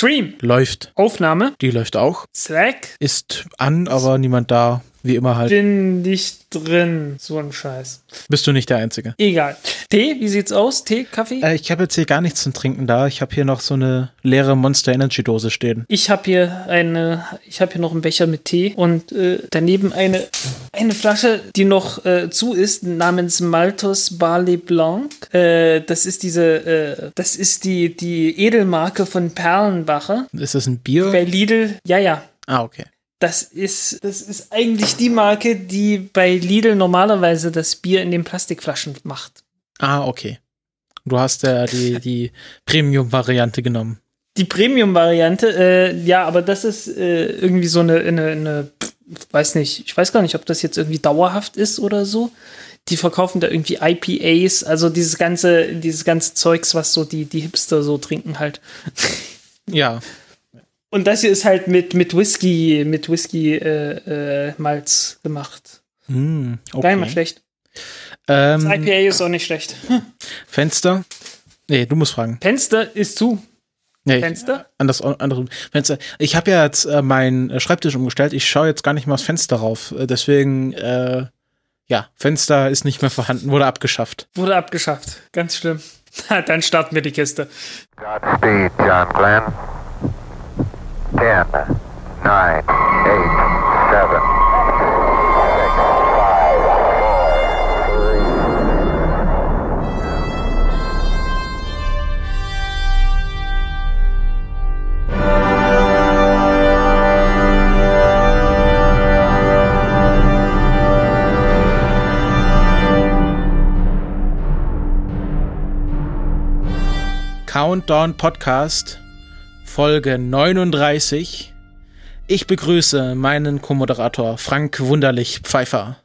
Stream. Läuft. Aufnahme. Die läuft auch. Slack. Ist an, aber niemand da. Wie immer halt. Bin nicht drin. So ein Scheiß. Bist du nicht der Einzige. Egal. Tee, wie sieht's aus? Tee, Kaffee? Äh, ich habe jetzt hier gar nichts zum Trinken da. Ich habe hier noch so eine leere Monster Energy Dose stehen. Ich habe hier eine, ich habe hier noch einen Becher mit Tee und äh, daneben eine, eine Flasche, die noch äh, zu ist, namens Maltos Barley Blanc. Äh, das ist diese, äh, das ist die, die Edelmarke von Perlenbacher. Ist das ein Bier? Bei Lidl, ja, ja. Ah, okay. Das ist, das ist eigentlich die Marke, die bei Lidl normalerweise das Bier in den Plastikflaschen macht. Ah, okay. Du hast ja die, die Premium-Variante genommen. Die Premium-Variante, äh, ja, aber das ist äh, irgendwie so eine, eine, eine, weiß nicht, ich weiß gar nicht, ob das jetzt irgendwie dauerhaft ist oder so. Die verkaufen da irgendwie IPAs, also dieses ganze, dieses ganze Zeugs, was so die, die Hipster so trinken halt. Ja. Und das hier ist halt mit, mit Whisky, mit Whisky äh, äh, Malz gemacht. Hm, okay. Gar nicht mal schlecht. Ähm, Das IPA ist auch nicht schlecht. Fenster? Nee, du musst fragen. Fenster ist zu. Nee, Fenster? An das andere Fenster. Ich habe ja jetzt äh, meinen äh, Schreibtisch umgestellt. Ich schaue jetzt gar nicht mal aufs Fenster rauf. Äh, deswegen, äh, ja, Fenster ist nicht mehr vorhanden, wurde abgeschafft. Wurde abgeschafft. Ganz schlimm. Dann starten wir die Kiste. Godspeed, John Glenn. 10, 9, 8, 7, 6, 5, Countdown Podcast, Folge 39. Ich begrüße meinen Co-Moderator Frank Wunderlich Pfeiffer.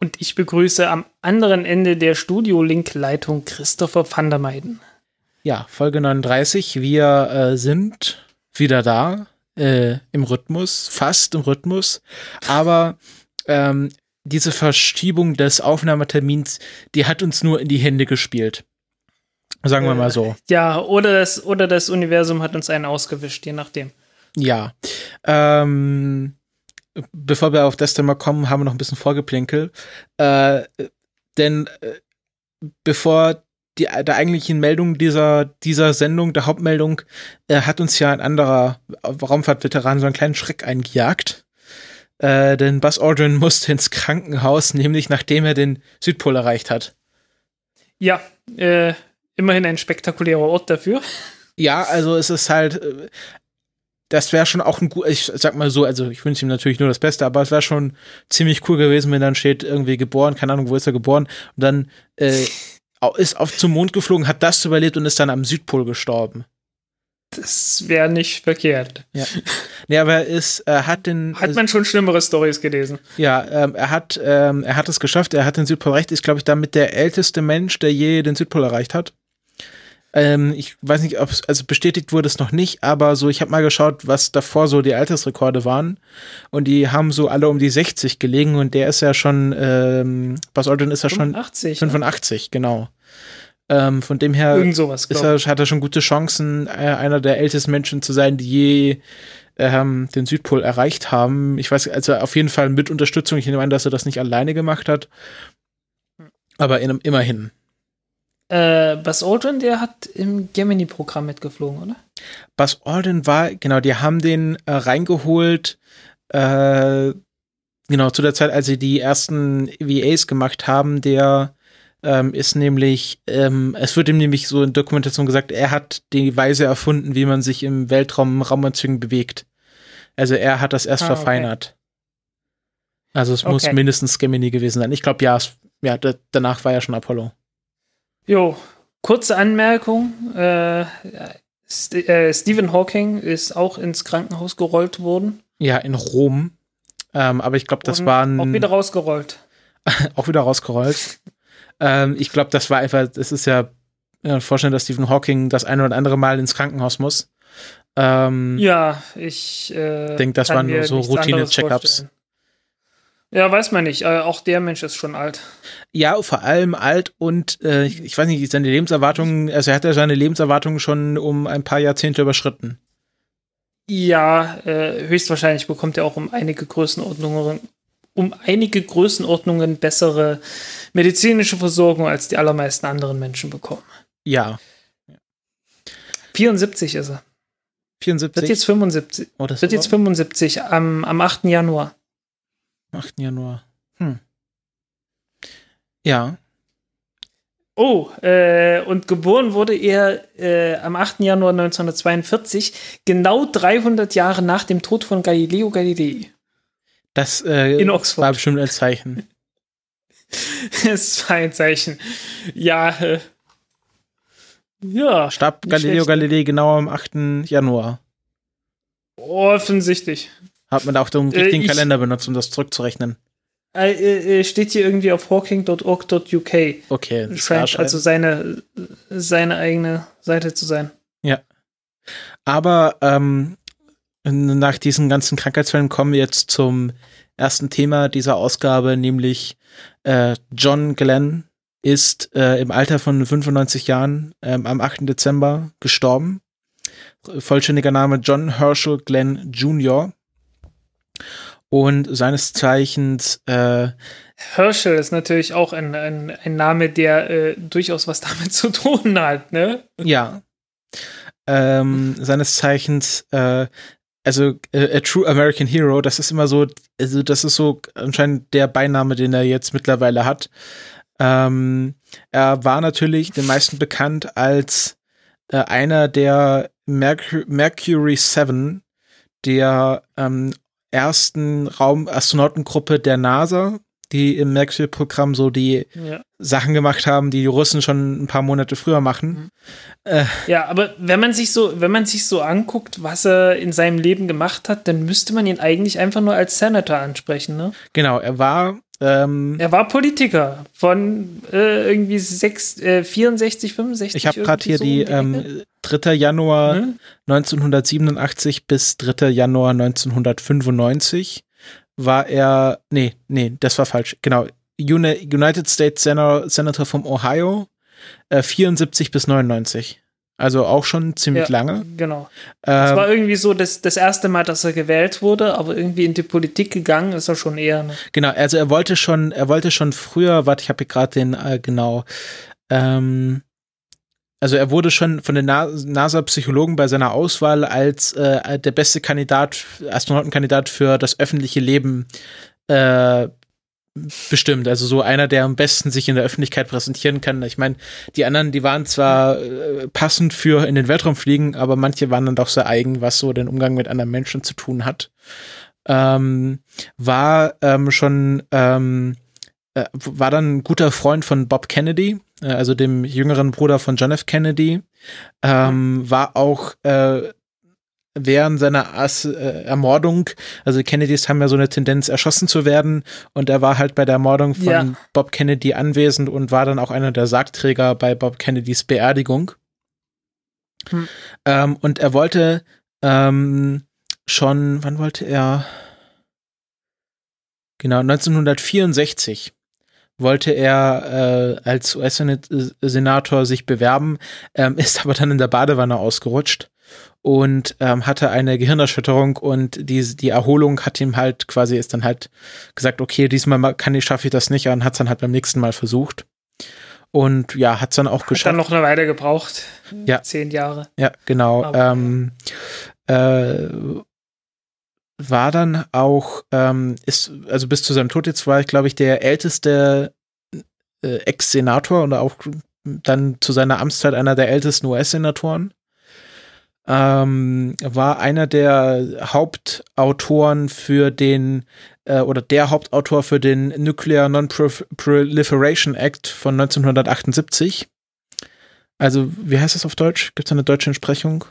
Und ich begrüße am anderen Ende der Studio-Link-Leitung Christopher van der Meiden. Ja, Folge 39. Wir äh, sind wieder da, äh, im Rhythmus, fast im Rhythmus. Aber ähm, diese Verschiebung des Aufnahmetermins, die hat uns nur in die Hände gespielt. Sagen wir mal so. Ja, oder das, oder das Universum hat uns einen ausgewischt, je nachdem. Ja. Ähm, bevor wir auf das Thema kommen, haben wir noch ein bisschen Vorgeplinkel. Äh, denn äh, bevor die, der eigentlichen Meldung dieser, dieser Sendung, der Hauptmeldung, äh, hat uns ja ein anderer Raumfahrtveteran so einen kleinen Schreck eingejagt. Äh, denn Buzz Aldrin musste ins Krankenhaus, nämlich nachdem er den Südpol erreicht hat. Ja, äh, immerhin ein spektakulärer Ort dafür. Ja, also es ist halt, äh, das wäre schon auch ein gut, ich sag mal so, also ich wünsche ihm natürlich nur das Beste, aber es wäre schon ziemlich cool gewesen, wenn dann steht, irgendwie geboren, keine Ahnung, wo ist er geboren, und dann äh, ist auf zum Mond geflogen, hat das überlebt und ist dann am Südpol gestorben. Das wäre nicht verkehrt. Ja. Nee, aber er ist, er hat den. Hat man schon schlimmere Stories gelesen. Ja, ähm, er hat, ähm, er hat es geschafft, er hat den Südpol erreicht, ist, glaube ich, damit der älteste Mensch, der je den Südpol erreicht hat. Ähm, ich weiß nicht, ob es, also bestätigt wurde es noch nicht, aber so, ich habe mal geschaut, was davor so die Altersrekorde waren. Und die haben so alle um die 60 gelegen und der ist ja schon, ähm, Aldrin ist ja schon 85. 85, genau. Ähm, von dem her sowas, ist er, hat er schon gute Chancen, äh, einer der ältesten Menschen zu sein, die je ähm, den Südpol erreicht haben. Ich weiß, also auf jeden Fall mit Unterstützung. Ich nehme an, dass er das nicht alleine gemacht hat. Aber in, immerhin. Äh, Buzz Aldrin, der hat im Gemini-Programm mitgeflogen, oder? Buzz Aldrin war, genau, die haben den äh, reingeholt, äh, genau, zu der Zeit, als sie die ersten VAs gemacht haben, der ähm, ist nämlich, ähm, es wird ihm nämlich so in Dokumentation gesagt, er hat die Weise erfunden, wie man sich im Weltraum Raumanzügen bewegt. Also er hat das erst Ah, okay. verfeinert. Also es muss Okay. mindestens Gemini gewesen sein. Ich glaube, ja, es, ja, da, danach war ja schon Apollo. Jo, kurze Anmerkung. Äh, St äh, Stephen Hawking ist auch ins Krankenhaus gerollt worden. Ja, in Rom. Ähm, aber ich glaube, das und waren Auch wieder rausgerollt. auch wieder rausgerollt. ähm, ich glaube, das war einfach, das ist ja, ja vorstellen, dass Stephen Hawking das eine oder andere Mal ins Krankenhaus muss. Ähm, Ja, ich äh, Denk, das waren nur so Routine-Checkups. Ja, weiß man nicht. Äh, auch der Mensch ist schon alt. Ja, vor allem alt und äh, ich, ich weiß nicht, seine Lebenserwartung, also er hat ja seine Lebenserwartung schon um ein paar Jahrzehnte überschritten. Ja, äh, höchstwahrscheinlich bekommt er auch um einige Größenordnungen, um einige Größenordnungen bessere medizinische Versorgung als die allermeisten anderen Menschen bekommen. Ja. 74 ist er. 74. Wird jetzt 75. oh, das Wird jetzt 75 am, am 8. Januar. 8. Januar. Hm. Ja. Oh, äh, und geboren wurde er äh, am 8. Januar 1942, genau 300 Jahre nach dem Tod von Galileo Galilei. Das äh, In Oxford. war bestimmt ein Zeichen. Es war ein Zeichen. Ja, äh, ja, Starb Galileo schlecht. Galilei genau am 8. Januar. offensichtlich. Hat man auch den Äh, richtigen ich- Kalender benutzt, um das zurückzurechnen. Äh, äh, steht hier irgendwie auf hawking.org.uk. Okay. das Scheint also seine, seine eigene Seite zu sein. Aber ähm, nach diesen ganzen Krankheitsfällen kommen wir jetzt zum ersten Thema dieser Ausgabe, nämlich äh, John Glenn ist äh, im Alter von 95 Jahren ähm, am 8. Dezember gestorben. Vollständiger Name John Herschel Glenn Jr. Und seines Zeichens äh, Herschel ist natürlich auch ein, ein, ein Name, der äh, durchaus was damit zu tun hat, ne? Ja. Ähm, seines Zeichens, äh, also äh, a True American Hero, das ist immer so, also das ist so anscheinend der Beiname, den er jetzt mittlerweile hat. Ähm, er war natürlich den meisten bekannt als äh, einer der Mercu Mercury 7, der ähm, ersten Raumastenautengruppe der NASA, die im Mercury-Programm so die Ja. Sachen gemacht haben, die die Russen schon ein paar Monate früher machen. Äh, ja, aber wenn man sich so, wenn man sich so anguckt, was er in seinem Leben gemacht hat, dann müsste man ihn eigentlich einfach nur als Senator ansprechen, ne? genau, er war ähm, Er war Politiker von äh, irgendwie sechs, äh, 64, 65. ich habe gerade hier so die Ecke. ähm, 3. Januar Ne? 1987 bis 3. Januar 1995 war er, nee, nee, das war falsch, genau, Uni United States Senator, Senator vom Ohio, äh, 74 bis 99. Also auch schon ziemlich Ja, lange. Genau. Ähm, war irgendwie so das, das erste Mal, dass er gewählt wurde, aber irgendwie in die Politik gegangen ist er schon eher. Ne? Genau, also er wollte schon, er wollte schon früher, warte, ich habe hier gerade den, äh, genau, ähm, also er wurde schon von den Na- NASA-Psychologen bei seiner Auswahl als äh, der beste Kandidat, Astronautenkandidat für das öffentliche Leben äh, bestimmt. Also so einer, der am besten sich in der Öffentlichkeit präsentieren kann. Ich meine, die anderen, die waren zwar äh, passend für in den Weltraum fliegen, aber manche waren dann doch sehr eigen, was so den Umgang mit anderen Menschen zu tun hat. Ähm, war ähm, schon ähm, äh, war dann ein guter Freund von Bob Kennedy, äh, also dem jüngeren Bruder von John F. Kennedy. Ähm, war auch äh, während seiner As äh, Ermordung, also Kennedys haben ja so eine Tendenz, erschossen zu werden, und er war halt bei der Ermordung von Ja. Bob Kennedy anwesend und war dann auch einer der Sargträger bei Bob Kennedys Beerdigung. Hm. Ähm, und er wollte ähm, schon, wann wollte er? Genau, 1964 wollte er äh, als US-Senator sich bewerben, ähm, ist aber dann in der Badewanne ausgerutscht und ähm, hatte eine Gehirnerschütterung und die, die Erholung hat ihm halt quasi ist dann halt gesagt, okay, diesmal ma- kann ich, schaffe ich das nicht und hat es dann halt beim nächsten Mal versucht. Und ja, hat es dann auch Hat geschafft. dann noch eine Weile gebraucht. Ja. Zehn Jahre. Ja, genau. Aber- ähm, äh, war dann auch, ähm, ist, also bis zu seinem Tod jetzt war ich, glaube ich, der älteste äh, Ex-Senator und auch dann zu seiner Amtszeit einer der ältesten US-Senatoren. Ähm, war einer der Hauptautoren für den äh, oder der Hauptautor für den Nuclear Non-Proliferation Act von 1978. Also, wie heißt das auf Deutsch? Gibt es eine deutsche Entsprechung?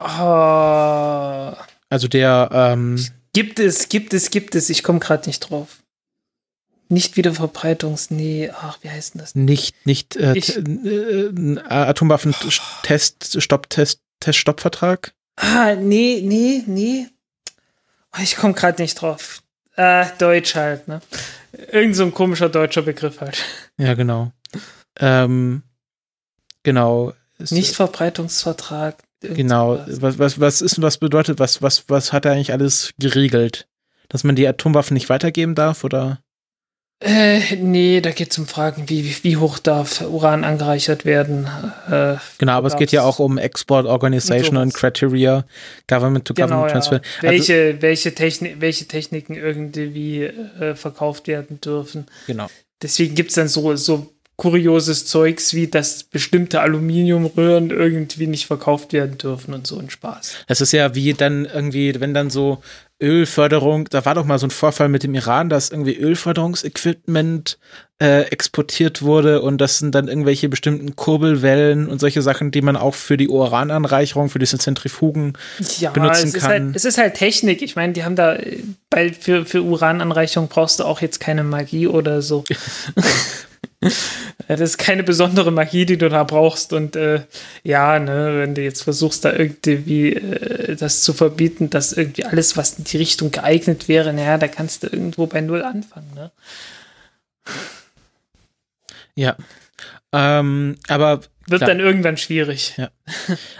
Oh, Also der, ähm, gibt es, gibt es, gibt es. Ich komme gerade nicht drauf. Nicht wieder Verbreitungs. Nee, ach, wie heißt denn das? nicht, nicht äh, Ich- t- äh, Atomwaffentest, Stopptest, Teststoppvertrag. Ah, nee, nee, nee. Oh, ich komme gerade nicht drauf. Äh, Deutsch halt, ne? Irgend so ein komischer deutscher Begriff halt. Ja, genau. Ähm, genau. Nichtverbreitungsvertrag. Genau. Was, was, was ist denn was bedeutet, was, was, was hat er eigentlich alles geregelt? Dass man die Atomwaffen nicht weitergeben darf oder? Äh, nee, da geht es um Fragen, wie, wie hoch darf Uran angereichert werden. Äh, Genau, aber es geht ja auch um Export Organization Und und. Criteria, Government to genau, Government ja. Transfer. Also, welche, welche, Techni welche Techniken irgendwie äh, verkauft werden dürfen. genau. Deswegen gibt es dann so, so kurioses Zeugs wie, dass bestimmte Aluminiumröhren irgendwie nicht verkauft werden dürfen und so ein Spaß. Das ist ja wie dann irgendwie, wenn dann so Ölförderung, da war doch mal so ein Vorfall mit dem Iran, dass irgendwie Ölförderungsequipment äh, exportiert wurde und das sind dann irgendwelche bestimmten Kurbelwellen und solche Sachen, die man auch für die Urananreicherung, für diese Zentrifugen Ja, benutzen es ist, kann. halt, es ist halt Technik. Ich meine, die haben da, äh, bei, für, für Urananreichung brauchst du auch jetzt keine Magie oder so. Ja, Das ist keine besondere Magie, die du da brauchst. Und äh, ja, ne, wenn du jetzt versuchst, da irgendwie äh, das zu verbieten, dass irgendwie alles, was in die Richtung geeignet wäre, naja, da kannst du irgendwo bei Null anfangen. Ne? Ja. Ähm, aber Wird Klar. dann irgendwann schwierig.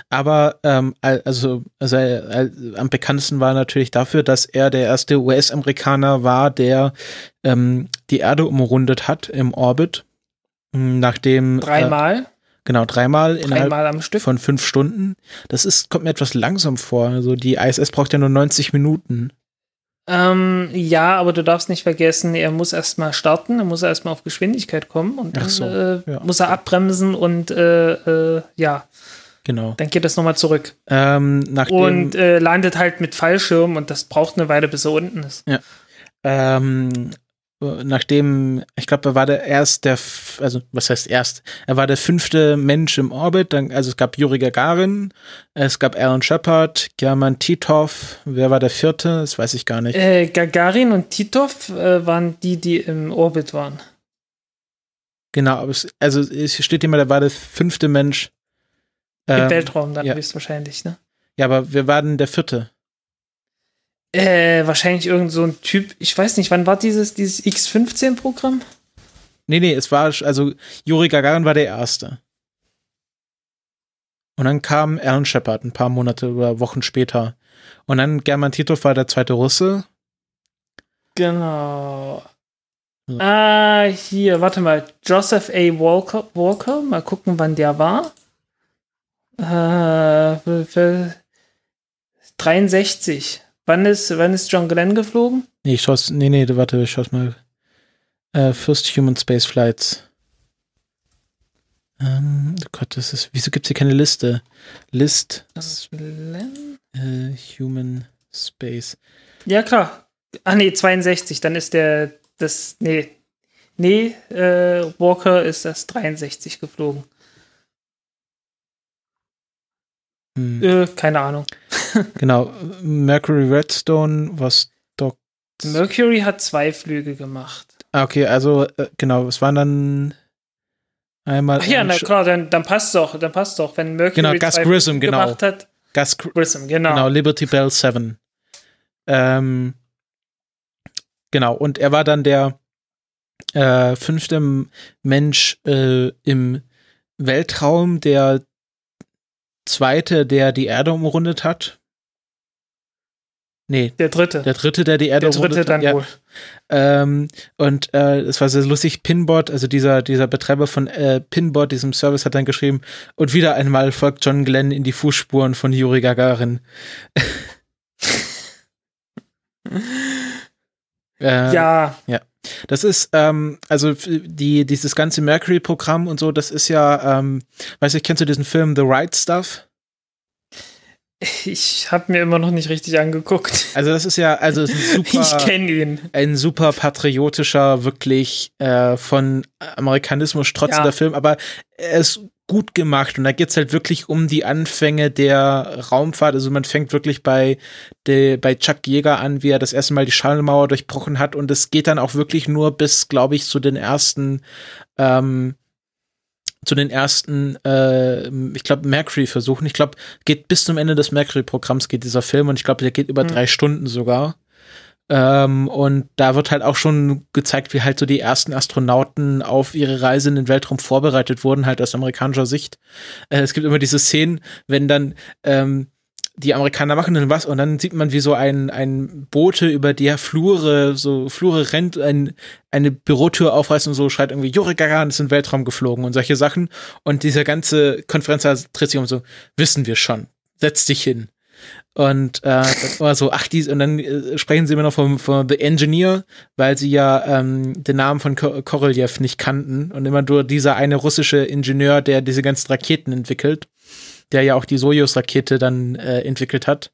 aber ähm, al- also, also äh, am bekanntesten war natürlich dafür, dass er der erste US-Amerikaner war, der ähm, die Erde umrundet hat im Orbit. Nachdem Äh, Dreimal, genau dreimal innerhalb dreimal am Stück. von fünf Stunden. Das ist kommt mir etwas langsam vor. Also die ISS braucht ja nur 90 Minuten. Ähm, ja, aber du darfst nicht vergessen, er muss erstmal starten, er muss erstmal auf Geschwindigkeit kommen und dann so, äh, ja. muss er abbremsen und äh, äh, ja, Genau. dann geht das nochmal zurück. Ähm, Und äh, landet halt mit Fallschirm und das braucht eine Weile, bis er unten ist. ähm, äh, nachdem, ich glaube, er war der erst der, also was heißt erst? Er war der fünfte Mensch im Orbit. Dann, also es gab Yuri Gagarin, es gab Alan Shepard, German Titov. Wer war der vierte? Das weiß ich gar nicht. Äh, Gagarin und Titov äh, waren die, die im Orbit waren. Genau, aber es, also es steht immer, der war der fünfte Mensch. Im Ähm, Weltraum dann ja. höchstwahrscheinlich, ne? Ja, aber wer war denn der vierte? Äh, wahrscheinlich irgend so ein Typ, ich weiß nicht, wann war dieses, dieses X-15-Programm? Nee, nee, es war, also Yuri Gagarin war der erste. Und dann kam Alan Shepard ein paar Monate oder Wochen später. Und dann German Titov war der zweite Russe. Genau. Ja. Ah, hier, warte mal. Joseph A. Walker, Walker. Mal gucken, wann der war. Äh, für- für 63. Wann ist, wann ist John Glenn geflogen? Nee, ich schau's, nee, nee, warte, ich schau's mal. Äh, First Human Space Flights. Ähm, oh Gott, das ist, wieso gibt's hier keine Liste? List, Glenn? äh, Human Space. Ja, klar. Ah, nee, 62. Dann ist der, das, nee. Nee, äh, Walker ist erst 63 geflogen. Hm. Äh, keine Ahnung. Genau, Mercury Redstone was Mercury hat zwei Flüge gemacht. Ah, okay, also äh, genau, es waren dann einmal Ach ja, na klar, dann, dann passt doch, dann passt doch, wenn Mercury Genau, Gus zwei Grissom, Flüge genau. gemacht hat. Gus Gr- Grissom, genau. genau, Liberty Bell 7. Ähm, genau, und er war dann der äh, fünfte Mensch äh, im Weltraum, der zweite, der die Erde umrundet hat. Nee, Der dritte. der dritte, der die Erde Der dritte umrundet dann hat. Ja. wohl. Ähm, und äh, es war sehr lustig. Pinbot, also dieser, dieser Betreiber von äh, Pinbot, diesem Service, hat dann geschrieben, und wieder einmal folgt John Glenn in die Fußspuren von Yuri Gagarin. äh, Ja, Das ist, ähm, also die, dieses ganze Mercury-Programm und so, das ist ja, ähm, weißt du, kennst du diesen Film The Right Stuff? ich habe mir immer noch nicht richtig angeguckt. Also das ist ja, also ist ein super. Ich kenne ihn. ein super patriotischer, wirklich äh, von Amerikanismus strotzender Ja. Film, aber er ist gut gemacht und da geht's halt wirklich um die Anfänge der Raumfahrt. Also man fängt wirklich bei, de, bei Chuck Yeager an, wie er das erste Mal die Schallmauer durchbrochen hat und es geht dann auch wirklich nur bis, glaube ich, zu den ersten ähm, zu den ersten, äh, ich glaube, Mercury-Versuchen. Ich glaube, geht bis zum Ende des Mercury-Programms geht dieser Film und ich glaube, der geht über Mhm. drei Stunden sogar. Ähm, und da wird halt auch schon gezeigt, wie halt so die ersten Astronauten auf ihre Reise in den Weltraum vorbereitet wurden, halt aus amerikanischer Sicht. Äh, es gibt immer diese Szenen, wenn dann ähm, die Amerikaner machen dann was und dann sieht man, wie so ein, ein Bote über der Flure, so Flure rennt, ein, eine Bürotür aufreißt und so schreit irgendwie, Juri Gagarin ist in den Weltraum geflogen und solche Sachen. Und diese ganze Konferenz dreht sich um so, wissen wir schon, setz dich hin. Und äh, das war so, ach, die, und dann äh, sprechen sie immer noch vom, vom The Engineer, weil sie ja ähm, den Namen von Ko Korolev nicht kannten und immer nur dieser eine russische Ingenieur, der diese ganzen Raketen entwickelt, der ja auch die Sojus-Rakete dann äh, entwickelt hat.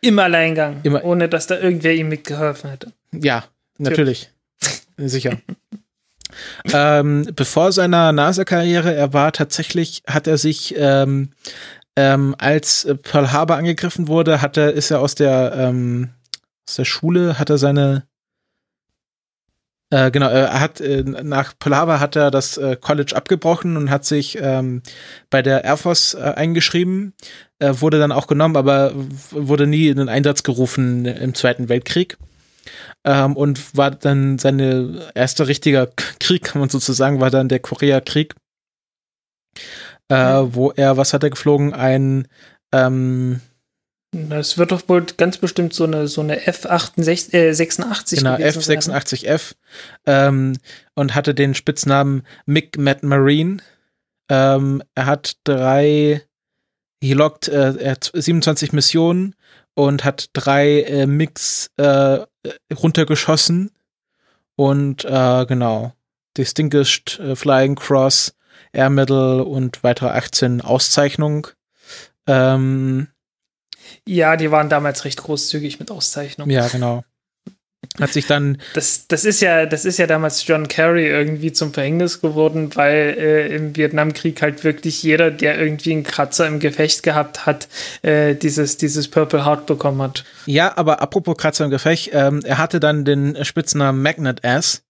Im Alleingang, Immer- ohne dass da irgendwer ihm mitgeholfen hätte. Ja, natürlich. Sicher. ähm, bevor seiner NASA-Karriere, er war tatsächlich, hat er sich, ähm, ähm, als äh, Pearl Harbor angegriffen wurde, hat er, ist er aus der, ähm, aus der Schule, hat er seine, äh, genau, er hat, äh, nach Pearl Harbor hat er das äh, College abgebrochen und hat sich ähm, bei der Air Force äh, eingeschrieben, äh, wurde dann auch genommen, aber wurde nie in den Einsatz gerufen im Zweiten Weltkrieg. Ähm, und war dann seine erste richtiger Krieg, kann man sozusagen, war dann der Koreakrieg, äh, wo er, was hat er geflogen? Ein ähm, Das wird doch wohl ganz bestimmt so eine, so eine F-86 äh, 86 genau, gewesen sein, ne? F-86F ähm, und hatte den Spitznamen Mick Matt Marine. Ähm, er hat drei, he logged, äh, er hat 27 Missionen und hat drei äh, Mix äh, runtergeschossen und äh, genau, Distinguished äh, Flying Cross, Air Medal und weitere 18 Auszeichnungen. Ähm, Ja, die waren damals recht großzügig mit Auszeichnungen. ja, genau. Hat sich dann Das, das ist ja, das ist ja damals John Kerry irgendwie zum Verhängnis geworden, weil äh, im Vietnamkrieg halt wirklich jeder, der irgendwie einen Kratzer im Gefecht gehabt hat, äh, dieses, dieses Purple Heart bekommen hat. Ja, aber apropos Kratzer im Gefecht, ähm, er hatte dann den Spitznamen Magnet Ass,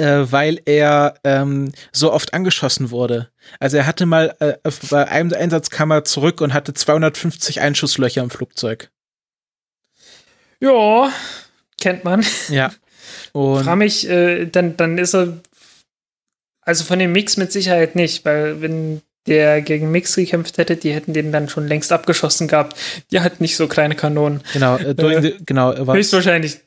äh, weil er ähm, so oft angeschossen wurde. Also er hatte mal, äh, bei einem Einsatz kam er zurück und hatte 250 Einschusslöcher im Flugzeug. Ja, kennt man. Ja. Und Frag mich, äh, dann, dann ist er, also von dem Mix mit Sicherheit nicht, weil wenn der gegen Mix gekämpft hätte, die hätten den dann schon längst abgeschossen gehabt. Die hatten nicht so kleine Kanonen. genau, äh, the, genau, Höchstwahrscheinlich,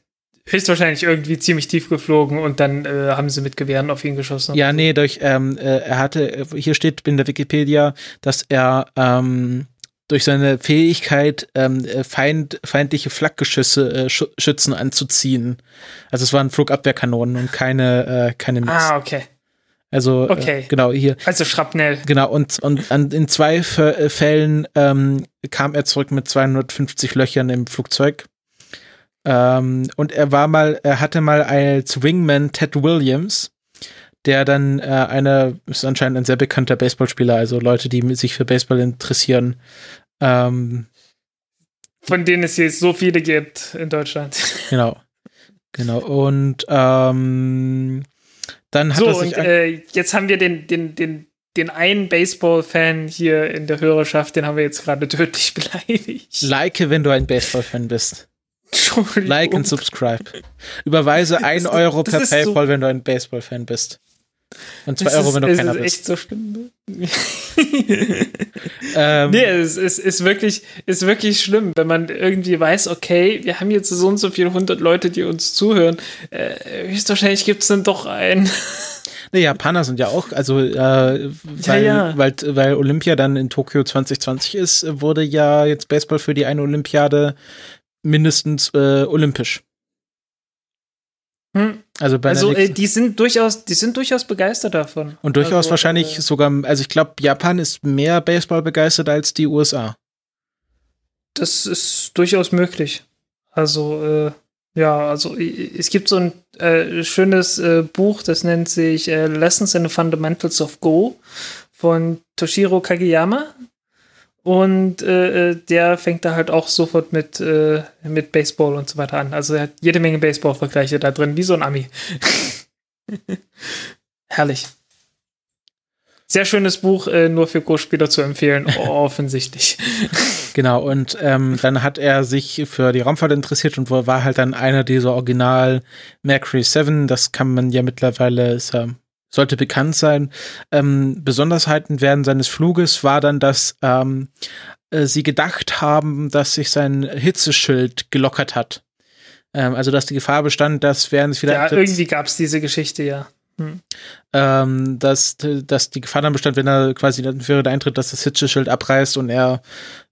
höchstwahrscheinlich irgendwie ziemlich tief geflogen und dann äh, haben sie mit Gewehren auf ihn geschossen. ja, nee, durch, ähm, äh, er hatte, hier steht in der Wikipedia, dass er ähm, durch seine Fähigkeit, ähm, äh, feind, feindliche Flakgeschüsse, äh, Schützen anzuziehen. Also es waren Flugabwehrkanonen und keine, äh, keine Mix. Ah, okay. Also okay. äh, genau hier. Also Schrapnell. Genau, und, und an, in zwei äh, Fällen ähm, kam er zurück mit 250 Löchern im Flugzeug. Ähm, und er war mal, er hatte mal als Wingman Ted Williams, der dann äh, eine, ist anscheinend ein sehr bekannter Baseballspieler, also Leute, die sich für Baseball interessieren. Ähm, Von denen es jetzt so viele gibt in Deutschland. genau. Genau. Und ähm, dann hat So, er sich und äh, jetzt haben wir den, den, den, den einen Baseball-Fan hier in der Hörerschaft, den haben wir jetzt gerade tödlich beleidigt. like, wenn du ein Baseball-Fan bist. Like und subscribe. Überweise 1 Euro das per ist so- PayPal, wenn du ein Baseball-Fan bist. Und 2 Das Euro, ist, wenn du keiner ist bist. echt so schlimm. ne? Ähm, nee, es ist, ist, wirklich, ist wirklich schlimm, wenn man irgendwie weiß, okay, wir haben jetzt so und so viele hundert Leute, die uns zuhören. Äh, höchstwahrscheinlich gibt es dann doch einen. Die Japaner sind ja auch, also äh, weil, ja. Weil, weil Olympia dann in Tokio 2020 ist, wurde ja jetzt Baseball für die eine Olympiade mindestens äh, olympisch. Hm. Also bei Also äh, die sind durchaus, die sind durchaus begeistert davon. und durchaus also, wahrscheinlich äh, sogar, also ich glaube, Japan ist mehr Baseball begeistert als die USA. Das ist durchaus möglich. Also, äh, ja, also es gibt so ein äh, schönes äh, Buch, das nennt sich äh, Lessons in the Fundamentals of Go von Toshiro Kageyama. Und äh, äh, der fängt da halt auch sofort mit, äh, mit Baseball und so weiter an. Also er hat jede Menge Baseball-Vergleiche da drin, wie so ein Ami. Herrlich. Sehr schönes Buch, äh, nur für Go-Spieler zu empfehlen, offensichtlich. Genau, und ähm, dann hat er sich für die Raumfahrt interessiert und war halt dann einer dieser Original Mercury 7. Das kann man ja mittlerweile, ist, äh, sollte bekannt sein. Ähm, Besonderheiten während seines Fluges war dann, dass ähm, äh, sie gedacht haben, dass sich sein Hitzeschild gelockert hat. Ähm, also, dass die Gefahr bestand, dass während es wieder. Ja, irgendwie gab es diese Geschichte, ja. Hm. Ähm, dass, dass die Gefahr dann bestand, wenn er quasi wäre der Eintritt, dass das Hitzeschild abreißt und er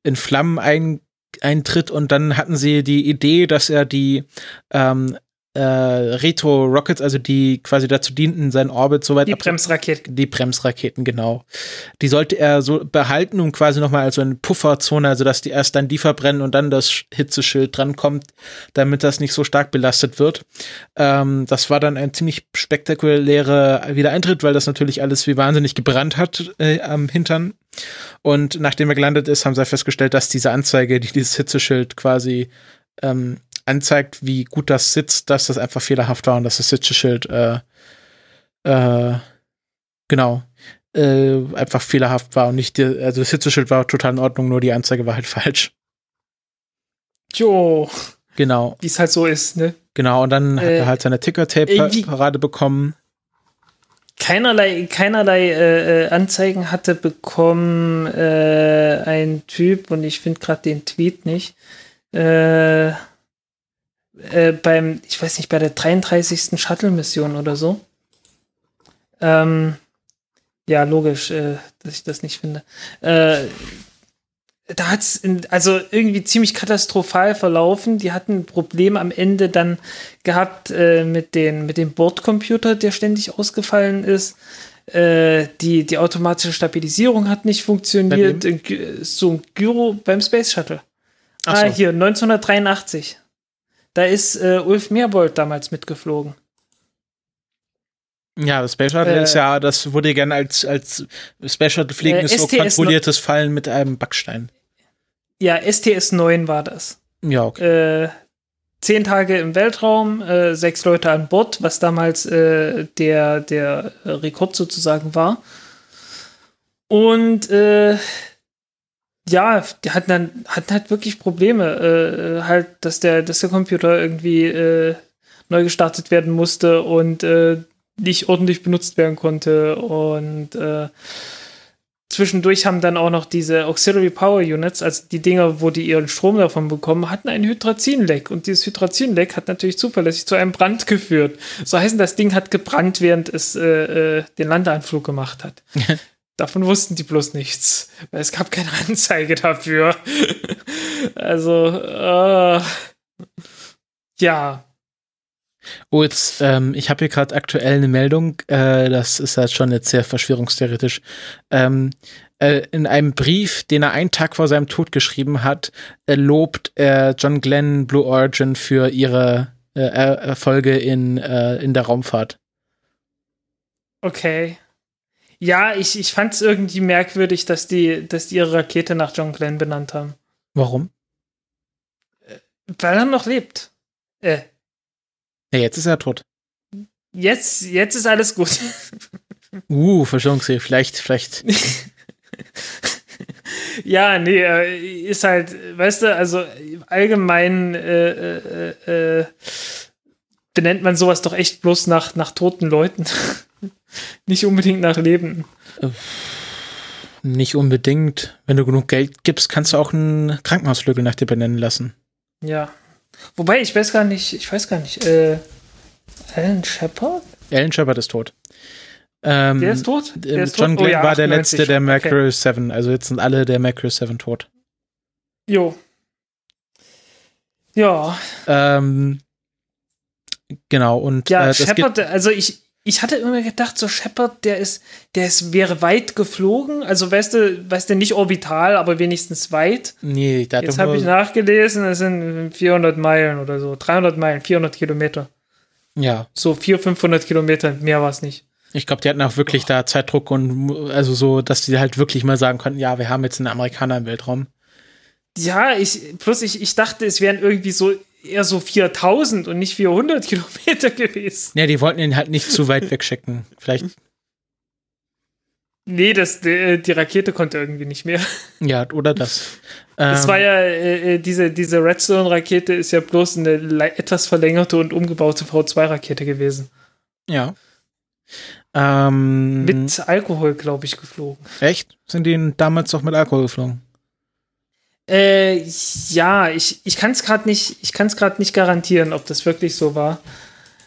in Flammen ein, eintritt und dann hatten sie die Idee, dass er die ähm, äh, Retro-Rockets, also die quasi dazu dienten, seinen Orbit so weit Die Bremsraketen. Die Bremsraketen, genau. Die sollte er so behalten und quasi nochmal als so eine Pufferzone, also dass die erst dann die verbrennen und dann das Hitzeschild drankommt, damit das nicht so stark belastet wird. Ähm, das war dann ein ziemlich spektakulärer Wiedereintritt, weil das natürlich alles wie wahnsinnig gebrannt hat äh, am Hintern. Und nachdem er gelandet ist, haben sie festgestellt, dass diese Anzeige, die dieses Hitzeschild quasi ähm, anzeigt, wie gut das sitzt, dass das einfach fehlerhaft war und dass das Sitzeschild äh, äh, genau äh, einfach fehlerhaft war und nicht, die, also das Sitzeschild war total in Ordnung, nur die Anzeige war halt falsch. Jo. Genau. Wie es halt so ist, ne? Genau, und dann hat er halt seine Ticker-Tape-Parade bekommen. Keinerlei, keinerlei äh, Anzeigen hatte bekommen äh, ein Typ, und ich finde gerade den Tweet nicht, äh, äh, beim, ich weiß nicht, bei der 33. Shuttle-Mission oder so. Ähm, ja, logisch, äh, dass ich das nicht finde. Äh, da hat es also irgendwie ziemlich katastrophal verlaufen. Die hatten Probleme am Ende dann gehabt äh, mit, den, mit dem Bordcomputer, der ständig ausgefallen ist. Äh, die, die automatische Stabilisierung hat nicht funktioniert. So ein Gyro beim Space Shuttle. Ach ah, so. hier, 1983. Da ist äh, Ulf Meerbold damals mitgeflogen. Ja, das Space Shuttle äh, ist ja, das wurde gerne als, als Space Shuttle fliegen äh, ist so kontrolliertes Fallen mit einem Backstein. Ja, STS 9 war das. Ja, okay. Äh, zehn Tage im Weltraum, äh, sechs Leute an Bord, was damals äh, der, der Rekord sozusagen war. Und äh, ja, die hatten dann hatten halt wirklich Probleme, äh, halt, dass der, dass der Computer irgendwie äh, neu gestartet werden musste und äh, nicht ordentlich benutzt werden konnte. Und äh, zwischendurch haben dann auch noch diese Auxiliary Power Units, also die Dinger, wo die ihren Strom davon bekommen, hatten ein Hydrazinleck. Und dieses Hydrazinleck hat natürlich zuverlässig zu einem Brand geführt. So heißen, das Ding hat gebrannt, während es äh, äh den Landeanflug gemacht hat. Davon wussten die bloß nichts, weil es gab keine Anzeige dafür. also, äh, ja. Oh, jetzt, ähm, ich habe hier gerade aktuell eine Meldung, äh, das ist halt schon jetzt sehr verschwörungstheoretisch. Ähm, äh, in einem Brief, den er einen Tag vor seinem Tod geschrieben hat, äh, lobt er John Glenn Blue Origin für ihre äh, Erfolge in, äh, in der Raumfahrt. Okay. Ja, ich, ich fand es irgendwie merkwürdig, dass die, dass die ihre Rakete nach John Glenn benannt haben. Warum? Äh, weil er noch lebt. Äh. Ja, jetzt ist er tot. Jetzt, jetzt ist alles gut. uh, Verschwörungstheorie, vielleicht, vielleicht. ja, nee, äh, ist halt, weißt du, also allgemein äh, äh, äh, benennt man sowas doch echt bloß nach, nach toten Leuten. Nicht unbedingt nach Leben. Äh, nicht unbedingt. Wenn du genug Geld gibst, kannst du auch einen Krankenhauslögel nach dir benennen lassen. Ja. Wobei, ich weiß gar nicht, ich weiß gar nicht, äh, Alan Shepard? Alan Shepard ist tot. Ähm, der ist tot? Der ist John tot? Glenn oh, ja, war der letzte der Mercury okay. 7, also jetzt sind alle der Mercury 7 tot. Jo. Ja. Ähm, genau, und ja, äh, Shepard, also ich, ich hatte immer gedacht, so Shepard, der ist, der ist, wäre weit geflogen. Also weißt du, weißt du, nicht orbital, aber wenigstens weit. Nee, da Jetzt habe ich nachgelesen, es sind 400 Meilen oder so. 300 Meilen, 400 Kilometer. Ja. So 400, 500 Kilometer, mehr war es nicht. Ich glaube, die hatten auch wirklich oh. da Zeitdruck und also so, dass die halt wirklich mal sagen konnten, ja, wir haben jetzt einen Amerikaner im Weltraum. Ja, ich, plus ich, ich dachte, es wären irgendwie so eher so 4000 und nicht 400 Kilometer gewesen. Ja, die wollten ihn halt nicht zu weit wegschicken. Vielleicht. Nee, das, die, die Rakete konnte irgendwie nicht mehr. Ja, oder das. Ähm, war ja, äh, äh, diese, diese Redstone-Rakete ist ja bloß eine etwas verlängerte und umgebaute V2-Rakete gewesen. Ja. Ähm, Mit Alkohol, glaube ich, geflogen. Echt? Sind die damals doch mit Alkohol geflogen? Äh, ja, ich, ich kann es gerade nicht, ich kann es gerade nicht garantieren, ob das wirklich so war.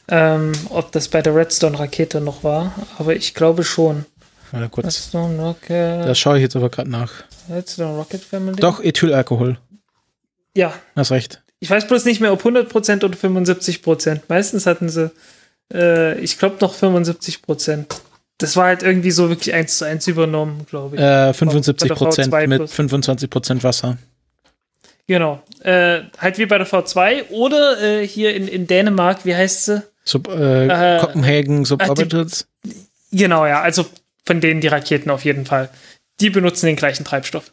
Ähm, ob das bei der Redstone-Rakete noch war, aber ich glaube schon. Warte kurz. Redstone Rocket, Das schaue ich jetzt aber gerade nach. Redstone Rocket Family. Doch, Ethylalkohol. Ja, Hast recht. ich weiß bloß nicht mehr, ob 100% oder 75%. Meistens hatten sie, äh, ich glaube noch 75%. Das war halt irgendwie so wirklich eins zu eins übernommen, glaube ich. Äh, 75 Bei der Prozent V2 mit plus. 25 Prozent Wasser. Genau. Äh, halt wie bei der V2 oder äh, hier in, in Dänemark, wie heißt sie? Sub, äh, Äh, Copenhagen Suborbitals. Genau, ja, also von denen die Raketen auf jeden Fall. Die benutzen den gleichen Treibstoff.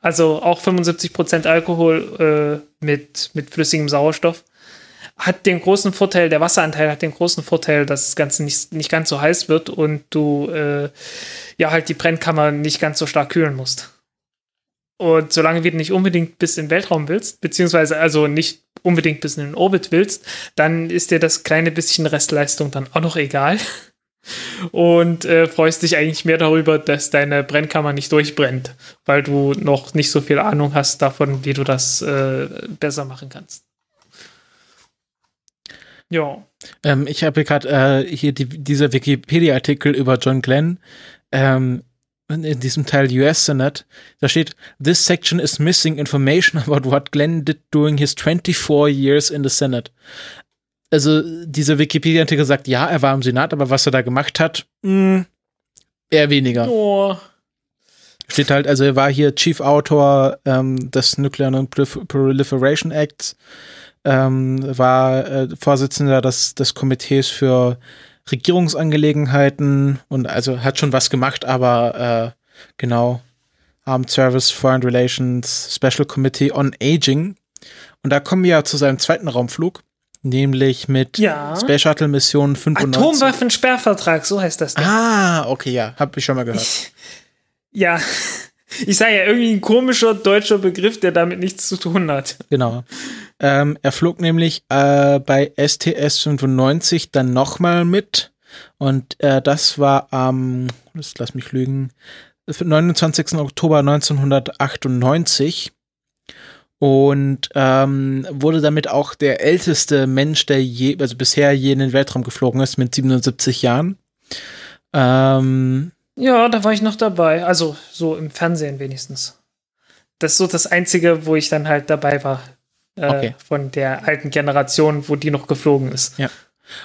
Also auch 75% Alkohol äh, mit, mit flüssigem Sauerstoff. Hat den großen Vorteil, der Wasseranteil hat den großen Vorteil, dass das Ganze nicht, nicht ganz so heiß wird und du äh, ja halt die Brennkammer nicht ganz so stark kühlen musst. Und solange du nicht unbedingt bis in den Weltraum willst, beziehungsweise also nicht unbedingt bis in den Orbit willst, dann ist dir das kleine bisschen Restleistung dann auch noch egal. Und äh, freust dich eigentlich mehr darüber, dass deine Brennkammer nicht durchbrennt, weil du noch nicht so viel Ahnung hast davon, wie du das äh, besser machen kannst. Ja. Ähm, ich habe gerade äh, hier die, dieser Wikipedia-Artikel über John Glenn. Ähm, in diesem Teil US Senate, da steht, this section is missing information about what Glenn did during his 24 years in the Senate. Also, dieser Wikipedia-Artikel sagt, ja, er war im Senat, aber was er da gemacht hat, mh, eher weniger. Oh. Steht halt, also er war hier Chief Autor ähm, des Nuclear Non-Proliferation Acts, ähm, war äh, Vorsitzender des, des Komitees für Regierungsangelegenheiten und also hat schon was gemacht, aber äh, genau, Armed Service, Foreign Relations, Special Committee on Aging. Und da kommen wir ja zu seinem zweiten Raumflug, nämlich mit Ja. Space Shuttle Mission 95. Atomwaffensperrvertrag, so heißt das. Ding. Ah, okay, ja, hab ich schon mal gehört. Ich, ja, ich sage ja irgendwie ein komischer deutscher Begriff, der damit nichts zu tun hat. Genau. Ähm, er flog nämlich äh, bei STS 95 dann nochmal mit. Und äh, das war am, das lass mich lügen, 29. Oktober 1998. Und ähm, wurde damit auch der älteste Mensch, der je, also bisher je in den Weltraum geflogen ist, mit 77 Jahren. Ähm, Ja, da war ich noch dabei. Also so im Fernsehen wenigstens. Das ist so das Einzige, wo ich dann halt dabei war. Äh, Okay. Von der alten Generation, wo die noch geflogen ist.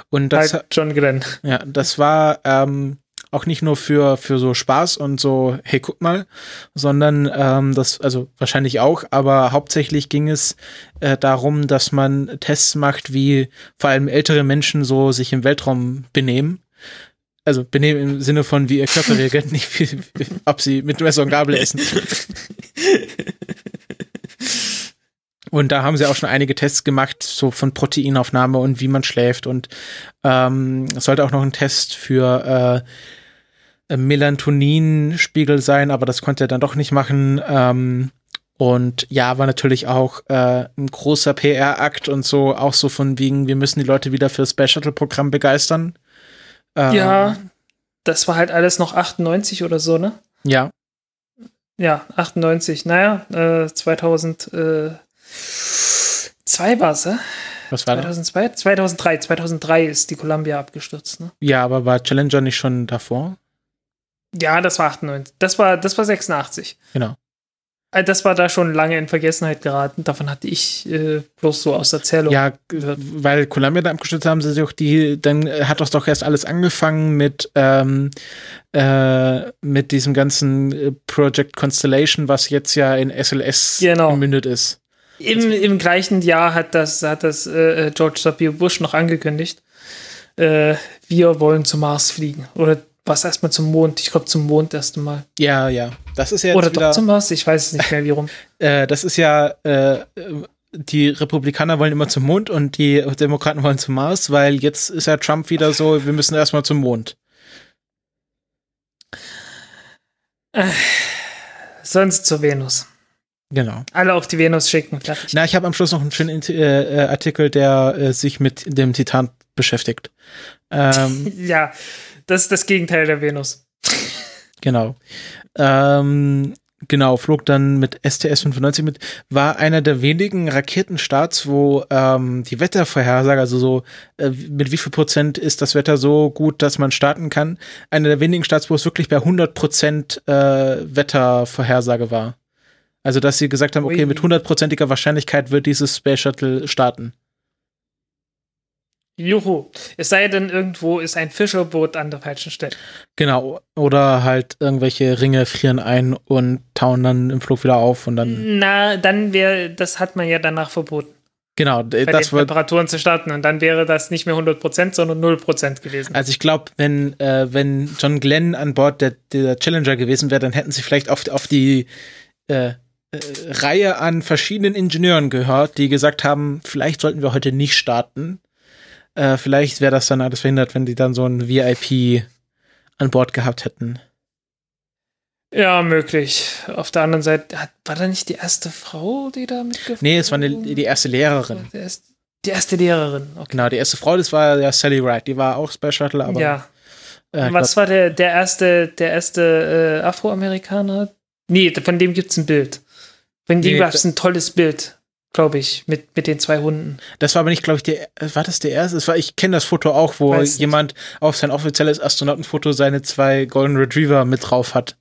und das, halt John Glenn. Ja, das war ähm, auch nicht nur für, für so Spaß und so, hey, guck mal, sondern ähm, das, also wahrscheinlich auch, aber hauptsächlich ging es äh, darum, dass man Tests macht, wie vor allem ältere Menschen so sich im Weltraum benehmen. Also benehmen im Sinne von, wie ihr Körper reagiert, nicht wie, ob sie mit Messer und Gabel essen. Und da haben sie auch schon einige Tests gemacht, so von Proteinaufnahme und wie man schläft. Und ähm, es sollte auch noch ein Test für äh, Melatoninspiegel sein, aber das konnte er dann doch nicht machen. Ähm, und ja, war natürlich auch äh, ein großer PR-Akt und so, auch so von wegen, wir müssen die Leute wieder für das Space Shuttle-Programm begeistern. Ähm, Ja, das war halt alles noch 98 oder so, ne? Ja, Ja, 98. Naja, äh, 2002 war es, äh? was war das? 2002? 2003. 2003 ist die Columbia abgestürzt, ne? Ja, aber war Challenger nicht schon davor? Ja, das war 98. Das war, das war 86. Genau. Äh, Das war da schon lange in Vergessenheit geraten. Davon hatte ich äh, bloß so aus Erzählung. Ja, weil Columbia da abgestürzt haben sie sich auch die, dann äh, hat das doch erst alles angefangen mit, ähm, äh, mit diesem ganzen äh, Project Constellation, was jetzt ja in SLS Genau. gemündet ist. Im, Im gleichen Jahr hat das, hat das äh, George W. Bush noch angekündigt. Äh, wir wollen zum Mars fliegen. Oder was erstmal zum Mond? Ich glaube zum Mond erst mal. Ja, ja. Das ist ja Oder wieder, doch zum Mars? Ich weiß es nicht mehr, wie rum. äh, das ist ja, äh, die Republikaner wollen immer zum Mond und die Demokraten wollen zum Mars, weil jetzt ist ja Trump wieder so, wir müssen erstmal zum Mond. Sonst zur Venus. Genau. Alle auf die Venus schicken. Fertig. Na, ich habe am Schluss noch einen schönen äh, Artikel, der äh, sich mit dem Titan beschäftigt. Ähm, ja, das ist das Gegenteil der Venus. genau. Ähm, genau, flog dann mit STS-95 mit, war einer der wenigen Raketenstarts, wo ähm, die Wettervorhersage, also so, äh, mit wie viel Prozent ist das Wetter so gut, dass man starten kann. Einer der wenigen Starts, wo es wirklich bei 100 Prozent äh, Wettervorhersage war. Also, dass sie gesagt haben, okay, mit hundertprozentiger Wahrscheinlichkeit wird dieses Space Shuttle starten. Juhu. Es sei denn, irgendwo ist ein Fischerboot an der falschen Stelle. Genau. Oder halt irgendwelche Ringe frieren ein und tauen dann im Flug wieder auf und dann. Na, dann wäre, das hat man ja danach verboten, Genau, bei das den. Temperaturen zu starten. Und dann wäre das nicht mehr 100%, sondern 0% gewesen. Also ich glaube, wenn, äh, wenn John Glenn an Bord der, der Challenger gewesen wäre, dann hätten sie vielleicht auf, auf die äh, äh, Reihe an verschiedenen Ingenieuren gehört, die gesagt haben, vielleicht sollten wir heute nicht starten. Äh, vielleicht wäre das dann alles verhindert, wenn die dann so ein VIP an Bord gehabt hätten. ja, möglich. Auf der anderen Seite, hat, war da nicht die erste Frau, die da mitgeflogen Nee, es war eine, die erste Lehrerin. Die erste, die erste Lehrerin, okay. Genau, die erste Frau, das war ja Sally Wright, die war auch Space Shuttle, aber ja. äh, Was war der, der erste, der erste äh, Afroamerikaner? Nee, von dem gibt's ein Bild. Von dem Nee, gab's ein tolles Bild, glaube ich, mit, mit den zwei Hunden. Das war aber nicht, glaube ich, der, war das der erste? Das war, ich kenne das Foto auch, wo Weiß nicht. jemand auf sein offizielles Astronautenfoto seine zwei Golden Retriever mit drauf hat.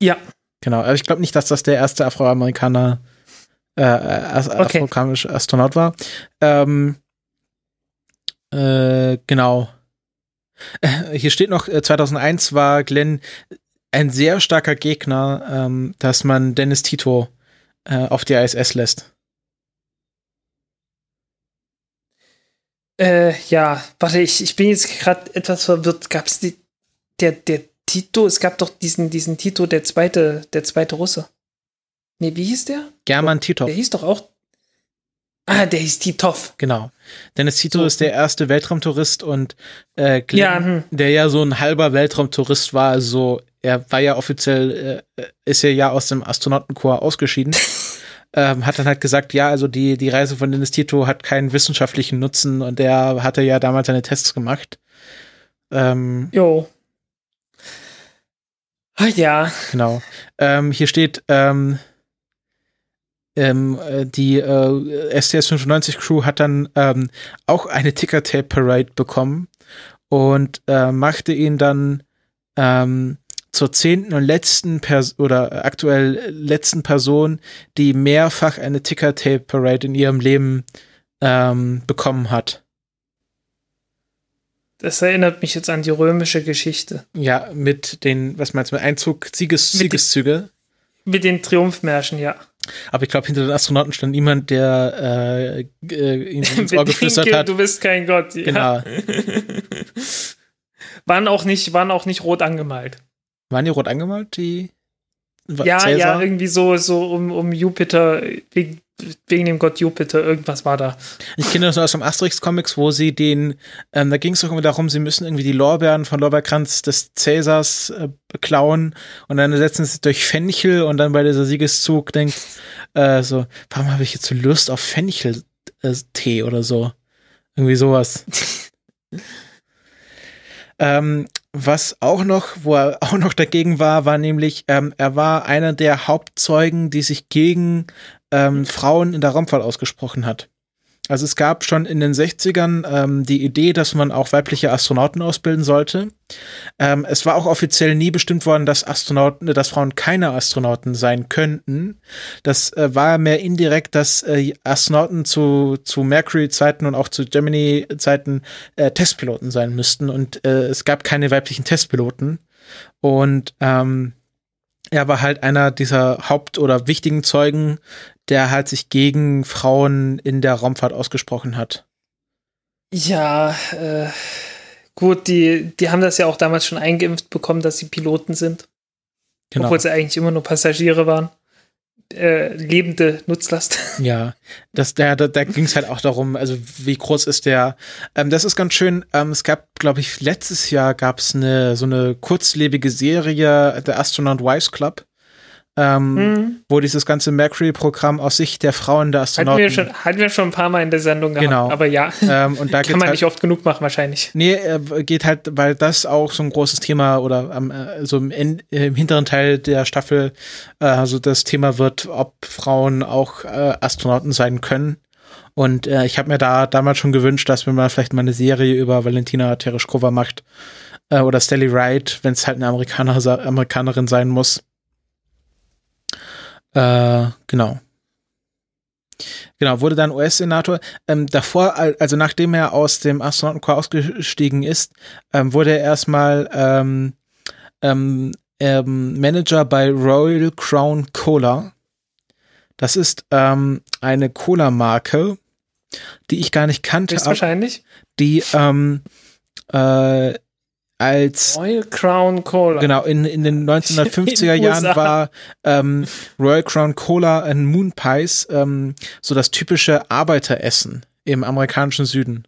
Ja. Genau, aber ich glaube nicht, dass das der erste Afroamerikaner, äh, as Okay. afroamerikanische Astronaut war. Ähm, äh, genau. Äh, Hier steht noch, äh, 2001 war Glenn ein sehr starker Gegner, ähm, dass man Dennis Tito äh, auf die ISS lässt. Äh, ja, warte, ich, ich bin jetzt gerade etwas verwirrt. Gab's die, der, der Tito, es gab doch diesen, diesen Tito, der zweite, der zweite Russe. Nee, wie hieß der? German Tito. Der hieß doch auch. Ah, der hieß Titov. Genau. Dennis Tito So. ist der erste Weltraumtourist und äh, Glenn, Ja, hm. der ja so ein halber Weltraumtourist war, also er war ja offiziell, äh, ist er ja aus dem Astronautenkorps ausgeschieden. ähm, hat dann halt gesagt, ja, also die, die Reise von Dennis Tito hat keinen wissenschaftlichen Nutzen und der hatte ja damals seine Tests gemacht. Ähm, Jo. Ah, ja. Genau. Ähm, hier steht, ähm, ähm, äh, die äh, STS 95 Crew hat dann ähm, auch eine Ticker-Tape Parade bekommen und äh, machte ihn dann ähm, zur zehnten und letzten Pers oder aktuell letzten Person, die mehrfach eine Ticker-Tape Parade in ihrem Leben ähm, bekommen hat. Das erinnert mich jetzt an die römische Geschichte. Ja, mit den, was meinst du, mit Einzug, Sieges, Mit den- Siegeszüge. Mit den Triumphmärschen, ja. Aber ich glaube, hinter den Astronauten stand niemand, der äh, äh, ihm ins Ohr geflüstert hat. Du bist kein Gott. Ja. Genau. Waren auch nicht, waren auch nicht rot angemalt. Waren die rot angemalt, die Ja, Cäsar? ja, irgendwie so, so um, um Jupiter, wegen, wegen dem Gott Jupiter, irgendwas war da. Ich kenne das nur aus dem Asterix-Comics, wo sie den, ähm, da ging es doch immer darum, sie müssen irgendwie die Lorbeeren von Lorbeerkranz des Cäsars äh, klauen und dann setzen sie durch Fenchel und dann bei dieser Siegeszug denkt, äh, so, warum habe ich jetzt so Lust auf Fenchel-Tee oder so? Irgendwie sowas. ähm, was auch noch, wo er auch noch dagegen war, war nämlich, ähm, er war einer der Hauptzeugen, die sich gegen ähm, Frauen in der Raumfahrt ausgesprochen hat. Also es gab schon in den 60ern ähm, die Idee, dass man auch weibliche Astronauten ausbilden sollte. Ähm, es war auch offiziell nie bestimmt worden, dass Astronauten, dass Frauen keine Astronauten sein könnten. Das äh, war mehr indirekt, dass äh, Astronauten zu, zu Mercury-Zeiten und auch zu Gemini-Zeiten äh, Testpiloten sein müssten. Und äh, es gab keine weiblichen Testpiloten. Und ähm, er war halt einer dieser Haupt- oder wichtigen Zeugen, der halt sich gegen Frauen in der Raumfahrt ausgesprochen hat. Ja, äh, gut, die, die haben das ja auch damals schon eingeimpft bekommen, dass sie Piloten sind. Genau. Obwohl sie eigentlich immer nur Passagiere waren. äh, lebende Nutzlast. Ja, das, da, da, da ging es halt auch darum, also wie groß ist der. Ähm, das ist ganz schön. Ähm, es gab, glaube ich, letztes Jahr gab es eine so eine kurzlebige Serie, The Astronaut Wives Club ähm, mhm. wo dieses ganze Mercury-Programm aus Sicht der Frauen der Astronauten. Hatten wir, schon, hatten wir schon ein paar Mal in der Sendung gehabt, genau. aber ja. Ähm, und da Kann man halt, nicht oft genug machen, wahrscheinlich. Nee, äh, geht halt, weil das auch so ein großes Thema oder ähm, so im, im, hinteren Teil der Staffel äh, also das Thema wird, ob Frauen auch äh, Astronauten sein können. Und äh, ich habe mir da damals schon gewünscht, dass man mal vielleicht mal eine Serie über Valentina Tereshkova macht äh, oder Stelly Wright, wenn es halt eine Amerikaner, Amerikanerin sein muss äh, genau. Genau, wurde dann US-Senator. Ähm, davor, also nachdem er aus dem Astronautenkorps ausgestiegen ist, ähm, wurde er erstmal ähm, ähm, ähm, Manager bei Royal Crown Cola. Das ist ähm, eine Cola-Marke, die ich gar nicht kannte. Wahrscheinlich. Die ähm, äh, als Royal Crown Cola. Genau, in, in den 1950er Jahren war ähm, Royal Crown Cola ein Moon Pies ähm, so das typische Arbeiteressen im amerikanischen Süden.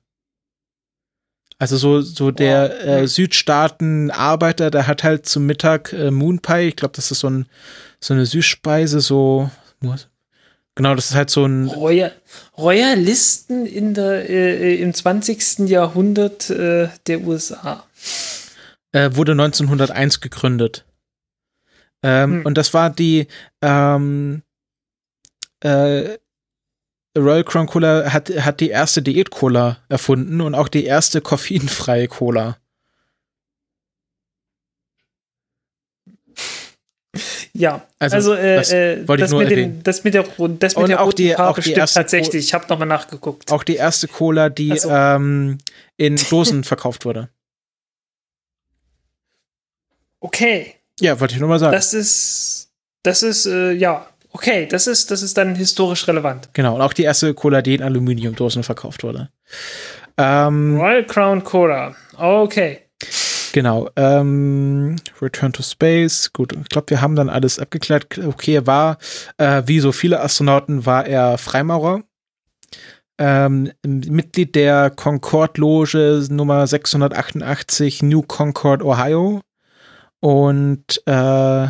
Also so, so der wow. äh, Südstaaten-Arbeiter, der hat halt zum Mittag äh, Moon Pie, ich glaube, das ist so, ein, so eine Süßspeise, so Genau, das ist halt so ein. Royal, Royalisten in der, äh, im 20. Jahrhundert äh, der USA. Äh, wurde 1901 gegründet. Ähm, hm. Und das war die ähm, äh, Royal Crown Cola hat, hat die erste Diät-Cola erfunden und auch die erste koffeinfreie Cola. Ja, also, also äh, das, äh, das, mit dem, das, mit der, das mit der roten die, Farbe stimmt erste, tatsächlich. Ich habe nochmal nachgeguckt. Auch die erste Cola, die also. ähm, in Dosen verkauft wurde. Okay. Ja, wollte ich nur mal sagen. Das ist, das ist, äh, ja, okay, das ist, das ist dann historisch relevant. Genau, und auch die erste Cola, die in Aluminiumdosen verkauft wurde. Ähm, Royal Crown Cola. Okay. Genau. Ähm, Return to Space. Gut, ich glaube, wir haben dann alles abgeklärt. Okay, er war, äh, wie so viele Astronauten, war er Freimaurer. Ähm, Mitglied der Concorde-Loge Nummer 688 New Concord, Ohio und äh,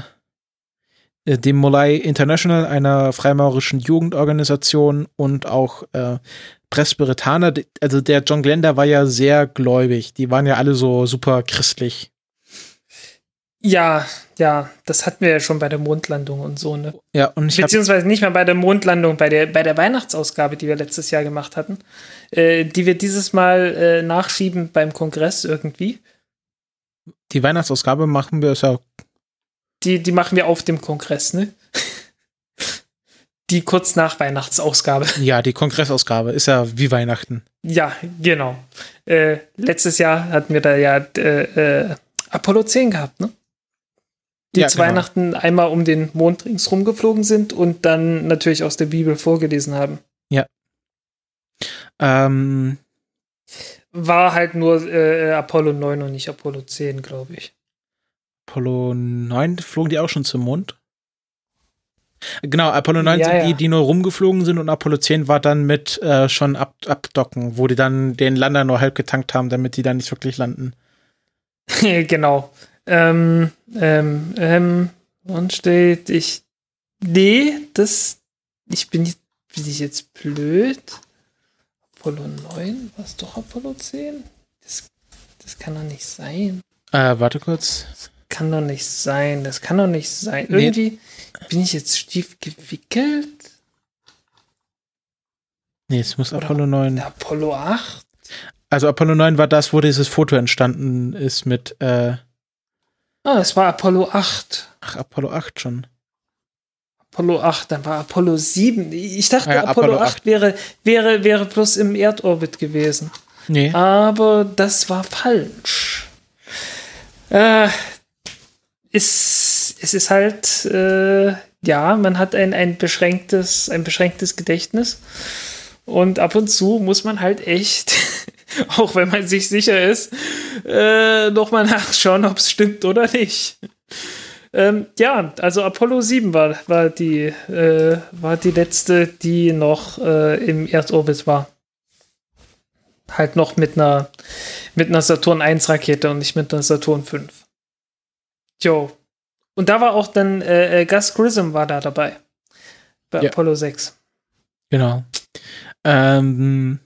dem Molay International, einer freimaurischen Jugendorganisation und auch äh, Presbyterianer, also der John Glenda war ja sehr gläubig, die waren ja alle so super christlich. Ja, ja, das hatten wir ja schon bei der Mondlandung und so, ne? Ja, und ich Beziehungsweise nicht mal bei der Mondlandung, bei der, bei der Weihnachtsausgabe, die wir letztes Jahr gemacht hatten, äh, die wir dieses Mal äh, nachschieben beim Kongress irgendwie. Die Weihnachtsausgabe machen wir, ja. Die, die machen wir auf dem Kongress, ne? die kurz nach Weihnachtsausgabe. Ja, die Kongressausgabe ist ja wie Weihnachten. Ja, genau. Äh, letztes Jahr hatten wir da ja äh, äh, Apollo 10 gehabt, ne? Die ja, zu genau. Weihnachten einmal um den Mond ringsrum geflogen sind und dann natürlich aus der Bibel vorgelesen haben. Ja. Ähm, war halt nur äh, Apollo 9 und nicht Apollo 10, glaube ich. Apollo 9 flogen die auch schon zum Mond? Genau, Apollo 9 ja, sind die, die nur rumgeflogen sind und Apollo 10 war dann mit äh, schon ab, abdocken, wo die dann den Lander nur halb getankt haben, damit die dann nicht wirklich landen. genau. Ähm, ähm, ähm, und steht, ich. Nee, das. Ich bin, bin ich jetzt blöd? Apollo 9? War es doch Apollo 10? Das, das kann doch nicht sein. Äh, warte kurz. Das kann doch nicht sein. Das kann doch nicht sein. Irgendwie nee. bin ich jetzt stief gewickelt. Nee, es muss Oder Apollo 9. Apollo 8? Also Apollo 9 war das, wo dieses Foto entstanden ist mit. Äh ah, es war Apollo 8. Ach, Apollo 8 schon. Apollo 8, dann war Apollo 7. Ich dachte, ja, Apollo, Apollo 8, 8, wäre, wäre, wäre bloß im Erdorbit gewesen. Nee. Aber das war falsch. Äh, ist, es ist halt, äh, ja, man hat ein, ein, beschränktes, ein beschränktes Gedächtnis. Und ab und zu muss man halt echt, auch wenn man sich sicher ist, äh, nochmal nachschauen, ob es stimmt oder nicht. Ähm, ja, also Apollo 7 war, war, die, äh, war die letzte, die noch äh, im Erdorbit war. Halt noch mit einer, mit einer Saturn 1 Rakete und nicht mit einer Saturn 5. Jo. Und da war auch dann äh, äh, Gus Grissom war da dabei. Bei Ja. Apollo 6. Genau. Ähm,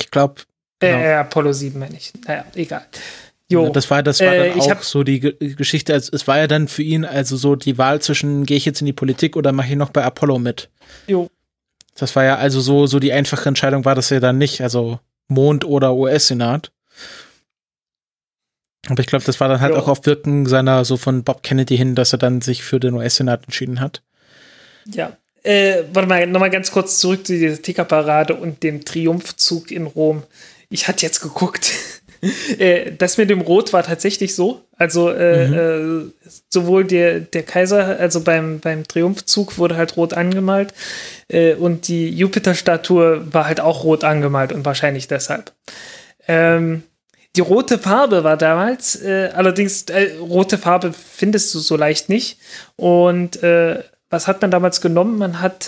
ich glaube, Genau. Äh, Apollo 7 meine ich. Naja, egal. Jo. das war, das war Äh, dann auch so die Ge Geschichte. Also, es war ja dann für ihn also so die Wahl zwischen, gehe ich jetzt in die Politik oder mache ich noch bei Apollo mit? jo. Das war ja also so, so die einfache Entscheidung war das ja dann nicht, also Mond oder US-Senat. Aber ich glaube, das war dann halt Ja. auch auf Wirken seiner, so von Bob Kennedy hin, dass er dann sich für den US-Senat entschieden hat. Ja. Äh, warte mal, nochmal ganz kurz zurück zu dieser Tickerparade und dem Triumphzug in Rom. Ich hatte jetzt geguckt. äh, das mit dem Rot war tatsächlich so. Also äh, äh, sowohl der, der Kaiser, also beim, beim Triumphzug wurde halt rot angemalt äh, und die Jupiter-Statue war halt auch rot angemalt und wahrscheinlich deshalb. Ähm, die rote Farbe war damals, äh, allerdings rote Farbe findest du so leicht nicht. Und was hat man damals genommen? Man hat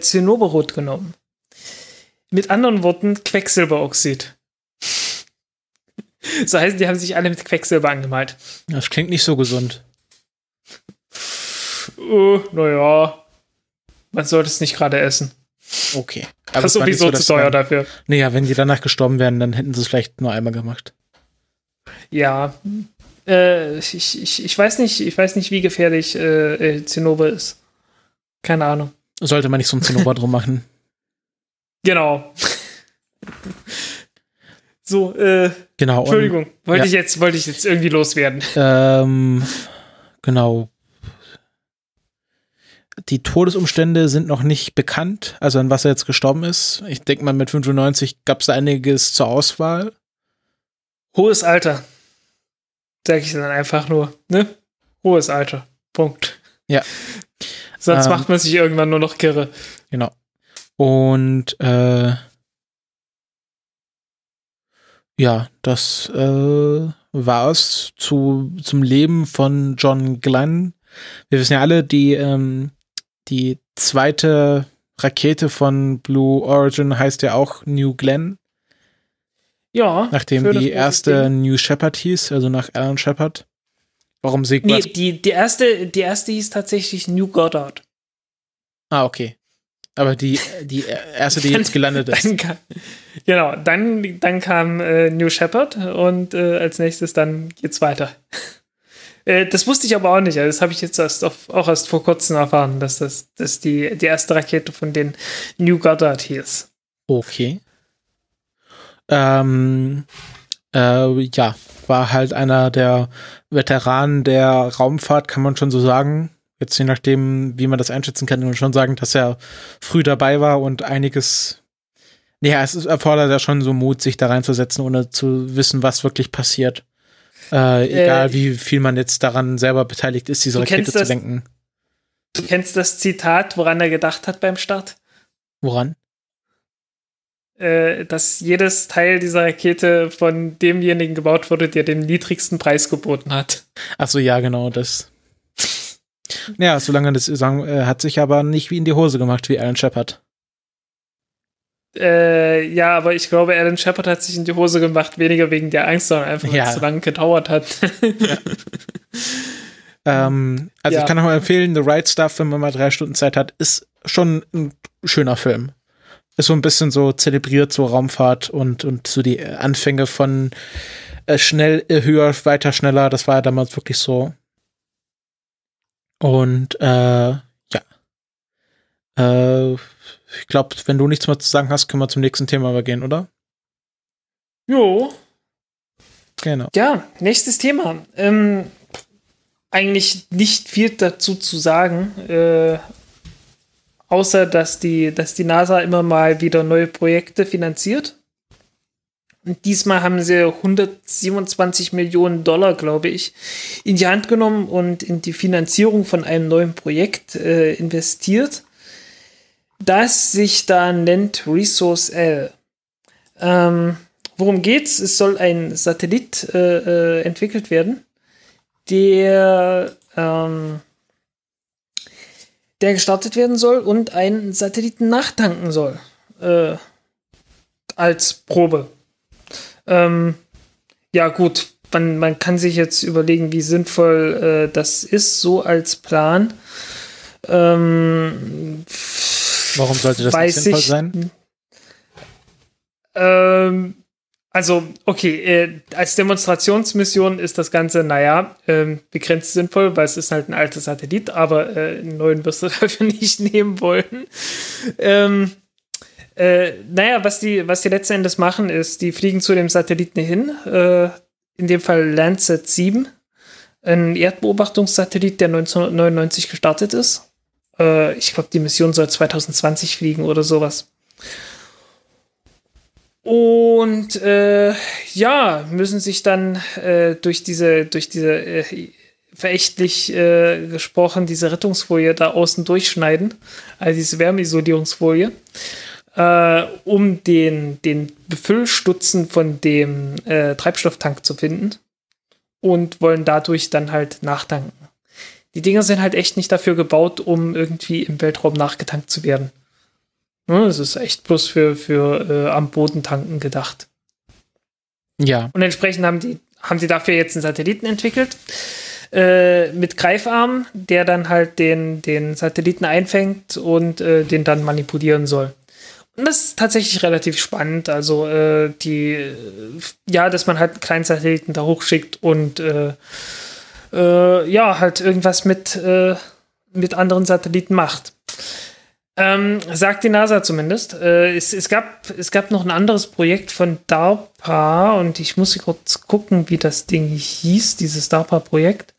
Zinnoberrot genommen. Mit anderen Worten, Quecksilberoxid. So heißen, die haben sich alle mit Quecksilber angemalt. Das klingt nicht so gesund. Uh, naja, man sollte es nicht gerade essen. Okay. Das ist sowieso dass zu teuer dann- dafür. Naja, wenn die danach gestorben wären, dann hätten sie es vielleicht nur einmal gemacht. Ja. Äh, ich, ich, ich weiß nicht, ich weiß nicht, wie gefährlich äh, äh, Zinnober ist. Keine Ahnung. Sollte man nicht so ein Zinnober drum machen. Genau. So, äh, Genau. und- Entschuldigung, wollte ja. ich jetzt, wollte ich jetzt irgendwie loswerden. Ähm, genau. Die Todesumstände sind noch nicht bekannt, also an was er jetzt gestorben ist. Ich denke mal, mit 95 gab es einiges zur Auswahl. Hohes Alter. Sag ich dann einfach nur, ne? Hohes Alter. Punkt. Ja. Sonst Ähm. macht man sich irgendwann nur noch kirre. Genau. Und äh, ja, das äh, war es zu, zum Leben von John Glenn. Wir wissen ja alle, die, ähm, die zweite Rakete von Blue Origin heißt ja auch New Glenn, Ja. nachdem die erste Ding. New Shepard hieß, also nach Alan Shepard. Warum sie Nee, die, die, erste, die erste hieß tatsächlich New Goddard. Ah, okay. Aber die, die erste, die jetzt gelandet ist. Dann kam, genau, dann, dann kam äh, New Shepard und äh, als nächstes dann geht's weiter. äh, das wusste ich aber auch nicht. Also das habe ich jetzt erst auf, auch erst vor kurzem erfahren, dass das dass die, die erste Rakete von den New Goddard hieß. Okay. Ähm, äh, ja, war halt einer der Veteranen der Raumfahrt, kann man schon so sagen. Jetzt je nachdem, wie man das einschätzen kann, kann schon sagen, dass er früh dabei war und einiges. Ja, es erfordert ja schon so Mut, sich da reinzusetzen, ohne zu wissen, was wirklich passiert. Äh, egal, Äh, wie viel man jetzt daran selber beteiligt ist, diese Rakete zu lenken. Du kennst das Zitat, woran er gedacht hat beim Start? Woran? Äh, dass jedes Teil dieser Rakete von demjenigen gebaut wurde, der den niedrigsten Preis geboten hat. Ach so, ja, genau, das. Ja, solange das sagen, äh, hat sich aber nicht wie in die Hose gemacht wie Alan Shepard. Äh, ja, aber ich glaube, Alan Shepard hat sich in die Hose gemacht, weniger wegen der Angst, sondern einfach, weil Ja. es so lange gedauert hat. Ähm, also Ja. ich kann auch mal empfehlen, The Right Stuff, wenn man mal drei Stunden Zeit hat, ist schon ein schöner Film. Ist so ein bisschen so zelebriert, so Raumfahrt und, und so die Anfänge von äh, schnell, äh, höher, weiter, schneller. Das war ja damals wirklich so. Und äh, ja. Äh, ich glaube, wenn du nichts mehr zu sagen hast, können wir zum nächsten Thema übergehen, oder? jo. Genau. Ja, nächstes Thema. Ähm, eigentlich nicht viel dazu zu sagen, äh, außer dass die, dass die NASA immer mal wieder neue Projekte finanziert. Und diesmal haben sie 127 Millionen Dollar, glaube ich, in die Hand genommen und in die Finanzierung von einem neuen Projekt äh, investiert, das sich da nennt Resource L. Ähm, worum geht's? Es soll ein Satellit äh, äh, entwickelt werden, der, ähm, der gestartet werden soll und einen Satelliten nachtanken soll. Äh, als Probe. Ähm, ja, gut, man, man kann sich jetzt überlegen, wie sinnvoll äh, das ist, so als Plan. Ähm, Warum sollte das nicht sinnvoll ich, sein? Ähm, also, okay, äh, als Demonstrationsmission ist das Ganze, naja, ähm, begrenzt sinnvoll, weil es ist halt ein alter Satellit, aber äh, einen neuen wirst du dafür nicht nehmen wollen. Ähm, äh, naja, was die, was die letzten Endes machen, ist, die fliegen zu dem Satelliten hin, äh, in dem Fall Landsat 7, ein Erdbeobachtungssatellit, der 1999 gestartet ist. Äh, ich glaube, die Mission soll 2020 fliegen oder sowas. Und äh, ja, müssen sich dann äh, durch diese, durch diese äh, verächtlich äh, gesprochen, diese Rettungsfolie da außen durchschneiden, also diese Wärmeisolierungsfolie, äh, um den, den Befüllstutzen von dem äh, Treibstofftank zu finden und wollen dadurch dann halt nachtanken. Die Dinger sind halt echt nicht dafür gebaut, um irgendwie im Weltraum nachgetankt zu werden. Ne, es ist echt bloß für, für äh, am Boden tanken gedacht. Ja. Und entsprechend haben die, haben sie dafür jetzt einen Satelliten entwickelt äh, mit Greifarm, der dann halt den, den Satelliten einfängt und äh, den dann manipulieren soll. Das ist tatsächlich relativ spannend. Also äh, die, äh, ja, dass man halt einen kleinen Satelliten da hochschickt und äh, äh, ja, halt irgendwas mit, mit anderen Satelliten macht. Ähm, sagt die NASA zumindest. Äh, es, es, gab, es gab noch ein anderes Projekt von DARPA und ich muss kurz gucken, wie das Ding hieß, dieses DARPA-Projekt.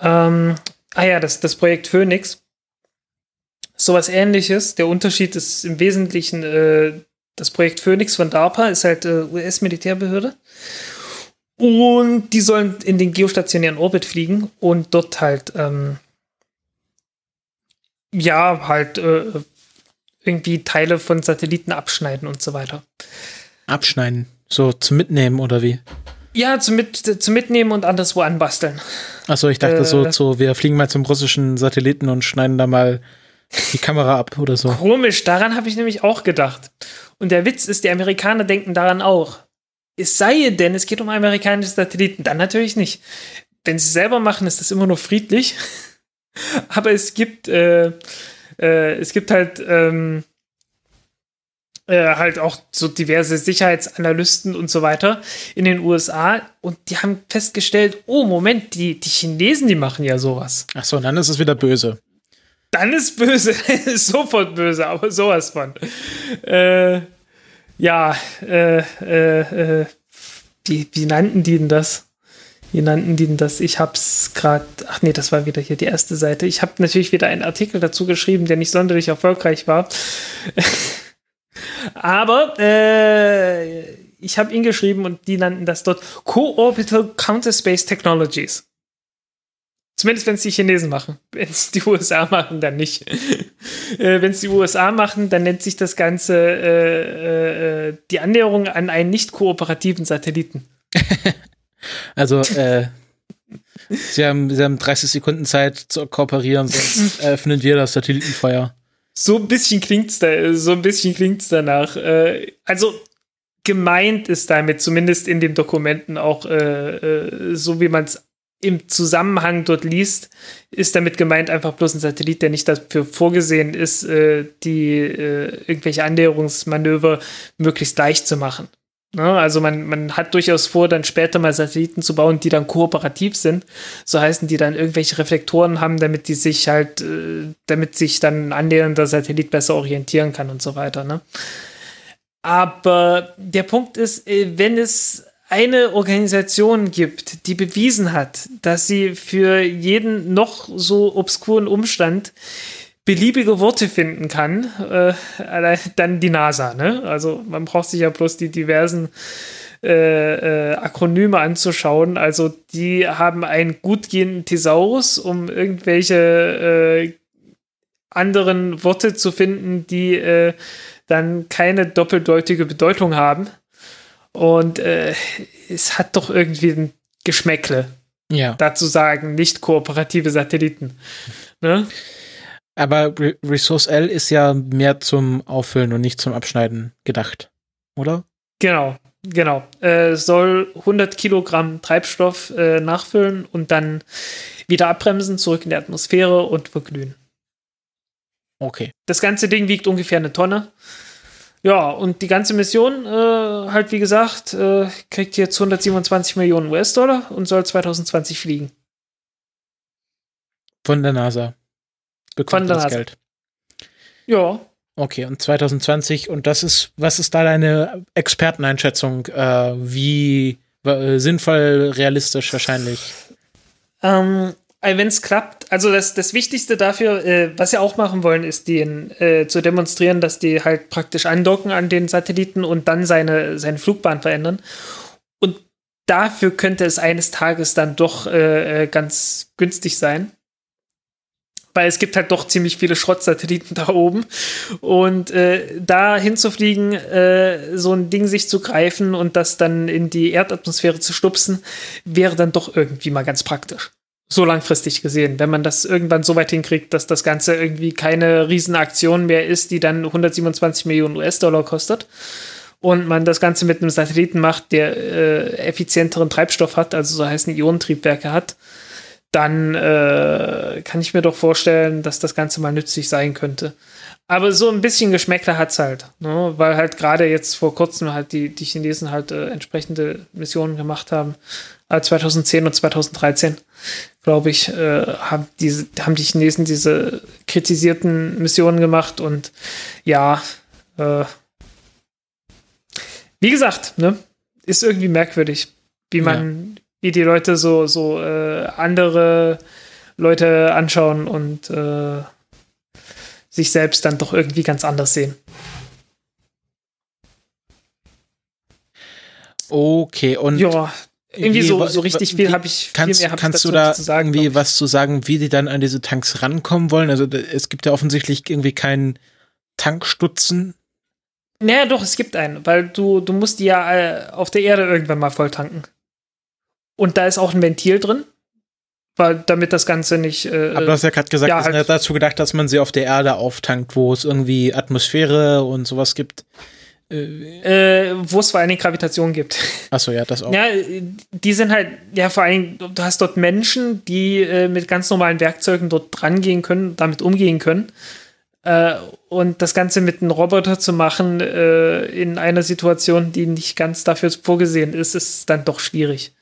Ähm, ah ja, das, das Projekt Phoenix. Sowas ähnliches. Der Unterschied ist im Wesentlichen, äh, das Projekt Phoenix von DARPA ist halt äh, US-Militärbehörde. Und die sollen in den geostationären Orbit fliegen und dort halt ähm, ja, halt äh, irgendwie Teile von Satelliten abschneiden und so weiter. Abschneiden? So zum Mitnehmen oder wie? Ja, zum, Mit zum Mitnehmen und anderswo anbasteln. Achso, ich dachte äh, so, so, wir fliegen mal zum russischen Satelliten und schneiden da mal die Kamera ab oder so. Komisch, daran habe ich nämlich auch gedacht. Und der Witz ist, die Amerikaner denken daran auch. Es sei denn, es geht um amerikanische Satelliten. Dann natürlich nicht. Wenn sie selber machen, ist das immer nur friedlich. Aber es gibt, äh, äh, es gibt halt, ähm, äh, halt auch so diverse Sicherheitsanalysten und so weiter in den USA und die haben festgestellt, oh Moment, die, die Chinesen, die machen ja sowas. Ach so, dann ist es wieder böse. Dann ist böse, ist sofort böse, aber sowas von. Äh, ja, äh, äh, äh, wie, wie nannten die denn das? Wie nannten die denn das? Ich hab's gerade, ach nee, das war wieder hier die erste Seite. Ich habe natürlich wieder einen Artikel dazu geschrieben, der nicht sonderlich erfolgreich war. Aber äh, ich habe ihn geschrieben und die nannten das dort Co-Orbital Counterspace Technologies. Zumindest wenn es die Chinesen machen. Wenn es die USA machen, dann nicht. äh, wenn es die USA machen, dann nennt sich das Ganze äh, äh, die Annäherung an einen nicht kooperativen Satelliten. Also, äh, sie, haben, sie haben 30 Sekunden Zeit zu kooperieren, sonst eröffnen wir das Satellitenfeuer. So ein bisschen klingt's da, so ein bisschen klingt's danach. Äh, also gemeint ist damit, zumindest in den Dokumenten auch, äh, äh, so wie man es im Zusammenhang dort liest, ist damit gemeint einfach bloß ein Satellit, der nicht dafür vorgesehen ist, äh, die äh, irgendwelche Annäherungsmanöver möglichst leicht zu machen. Ne? Also man, man hat durchaus vor, dann später mal Satelliten zu bauen, die dann kooperativ sind. So heißen die dann irgendwelche Reflektoren haben, damit die sich halt, äh, damit sich dann ein annähernder Satellit besser orientieren kann und so weiter. Ne? Aber der Punkt ist, äh, wenn es eine Organisation gibt, die bewiesen hat, dass sie für jeden noch so obskuren Umstand beliebige Worte finden kann, äh, dann die NASA. Ne? Also man braucht sich ja bloß die diversen äh, äh, Akronyme anzuschauen. Also die haben einen gut gehenden Thesaurus, um irgendwelche äh, anderen Worte zu finden, die äh, dann keine doppeldeutige Bedeutung haben. Und äh, es hat doch irgendwie ein Geschmäckle. Ja. dazu sagen, nicht kooperative Satelliten. Ne? Aber Re Resource L ist ja mehr zum Auffüllen und nicht zum Abschneiden gedacht, oder? Genau, genau. Äh, soll 100 Kilogramm Treibstoff äh, nachfüllen und dann wieder abbremsen, zurück in die Atmosphäre und verglühen. Okay. Das ganze Ding wiegt ungefähr eine Tonne. Ja, und die ganze Mission, äh, halt wie gesagt, äh, kriegt jetzt 127 Millionen US-Dollar und soll 2020 fliegen. Von der NASA. Bekommt Von der das NASA. Geld. Ja, Okay, und 2020, und das ist, was ist da deine Experteneinschätzung? Äh, wie äh, sinnvoll, realistisch wahrscheinlich? Ähm, wenn es klappt, also das, das Wichtigste dafür, äh, was sie auch machen wollen, ist den äh, zu demonstrieren, dass die halt praktisch andocken an den Satelliten und dann seine, seine Flugbahn verändern. Und dafür könnte es eines Tages dann doch äh, äh, ganz günstig sein. Weil es gibt halt doch ziemlich viele Schrottsatelliten da oben. Und äh, da hinzufliegen, äh, so ein Ding sich zu greifen und das dann in die Erdatmosphäre zu stupsen, wäre dann doch irgendwie mal ganz praktisch. So langfristig gesehen, wenn man das irgendwann so weit hinkriegt, dass das Ganze irgendwie keine Riesenaktion mehr ist, die dann 127 Millionen US-Dollar kostet und man das Ganze mit einem Satelliten macht, der äh, effizienteren Treibstoff hat, also so heißen Ionentriebwerke hat, dann äh, kann ich mir doch vorstellen, dass das Ganze mal nützlich sein könnte. Aber so ein bisschen Geschmäckler hat's halt, ne? weil halt gerade jetzt vor kurzem halt die, die Chinesen halt äh, entsprechende Missionen gemacht haben. Äh, 2010 und 2013, glaube ich, äh, haben, diese, haben die Chinesen diese kritisierten Missionen gemacht und ja, äh, wie gesagt, ne, ist irgendwie merkwürdig, wie man, wie die Leute so, so äh, andere Leute anschauen und äh, sich selbst dann doch irgendwie ganz anders sehen. Okay, und Ja, irgendwie wie- so, so richtig viel habe ich, kannst, viel mehr kannst du da zu sagen. irgendwie was zu sagen, wie die dann an diese Tanks rankommen wollen? Also es gibt ja offensichtlich irgendwie keinen Tankstutzen. Naja, doch, es gibt einen, weil du, du musst die ja äh, auf der Erde irgendwann mal voll tanken. Und da ist auch ein Ventil drin, weil damit das Ganze nicht. Äh, Aber du hast ja gerade gesagt, ja, es ist halt- ja dazu gedacht, dass man sie auf der Erde auftankt, wo es irgendwie Atmosphäre und sowas gibt. Äh, wo es vor allen Dingen Gravitation gibt. achso, ja, das auch. Ja, die sind halt, ja, vor allen Dingen, du hast dort Menschen, die äh, mit ganz normalen Werkzeugen dort drangehen können, damit umgehen können. Äh, und das Ganze mit einem Roboter zu machen, äh, in einer Situation, die nicht ganz dafür vorgesehen ist, ist dann doch schwierig.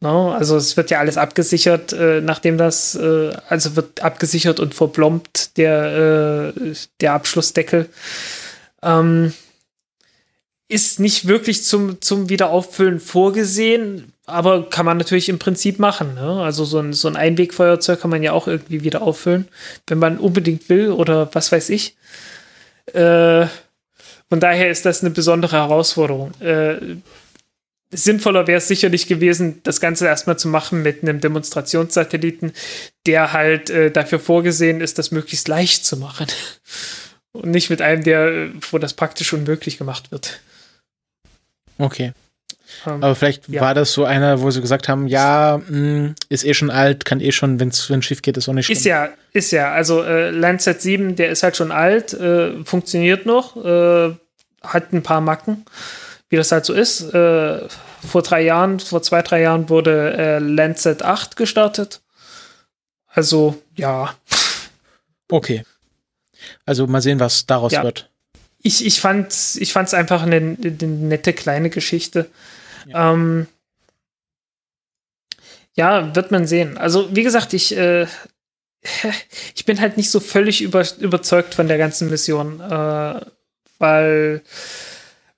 No, also es wird ja alles abgesichert, äh, nachdem das, äh, also wird abgesichert und verplombt der, der Abschlussdeckel. Ähm, ist nicht wirklich zum, zum Wiederauffüllen vorgesehen, aber kann man natürlich im Prinzip machen. Ne? Also so ein, so ein Einwegfeuerzeug kann man ja auch irgendwie wieder auffüllen, wenn man unbedingt will oder was weiß ich. Äh, von daher ist das eine besondere Herausforderung. Äh, sinnvoller wäre es sicherlich gewesen, das Ganze erstmal zu machen mit einem Demonstrationssatelliten, der halt äh, dafür vorgesehen ist, das möglichst leicht zu machen. Und nicht mit einem, der, wo das praktisch unmöglich gemacht wird. Okay. Ähm, Aber vielleicht Ja. war das so einer, wo sie gesagt haben, ja, mh, ist eh schon alt, kann eh schon, wenn schief geht, ist auch nicht schlimm. Ist ja, ist ja. Also äh, Lancet 7, der ist halt schon alt, äh, funktioniert noch, äh, hat ein paar Macken, wie das halt so ist. Äh, vor drei Jahren, vor zwei, drei Jahren wurde äh, Lancet 8 gestartet. Also, ja. Okay. Also mal sehen, was daraus Ja. wird. Ich, ich fand ich fand's einfach eine, eine nette kleine Geschichte. Ja. Ähm, ja, wird man sehen. Also, wie gesagt, ich, äh, ich bin halt nicht so völlig über, überzeugt von der ganzen Mission, äh, weil,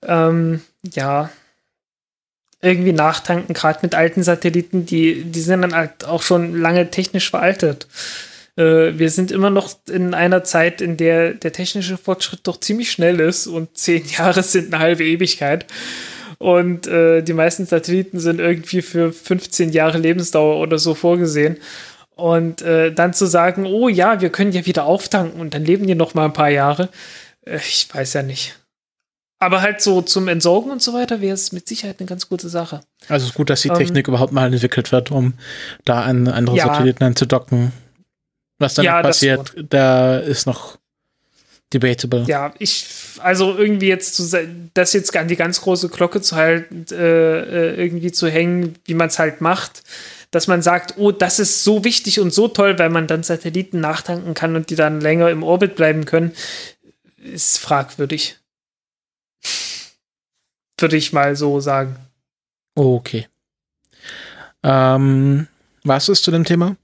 ähm, ja, irgendwie nachtanken, gerade mit alten Satelliten, die, die sind dann halt auch schon lange technisch veraltet. Äh, wir sind immer noch in einer Zeit, in der der technische Fortschritt doch ziemlich schnell ist und zehn Jahre sind eine halbe Ewigkeit. Und äh, die meisten Satelliten sind irgendwie für 15 Jahre Lebensdauer oder so vorgesehen. Und äh, dann zu sagen, oh ja, wir können ja wieder auftanken und dann leben die noch mal ein paar Jahre, äh, ich weiß ja nicht. Aber halt so zum Entsorgen und so weiter wäre es mit Sicherheit eine ganz gute Sache. Also es ist gut, dass die Ähm, Technik überhaupt mal entwickelt wird, um da an andere Ja. Satelliten anzudocken. Was dann Ja, passiert, da ist noch debatable. Ja, ich, also irgendwie jetzt zu, das jetzt an die ganz große Glocke zu halten, äh, äh, irgendwie zu hängen, wie man es halt macht, dass man sagt, oh, das ist so wichtig und so toll, weil man dann Satelliten nachtanken kann und die dann länger im Orbit bleiben können, ist fragwürdig. Würde ich mal so sagen. Okay. Ähm, was ist zu dem Thema?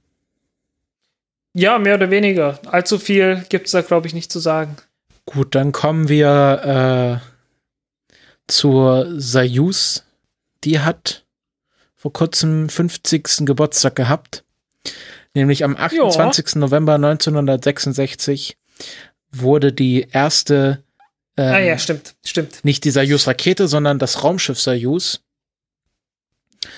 Ja, mehr oder weniger. Allzu viel gibt es da, glaube ich, nicht zu sagen. Gut, dann kommen wir äh, zur Soyuz. Die hat vor kurzem 50. Geburtstag gehabt. Nämlich am 28. November 1966 wurde die erste, ähm, ah ja, stimmt, stimmt. nicht die Soyuz-Rakete, sondern das Raumschiff Soyuz.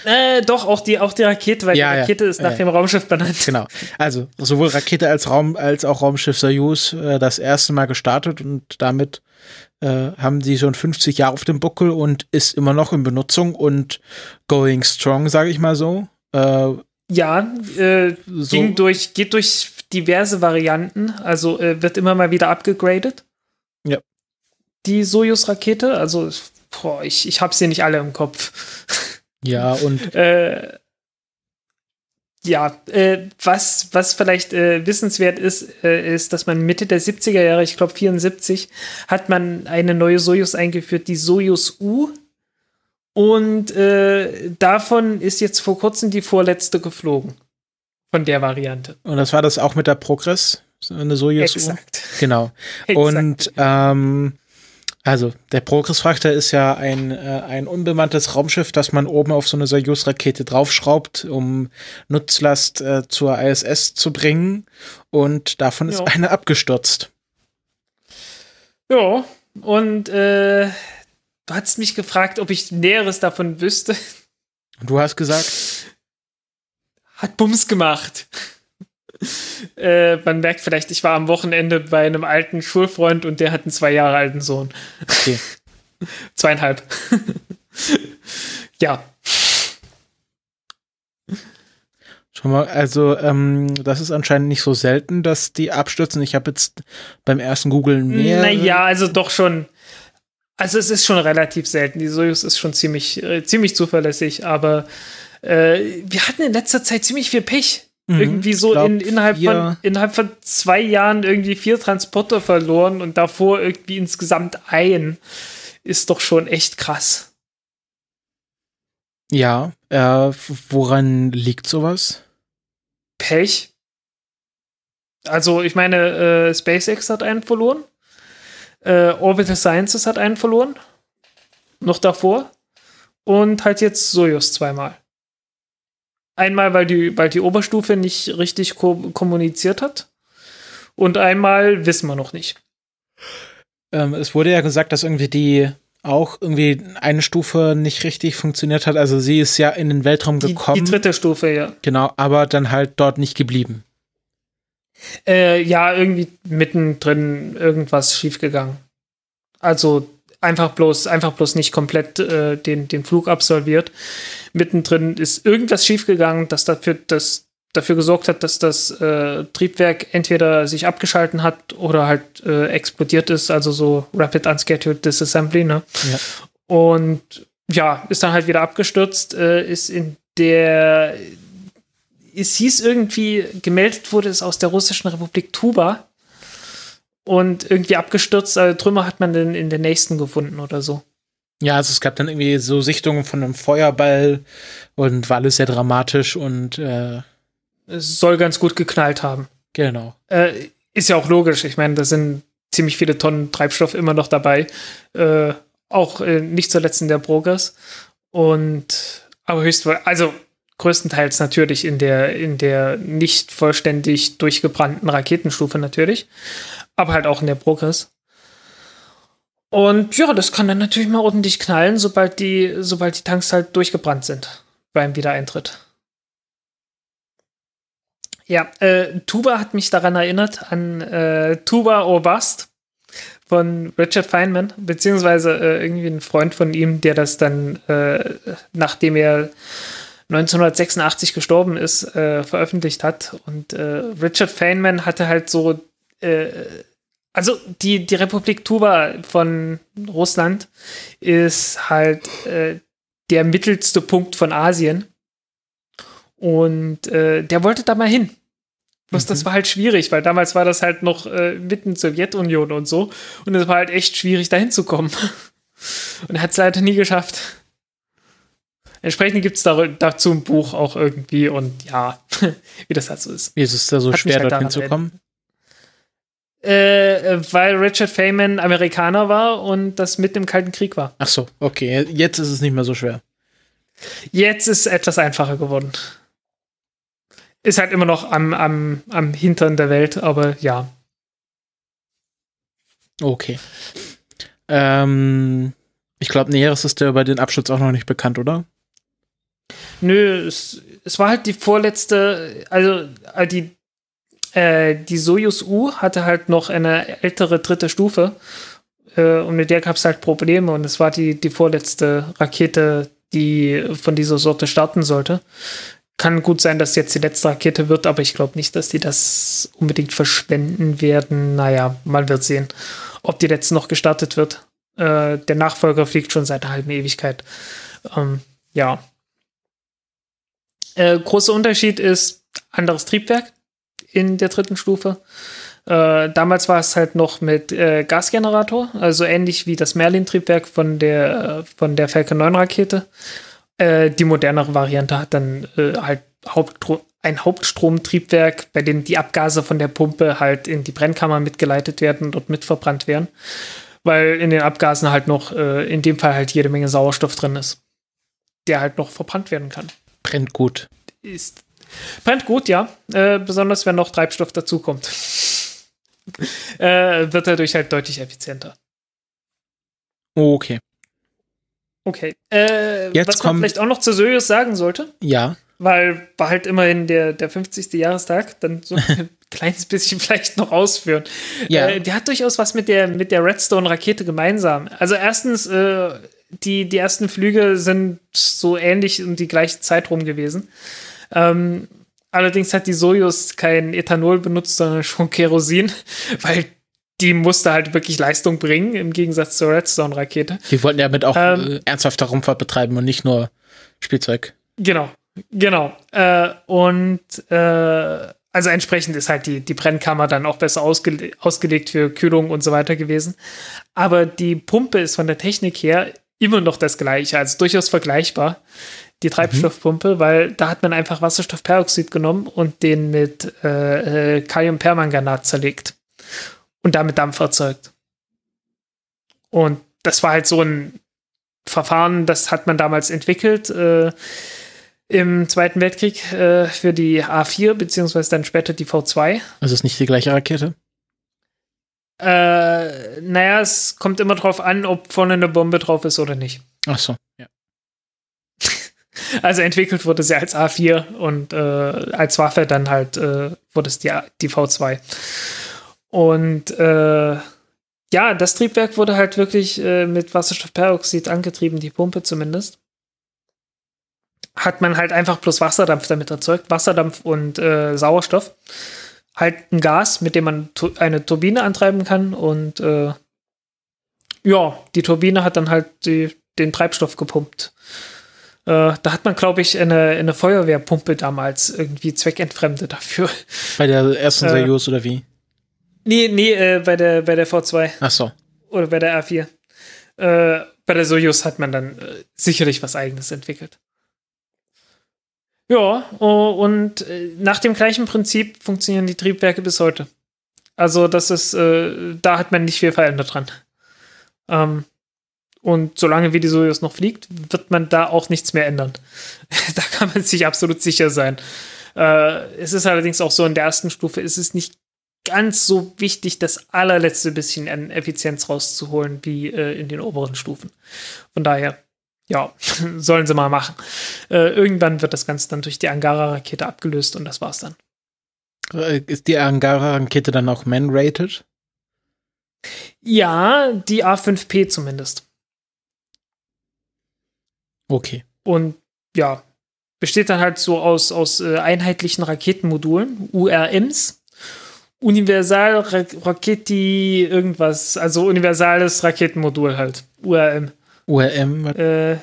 Äh, doch, auch die, auch die Rakete, weil Ja, die ja. Rakete ist nach Ja. dem Raumschiff benannt. Genau. Also sowohl Rakete als Raum als auch Raumschiff Soyuz äh, das erste Mal gestartet und damit äh, haben sie schon 50 Jahre auf dem Buckel und ist immer noch in Benutzung und going strong, sage ich mal so. Äh, Ja, äh, so ging durch, geht durch diverse Varianten, also wird immer mal wieder abgegradet. Ja. Die Sojus-Rakete, also boah, ich, ich hab's hier nicht alle im Kopf. Ja und äh, ja, äh, was, was vielleicht äh, wissenswert ist, äh, ist, dass man Mitte der 70er Jahre, ich glaube 74, hat man eine neue Sojus eingeführt, die Sojus U. Und äh, davon ist jetzt vor kurzem die vorletzte geflogen. Von der Variante. und das war das auch mit der Progress, so eine Soyuz. Exakt. Genau. Exakt. Und ähm, also der Progress-Frachter ist ja ein, äh, ein unbemanntes Raumschiff, das man oben auf so eine Soyuz-Rakete draufschraubt, um Nutzlast äh, zur ISS zu bringen. Und davon ist Ja. eine abgestürzt. Ja, und äh, du hast mich gefragt, ob ich Näheres davon wüsste. Und du hast gesagt, Hat Bums gemacht. äh, man merkt vielleicht, ich war am Wochenende bei einem alten Schulfreund und der hat einen zwei Jahre alten Sohn. okay, Zweieinhalb. ja. schon mal, also ähm, das ist anscheinend nicht so selten, dass die abstürzen. Ich habe jetzt beim ersten Googlen mehr. Naja, also doch schon. Also es ist schon relativ selten. Die Soyuz ist schon ziemlich, äh, ziemlich zuverlässig, aber äh, wir hatten in letzter Zeit ziemlich viel Pech. Mhm, irgendwie so glaub, in, innerhalb, von, innerhalb von zwei Jahren irgendwie vier Transporter verloren und davor irgendwie insgesamt ein. Ist doch schon echt krass. Ja, äh, woran liegt sowas? Pech. Also, ich meine, äh, SpaceX hat einen verloren. Äh, Orbital Sciences hat einen verloren. Noch davor. Und halt jetzt Soyuz zweimal. Einmal, weil die, weil die Oberstufe nicht richtig ko kommuniziert hat. Und einmal wissen wir noch nicht. Ähm, es wurde ja gesagt, dass irgendwie die auch irgendwie eine Stufe nicht richtig funktioniert hat. Also sie ist ja in den Weltraum Die, gekommen. die dritte Stufe, ja. Genau, aber dann halt dort nicht geblieben. Äh, ja, irgendwie mittendrin irgendwas schiefgegangen. Also einfach bloß, einfach bloß nicht komplett äh, den, den Flug absolviert. Mittendrin ist irgendwas schiefgegangen, das dafür, das dafür gesorgt hat, dass das äh, Triebwerk entweder sich abgeschalten hat oder halt äh, explodiert ist, also so Rapid Unscheduled Disassembly, ne? Ja. Und ja, ist dann halt wieder abgestürzt, äh, ist in der es hieß irgendwie, gemeldet wurde es aus der russischen Republik Tuba und irgendwie abgestürzt, also Trümmer hat man dann in der nächsten gefunden oder so. Ja, also es gab dann irgendwie so Sichtungen von einem Feuerball und war alles sehr dramatisch und äh, Es soll ganz gut geknallt haben. genau. Äh, ist ja auch logisch, ich meine, da sind ziemlich viele Tonnen Treibstoff immer noch dabei. Äh, auch äh, nicht zuletzt in der Progress. Und aber höchstwahrscheinlich, also größtenteils natürlich in der, in der nicht vollständig durchgebrannten Raketenstufe natürlich. Aber halt auch in der Progress. Und ja, das kann dann natürlich mal ordentlich knallen, sobald die, sobald die Tanks halt durchgebrannt sind beim Wiedereintritt. Ja, äh, Tuba hat mich daran erinnert an äh, Tuba or Bust, von Richard Feynman, beziehungsweise äh, irgendwie ein Freund von ihm, der das dann, äh, nachdem er 1986 gestorben ist, äh, veröffentlicht hat. Und äh, Richard Feynman hatte halt so, also die, die Republik Tuva von Russland ist halt äh, der mittelste Punkt von Asien. Und äh, der wollte da mal hin. Bloß das war halt schwierig, weil damals war das halt noch äh, mitten Sowjetunion und so. Und es war halt echt schwierig, da hinzukommen. Und er hat es leider nie geschafft. Entsprechend gibt es da, dazu ein Buch auch irgendwie und ja, wie das halt so ist. Wie ist es da so mich schwer, halt dorthin zu kommen? Äh, weil Richard Feynman Amerikaner war und das mit dem Kalten Krieg war. Ach so, okay. Jetzt ist es nicht mehr so schwer. Jetzt ist es etwas einfacher geworden. Ist halt immer noch am, am, am Hintern der Welt, aber ja. Okay. Ähm, ich glaube, Näheres ist ja über den Absturz auch noch nicht bekannt, oder? Nö, es, es war halt die vorletzte, also äh, die, äh, die Soyuz U hatte halt noch eine ältere dritte Stufe äh, und mit der gab es halt Probleme und es war die, die vorletzte Rakete, die von dieser Sorte starten sollte. Kann gut sein, dass jetzt die letzte Rakete wird, aber ich glaube nicht, dass die das unbedingt verschwenden werden. Naja, man wird sehen, ob die letzte noch gestartet wird. Äh, der Nachfolger fliegt schon seit einer halben Ewigkeit. Ähm, ja. Äh, großer Unterschied ist anderes Triebwerk in der dritten Stufe. Äh, damals war es halt noch mit äh, Gasgenerator, also ähnlich wie das Merlin-Triebwerk von der, von der Falcon 9-Rakete. Äh, die modernere Variante hat dann äh, halt Hauptstro ein Hauptstromtriebwerk, bei dem die Abgase von der Pumpe halt in die Brennkammer mitgeleitet werden und dort mitverbrannt werden. Weil in den Abgasen halt noch, äh, in dem Fall halt jede Menge Sauerstoff drin ist, der halt noch verbrannt werden kann. Brennt gut. Ist, brennt gut, ja. Äh, besonders wenn noch Treibstoff dazukommt. äh, wird dadurch halt deutlich effizienter. Okay. Okay. Äh, Jetzt was man kommt- vielleicht auch noch zu Soyuz sagen sollte, Ja. weil war halt immerhin der, der 50. Jahrestag, dann so ein kleines bisschen vielleicht noch ausführen. Ja. Äh, der hat durchaus was mit der, mit der Redstone-Rakete gemeinsam. Also erstens, äh, die, die ersten Flüge sind so ähnlich um die gleiche Zeit rum gewesen. Ähm, allerdings hat die Soyuz kein Ethanol benutzt, sondern schon Kerosin, weil die musste halt wirklich Leistung bringen, im Gegensatz zur Redstone-Rakete. Die wollten ja mit auch Ähm, äh, ernsthafter Raumfahrt betreiben und nicht nur Spielzeug. Genau, genau. Äh, und äh, also entsprechend ist halt die, die Brennkammer dann auch besser ausge ausgelegt für Kühlung und so weiter gewesen. Aber die Pumpe ist von der Technik her immer noch das gleiche, also durchaus vergleichbar, die Treibstoffpumpe, weil da hat man einfach Wasserstoffperoxid genommen und den mit äh, äh, Kaliumpermanganat zerlegt und damit Dampf erzeugt. Und das war halt so ein Verfahren, das hat man damals entwickelt äh, im Zweiten Weltkrieg äh, für die A4, beziehungsweise dann später die V2. Also ist nicht die gleiche Rakete? Äh, naja, es kommt immer drauf an, ob vorne eine Bombe drauf ist oder nicht. Ach so, ja. Also entwickelt wurde sie als A4 und äh, als Waffe dann halt äh, wurde es die, die V2. Und äh, ja, das Triebwerk wurde halt wirklich äh, mit Wasserstoffperoxid angetrieben, die Pumpe zumindest. Hat man halt einfach bloß Wasserdampf damit erzeugt, Wasserdampf und äh, Sauerstoff. Halt ein Gas, mit dem man eine Turbine antreiben kann und äh, ja, die Turbine hat dann halt die, den Treibstoff gepumpt. Äh, da hat man, glaube ich, eine, eine Feuerwehrpumpe damals irgendwie zweckentfremdet dafür. Bei der ersten Äh. Soyuz oder wie? Nee, nee, äh, bei, der, bei der V2 Ach so. oder bei der R4. Äh, bei der Soyuz hat man dann äh, sicherlich was eigenes entwickelt. Ja, oh, und äh, nach dem gleichen Prinzip funktionieren die Triebwerke bis heute. Also, das ist, äh, da hat man nicht viel verändert dran. Ähm, und solange wie die Soyuz noch fliegt, wird man da auch nichts mehr ändern. da kann man sich absolut sicher sein. Äh, es ist allerdings auch so, in der ersten Stufe ist es nicht ganz so wichtig, das allerletzte bisschen an Effizienz rauszuholen wie äh, in den oberen Stufen. Von daher, ja, sollen sie mal machen. Äh, irgendwann wird das Ganze dann durch die Angara-Rakete abgelöst und das war's dann. Äh, Ist die Angara-Rakete dann auch man-rated? Ja, die A5P zumindest. Okay. Und ja, besteht dann halt so aus, aus äh, einheitlichen Raketenmodulen, URMs. Universal Ra Raketi irgendwas, also universales Raketenmodul halt, URM. URM. Äh,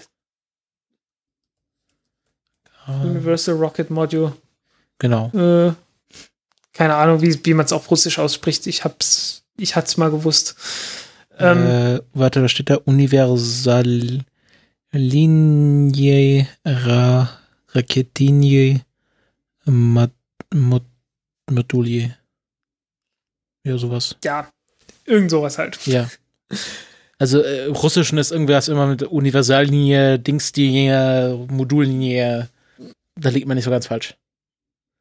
ah, Universal Rocket Module. Genau. Äh, keine Ahnung, wie, wie man es auf Russisch ausspricht. Ich hab's, ich hatte es mal gewusst. Ähm, äh, warte, da steht da Universal Linie Ra Raketinie Mat Mod Modulie. Ja, sowas. ja, irgend sowas halt. Ja. Also äh, im Russischen ist irgendwas immer mit Universallinie, Dingslinie, Modullinie. Da liegt man nicht so ganz falsch.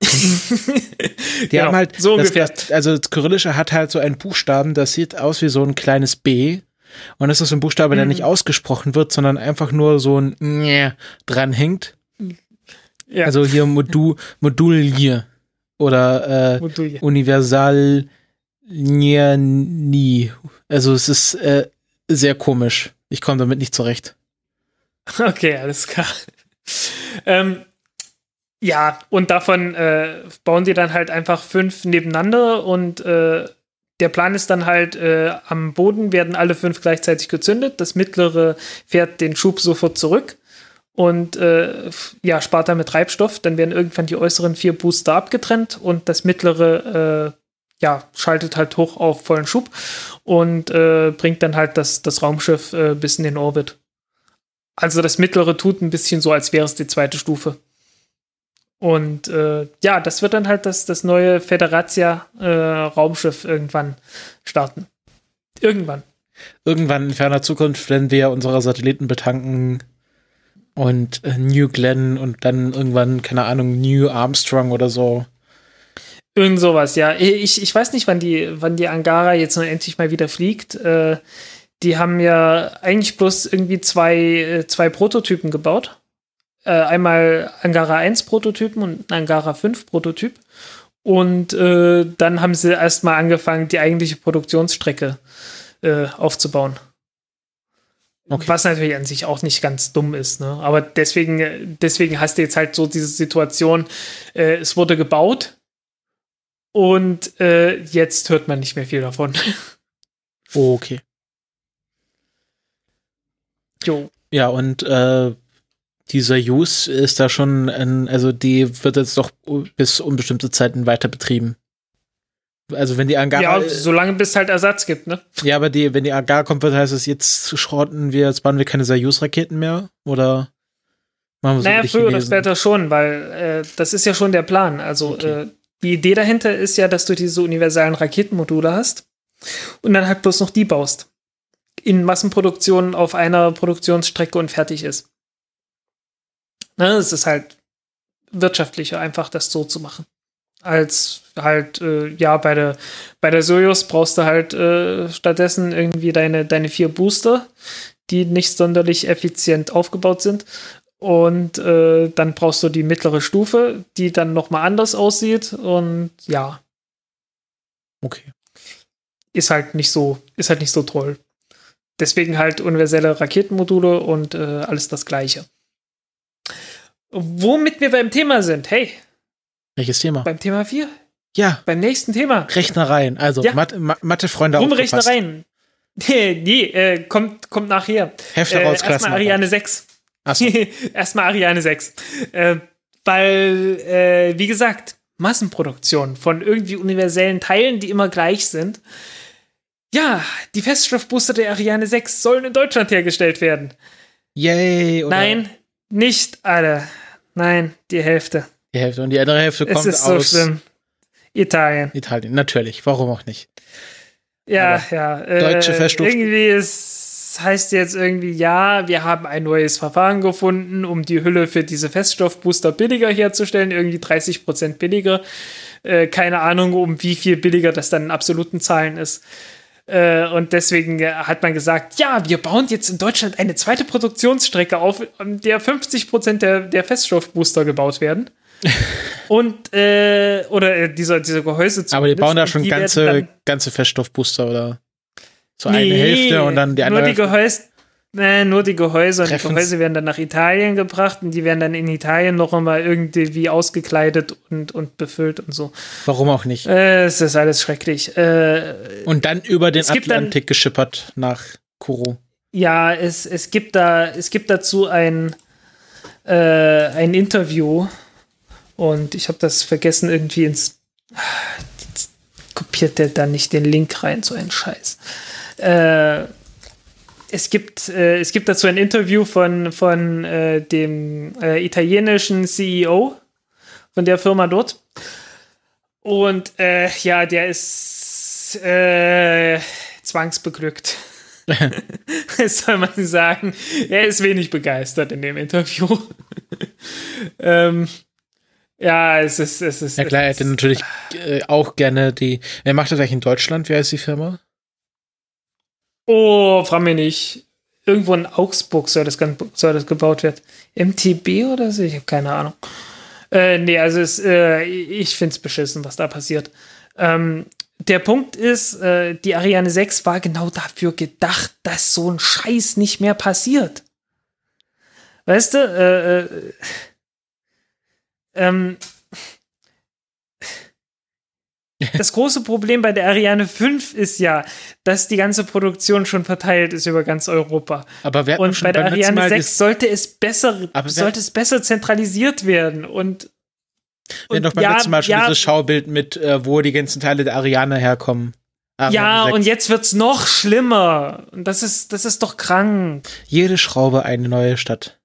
Die Genau, haben halt, so das, also das Kyrillische hat halt so einen Buchstaben, das sieht aus wie so ein kleines B. Und das ist ein Buchstabe, der Mhm. nicht ausgesprochen wird, sondern einfach nur so ein Njä dranhängt. ja, Also hier Modul, Modulie oder äh, Modul. Universal nie. Also es ist äh, sehr komisch. Ich komme damit nicht zurecht. Okay, alles klar. ähm, ja, und davon äh, bauen die dann halt einfach fünf nebeneinander und äh, der Plan ist dann halt, äh, am Boden werden alle fünf gleichzeitig gezündet. Das mittlere fährt den Schub sofort zurück und äh, ja, spart damit Treibstoff. Dann werden irgendwann die äußeren vier Booster abgetrennt und das mittlere äh, ja, schaltet halt hoch auf vollen Schub und äh, bringt dann halt das, das Raumschiff äh, bis in den Orbit. Also das mittlere tut ein bisschen so, als wäre es die zweite Stufe. Und äh, ja, das wird dann halt das, das neue Federatia-Raumschiff irgendwann starten. Irgendwann. Irgendwann in ferner Zukunft, wenn wir unsere Satelliten betanken und äh, New Glenn und dann irgendwann, keine Ahnung, New Armstrong oder so. Irgend sowas, ja. Ich, ich weiß nicht, wann die, wann die Angara jetzt nun endlich mal wieder fliegt. Äh, die haben ja eigentlich bloß irgendwie zwei, äh, zwei Prototypen gebaut. Äh, einmal Angara 1 Prototypen und Angara 5 Prototyp. Und äh, dann haben sie erstmal angefangen, die eigentliche Produktionsstrecke äh, aufzubauen. Okay. Was natürlich an sich auch nicht ganz dumm ist, ne? Aber deswegen, deswegen hast du jetzt halt so diese Situation, äh, es wurde gebaut und äh, jetzt hört man nicht mehr viel davon. Okay. jo. Ja, und äh, dieser Use ist da schon, ein, also die wird jetzt doch bis unbestimmte Zeiten weiter betrieben. Also wenn die Angara, Ja, ja, solange bis halt Ersatz gibt, ne? ja, aber die, wenn die Angara kommt, wird heißt es, jetzt schrotten wir, jetzt bauen wir keine Soyuz-Raketen mehr? Oder machen wir so Naja, die früher oder später schon, weil äh, das ist ja schon der Plan. Also Okay. äh, die Idee dahinter ist ja, dass du diese universalen Raketenmodule hast und dann halt bloß noch die baust. In Massenproduktion auf einer Produktionsstrecke und fertig ist. Ne, es ist halt wirtschaftlicher, einfach das so zu machen. Als halt, äh, ja, bei der, bei der Soyuz brauchst du halt äh, stattdessen irgendwie deine, deine vier Booster, die nicht sonderlich effizient aufgebaut sind. Und äh, dann brauchst du die mittlere Stufe, die dann noch mal anders aussieht. Und ja, Okay. ist halt nicht so, ist halt nicht so toll. Deswegen halt universelle Raketenmodule und äh, alles das Gleiche. Womit wir beim Thema sind, hey, Welches Thema? beim Thema 4, Ja, beim nächsten Thema. Rechnereien. Also Ja. Mathe, Ma Mathe-Freunde aufgepasst. Rumrechnereien. Nee, nee äh, kommt, kommt nachher. Hefte Äh, erstmal Ariane 6. Achso, Erstmal Ariane 6. Äh, weil, äh, wie gesagt, Massenproduktion von irgendwie universellen Teilen, die immer gleich sind. Ja, die Feststoffbooster der Ariane 6 sollen in Deutschland hergestellt werden. yay. Oder Nein, nicht alle. Nein, die Hälfte. Die Hälfte. Und die andere Hälfte Es kommt ist so aus schlimm. Italien. Italien. Natürlich, warum auch nicht. Ja, Aber ja. Äh, deutsche Feststoff- Irgendwie es heißt jetzt irgendwie, ja, wir haben ein neues Verfahren gefunden, um die Hülle für diese Feststoffbooster billiger herzustellen, irgendwie 30% billiger. Äh, keine Ahnung, um wie viel billiger das dann in absoluten Zahlen ist. Äh, und deswegen äh, hat man gesagt, ja, wir bauen jetzt in Deutschland eine zweite Produktionsstrecke auf, an der 50% der, der Feststoffbooster gebaut werden. und, äh, oder äh, dieser, dieser Gehäuse Aber die bauen da schon ganze, ganze Feststoffbooster oder. So eine Hälfte und dann die andere. Nur die Gehäuse, nee, nur die Gehäuse. Und die. Gehäuse werden dann nach Italien gebracht und die werden dann in Italien noch einmal irgendwie ausgekleidet und, und befüllt und so. Warum auch nicht? Äh, es ist alles schrecklich. Äh, Und dann über den gibt dann- Atlantik geschippert nach Kuro. ja, es, es gibt da, es gibt dazu ein, äh, ein Interview und ich habe das vergessen irgendwie ins jetzt kopiert der da nicht den Link rein, so ein Scheiß. Äh, es gibt, äh, es gibt dazu ein Interview von, von äh, dem äh, italienischen CEO von der Firma dort. Und äh, ja, der ist äh, zwangsbeglückt. Was soll man sagen? Er ist wenig begeistert in dem Interview. ähm, ja, es ist, es ist. Ja klar, er hätte natürlich äh, auch gerne die. Er macht das eigentlich in Deutschland. Wie heißt die Firma? Oh, frag mich nicht. Irgendwo in Augsburg soll das, soll das gebaut werden. MTB oder so? Ich habe keine Ahnung. Äh, nee, also es, äh, ich finde es beschissen, was da passiert. Ähm, der Punkt ist, äh, die Ariane 6 war genau dafür gedacht, dass so ein Scheiß nicht mehr passiert. Weißt du, äh, äh, ähm, das große Problem bei der Ariane 5 ist ja, dass die ganze Produktion schon verteilt ist über ganz Europa. Aber wir Und bei der Ariane Mal 6 dis- sollte es besser, sollte es besser zentralisiert werden und wir hatten doch beim ja, letzten Mal schon ja, dieses Schaubild mit, äh, wo die ganzen Teile der Ariane herkommen. Ariane ja, 6. und jetzt wird's noch schlimmer. Und das ist, das ist doch krank. Jede Schraube eine neue Stadt.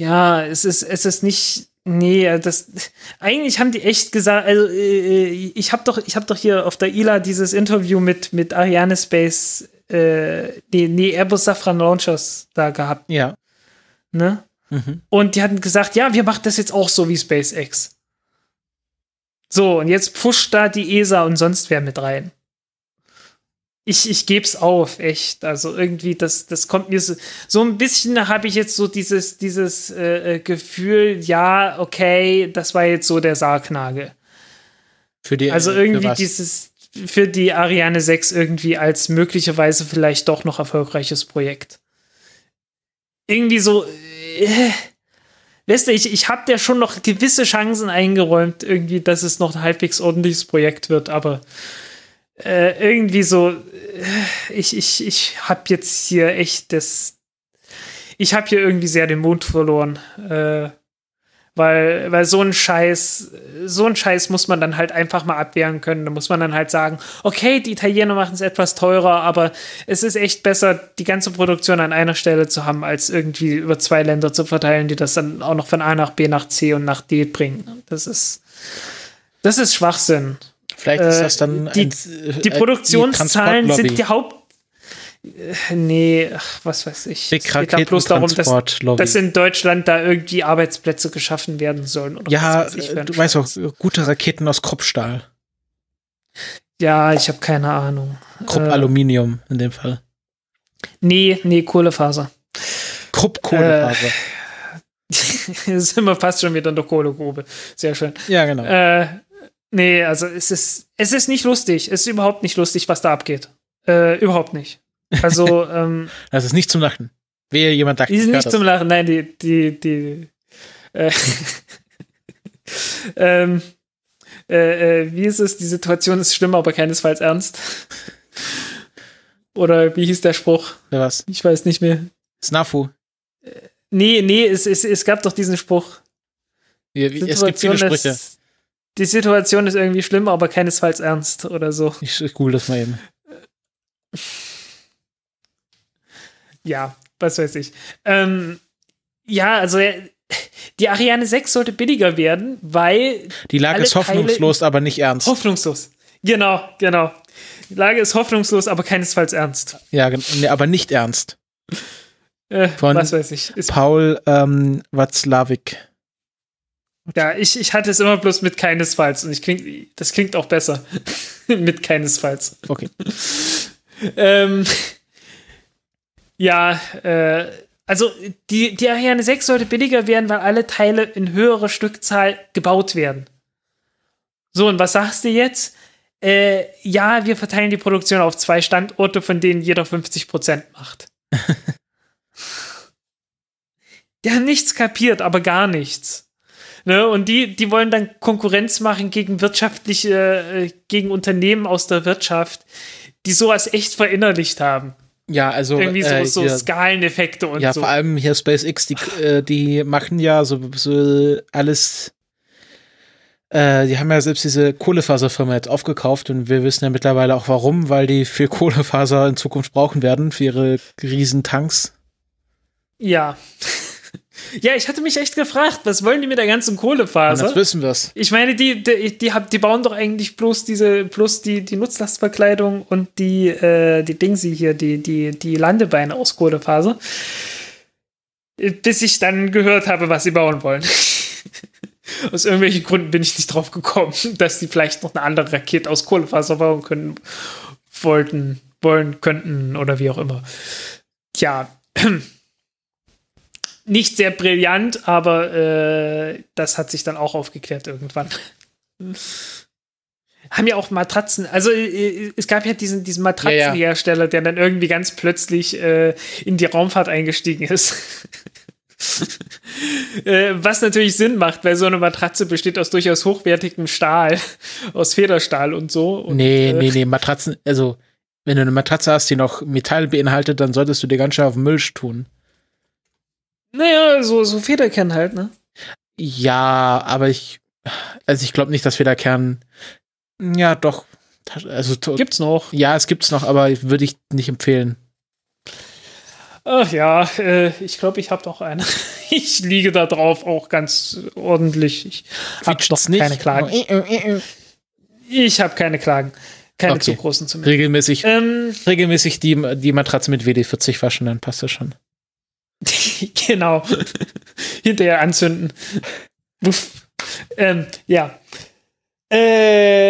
Ja, es ist, es ist nicht. Nee, das. Eigentlich haben die echt gesagt, also äh, ich habe doch, ich habe doch hier auf der ILA dieses Interview mit, mit Ariane Space, äh, nee, nee, Airbus Safran Launchers da gehabt, Ja. ne? Mhm. Und die hatten gesagt, ja, wir machen das jetzt auch so wie SpaceX. So, und jetzt pusht da die ESA und sonst wer mit rein. Ich, ich geb's auf, echt. Also irgendwie, das, das kommt mir so, so ein bisschen habe ich jetzt so dieses, dieses äh, äh, Gefühl, ja, okay, das war jetzt so der Sargnagel. Für die Also äh, irgendwie dieses, für die Ariane 6 irgendwie als möglicherweise vielleicht doch noch erfolgreiches Projekt. Irgendwie so, äh, weißt du, ich, ich habe der schon noch gewisse Chancen eingeräumt, irgendwie, dass es noch ein halbwegs ordentliches Projekt wird, aber äh, irgendwie so, äh, ich, ich, ich habe jetzt hier echt das, ich habe hier irgendwie sehr den Mund verloren, äh, weil, weil so ein Scheiß, so ein Scheiß muss man dann halt einfach mal abwehren können. Da muss man dann halt sagen, okay, die Italiener machen es etwas teurer, aber es ist echt besser, die ganze Produktion an einer Stelle zu haben, als irgendwie über zwei Länder zu verteilen, die das dann auch noch von A nach B nach C und nach D bringen. Das ist, das ist Schwachsinn. Vielleicht ist äh, das dann die- ein, Die äh, Produktionszahlen Transportlobby. sind die Haupt. Äh, Nee, ach, was weiß ich. Big Es geht da bloß darum, dass, dass in Deutschland da irgendwie Arbeitsplätze geschaffen werden sollen. Ja, weiß ich, äh, du weißt auch, gute Raketen aus Kruppstahl. Ja, ich habe keine Ahnung. Krupp-Aluminium in dem Fall. Nee, nee, Kohlefaser. Krupp-Kohlefaser. Jetzt sind wir fast schon wieder in der Kohlegrube. Sehr schön. ja, genau. Äh, nee, also es ist, es ist nicht lustig. Es ist überhaupt nicht lustig, was da abgeht. Äh, überhaupt nicht. Also, ähm, Das ist nicht zum Lachen. Wehe, jemand dachte, die sind nicht das. zum Lachen. Nein, die, die, die, äh, ähm, äh, äh, wie ist es? Die Situation ist schlimm, aber keinesfalls ernst. Oder wie hieß der Spruch? Wer was? Ich weiß nicht mehr. Snafu. Nee, nee, es, es, es gab doch diesen Spruch. Es gibt viele Sprüche. Ist, die Situation ist irgendwie schlimm, aber keinesfalls ernst oder so. Ich google das mal eben. Ja, was weiß ich. Ähm, ja, also äh, die Ariane 6 sollte billiger werden, weil Die Lage ist hoffnungslos, aber nicht ernst. hoffnungslos. Genau, genau. Die Lage ist hoffnungslos, aber keinesfalls ernst. ja, aber nicht ernst. Äh, Von- was weiß ich. Ist, Paul ähm, Watzlawick. Ja, ich, ich hatte es immer bloß mit keinesfalls und ich kling, das klingt auch besser. mit keinesfalls. Okay. Ähm, ja, äh, also die, die Ariane 6 sollte billiger werden, weil alle Teile in höherer Stückzahl gebaut werden. So, und was sagst du jetzt? äh, ja, wir verteilen die Produktion auf zwei Standorte, von denen jeder 50 Prozent macht. die haben nichts kapiert, aber gar nichts. Ne? Und die, die wollen dann Konkurrenz machen gegen wirtschaftliche, äh, gegen Unternehmen aus der Wirtschaft, die sowas echt verinnerlicht haben. Ja, also Irgendwie so, äh, so hier, Skaleneffekte und ja, so. vor allem hier SpaceX, die, äh, die machen ja so, so alles. Äh, die haben ja selbst diese Kohlefaserfirma jetzt aufgekauft und wir wissen ja mittlerweile auch warum, weil die viel Kohlefaser in Zukunft brauchen werden für ihre riesen Tanks. Ja. Ja, ich hatte mich echt gefragt, was wollen die mit der ganzen Kohlefaser? jetzt wissen wir's. Ich meine, die, die, die, die bauen doch eigentlich bloß diese, bloß die, die Nutzlastverkleidung und die, äh, die Dingsi hier, die, die, die Landebeine aus Kohlefaser. Bis ich dann gehört habe, was sie bauen wollen. aus irgendwelchen Gründen bin ich nicht drauf gekommen, dass die vielleicht noch eine andere Rakete aus Kohlefaser bauen können, wollten, wollen, könnten oder wie auch immer. Tja. Nicht sehr brillant, aber äh, das hat sich dann auch aufgeklärt irgendwann. Haben ja auch Matratzen, also äh, es gab ja diesen, diesen Matratzenhersteller, der dann irgendwie ganz plötzlich äh, in die Raumfahrt eingestiegen ist. äh, was natürlich Sinn macht, weil so eine Matratze besteht aus durchaus hochwertigem Stahl, aus Federstahl und so. Und, nee, äh, nee, nee, Matratzen, also wenn du eine Matratze hast, die noch Metall beinhaltet, dann solltest du dir ganz schön auf den Müll tun. Naja, so, so Federkern halt, ne? Ja, aber ich, also ich glaube nicht, dass Federkern, ja, doch, also Gibt's noch. ja, es gibt's noch, aber würde ich nicht empfehlen. Ach ja, äh, ich glaube, ich habe doch eine. Ich liege da drauf auch ganz ordentlich. Ich habe Quietscht's doch keine Klagen. Klagen. Ich habe keine Klagen. Keine Okay. zu großen zumindest. Regelmäßig, Ähm, regelmäßig die, die Matratze mit WD-40 waschen, dann passt das schon. genau. Hinterher anzünden. Ähm, ja. Äh,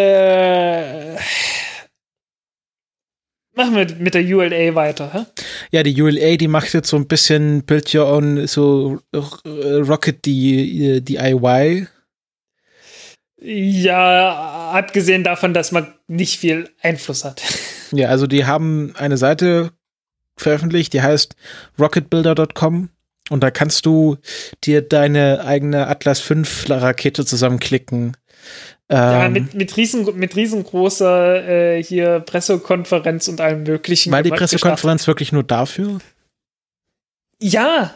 machen wir mit der ULA weiter. Hä? Ja, die ULA, die macht jetzt so ein bisschen Build Your Own, so äh, Rocket die, DIY. Ja, abgesehen davon, dass man nicht viel Einfluss hat. Ja, also die haben eine Seite veröffentlicht, die heißt rocketbuilder.com und da kannst du dir deine eigene Atlas V Rakete zusammenklicken. Ja, Ähm, mit, mit, riesen, mit riesengroßer äh, hier Pressekonferenz und allem möglichen. war die Pressekonferenz wirklich nur dafür? Ja,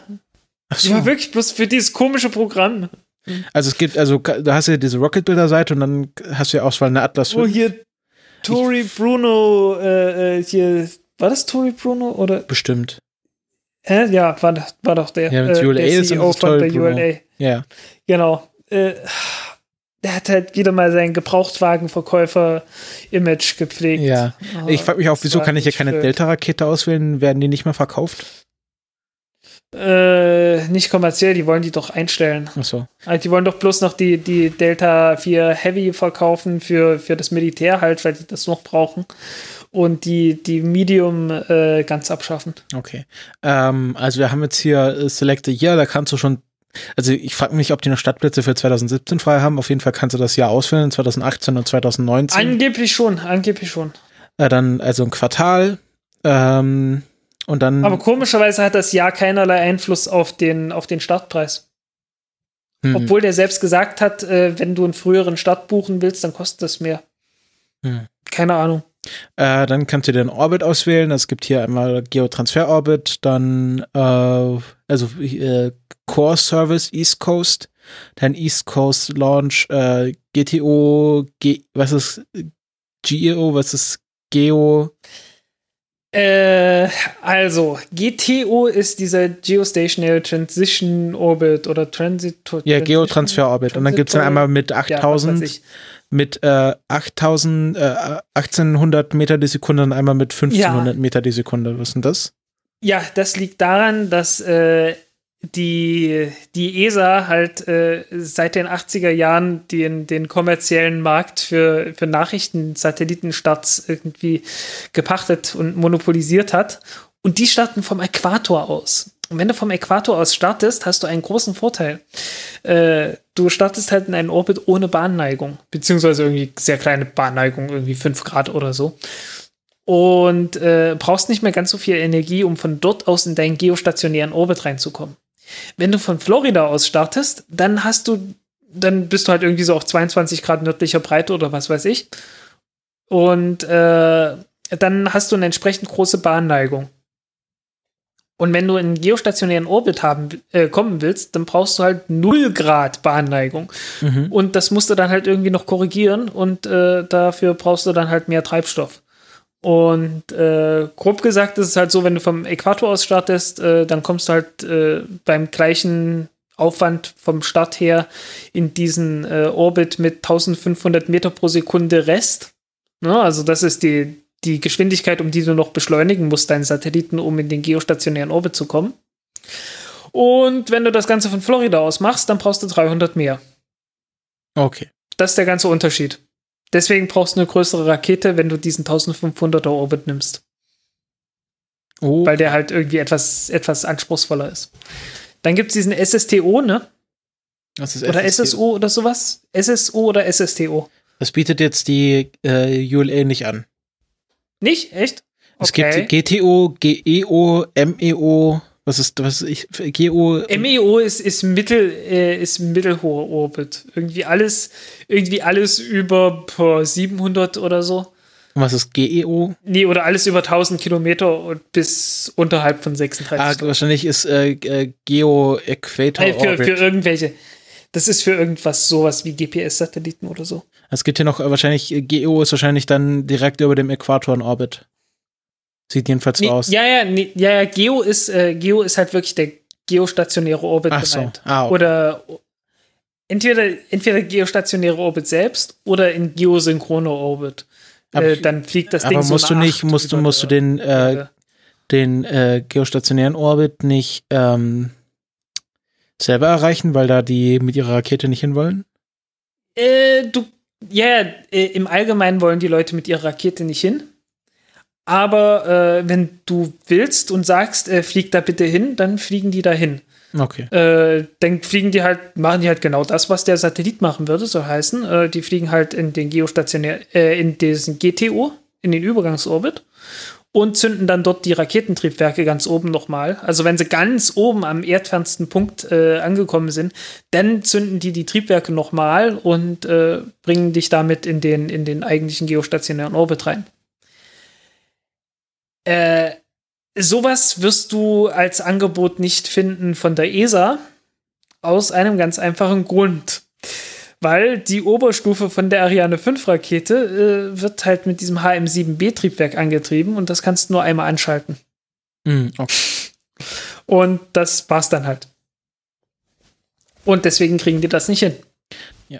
Ach die war wirklich bloß für dieses komische Programm. Also es gibt, also da hast du ja diese Rocket Builder Seite und dann hast du ja Auswahl eine Atlas V. Oh, hier Tori Bruno, äh, äh, hier, war das Tori Bruno oder? Bestimmt. Hä? Ja, war, doch- war doch der, Ja, mit äh, ULA der CEO ist von der Bruno. ULA. Ja. Genau. Äh, der hat halt wieder mal sein Gebrauchtwagenverkäufer-Image gepflegt. Ja. Oh, Ich frage mich auch, wieso kann ich hier keine. Delta-Rakete auswählen? Werden die nicht mehr verkauft? Äh, nicht kommerziell, die wollen die doch einstellen. Achso. Also die wollen doch bloß noch die, die Delta 4 Heavy verkaufen für, für das Militär halt, weil die das noch brauchen. Und die, die Medium äh, ganz abschaffen. Okay. Ähm, also wir haben jetzt hier äh, Select a Year, da kannst du schon, also ich frage mich, ob die noch Stadtplätze für 2017 frei haben. Auf jeden Fall kannst du das Jahr auswählen, 2018 und 2019. Angeblich schon, angeblich schon. äh, dann also ein Quartal. Ähm, und dann. Aber komischerweise hat das Jahr keinerlei Einfluss auf den, auf den Startpreis. hm, Obwohl der selbst gesagt hat, äh, wenn du einen früheren Start buchen willst, dann kostet das mehr. Hm. Keine Ahnung. Äh, dann kannst du den Orbit auswählen. Es gibt hier einmal Geotransfer Orbit, dann äh, also äh, Core Service East Coast, dann East Coast Launch äh, GTO, G was ist GEO, was ist Geo? Äh, also, GTO ist dieser Geostationary Transition Orbit oder Transit. Ja, Geotransfer Orbit. Und dann gibt's dann einmal mit Ja, was weiß 8000, ich. Mit äh, 8000, äh, 1800 Meter die Sekunde und einmal mit 1500 Meter die Sekunde. Was ist denn das? Ja, das liegt daran, dass äh, die, die ESA halt äh, seit den 80er Jahren den, den kommerziellen Markt für, für Nachrichtensatellitenstarts irgendwie gepachtet und monopolisiert hat. Und die starten vom Äquator aus. Wenn du vom Äquator aus startest, hast du einen großen Vorteil. Äh, du startest halt in einen Orbit ohne Bahnneigung, beziehungsweise irgendwie sehr kleine Bahnneigung, irgendwie 5 Grad oder so. Und äh, brauchst nicht mehr ganz so viel Energie, um von dort aus in deinen geostationären Orbit reinzukommen. Wenn du von Florida aus startest, dann hast du, dann bist du halt irgendwie so auf 22 Grad nördlicher Breite oder was weiß ich. Und äh, dann hast du eine entsprechend große Bahnneigung. Und wenn du in einen geostationären Orbit haben, äh, kommen willst, dann brauchst du halt 0 Grad Bahnneigung. Mhm. Und das musst du dann halt irgendwie noch korrigieren und äh, dafür brauchst du dann halt mehr Treibstoff. Und äh, grob gesagt ist es halt so, wenn du vom Äquator aus startest, äh, dann kommst du halt äh, beim gleichen Aufwand vom Start her in diesen äh, Orbit mit 1500 Meter pro Sekunde Rest. Ne? Also das ist die, die Geschwindigkeit, um die du noch beschleunigen musst, deinen Satelliten, um in den geostationären Orbit zu kommen. Und wenn du das Ganze von Florida aus machst, dann brauchst du 300 mehr. Okay. Das ist der ganze Unterschied. Deswegen brauchst du eine größere Rakete, wenn du diesen 1500er Orbit nimmst. Oh, Weil der halt irgendwie etwas, etwas anspruchsvoller ist. Dann gibt es diesen SSTO, ne? das ist Oder SSTO. SSO oder sowas? SSO oder SSTO? Das bietet jetzt die äh, ULA nicht an. Nicht? Echt? Es gibt GTO, GEO, MEO, was ist, was ich, GO, MEO ist, ist mittel, äh, ist mittelhoher Orbit. Irgendwie alles, irgendwie alles über boah, 700 oder so. was ist GEO? Nee, oder alles über 1000 Kilometer und bis unterhalb von 36 Ah, wahrscheinlich ist äh, äh, Geo Equator Äh, für, Orbit. für irgendwelche. Das ist für irgendwas sowas wie GPS-Satelliten oder so. Es gibt hier noch äh, wahrscheinlich, äh, GEO ist wahrscheinlich dann direkt über dem Äquator in Orbit. Sieht jedenfalls so Nee, aus. ja, ja, nee, ja, ja, Geo ist, äh, Geo ist halt wirklich der geostationäre Orbit Ach so. gemeint. Ah, okay. Oder entweder, entweder geostationäre Orbit selbst oder in geosynchroner Orbit. Äh, dann fliegt das Ding Aber so musst du nicht, musst du, musst du den, äh, den äh, geostationären Orbit nicht ähm, selber erreichen, weil da die mit ihrer Rakete nicht hinwollen? Äh, du, ja, ja, äh, im Allgemeinen wollen die Leute mit ihrer Rakete nicht hin. Aber äh, wenn du willst und sagst, äh, flieg da bitte hin, dann fliegen die da hin. Okay. Äh, dann fliegen die halt, machen die halt genau das, was der Satellit machen würde, so heißen. Äh, die fliegen halt in den geostationär, äh, in diesen GTO, in den Übergangsorbit und zünden dann dort die Raketentriebwerke ganz oben nochmal. Also wenn sie ganz oben am erdfernsten Punkt äh, angekommen sind, dann zünden die die Triebwerke nochmal und äh, bringen dich damit in den, in den eigentlichen geostationären Orbit rein. Äh, sowas wirst du als Angebot nicht finden von der ESA. Aus einem ganz einfachen Grund. Weil die Oberstufe von der Ariane 5 Rakete äh, wird halt mit diesem HM7B-Triebwerk angetrieben und das kannst du nur einmal anschalten. Hm, okay. Und das war's dann halt. Und deswegen kriegen die das nicht hin. Ja.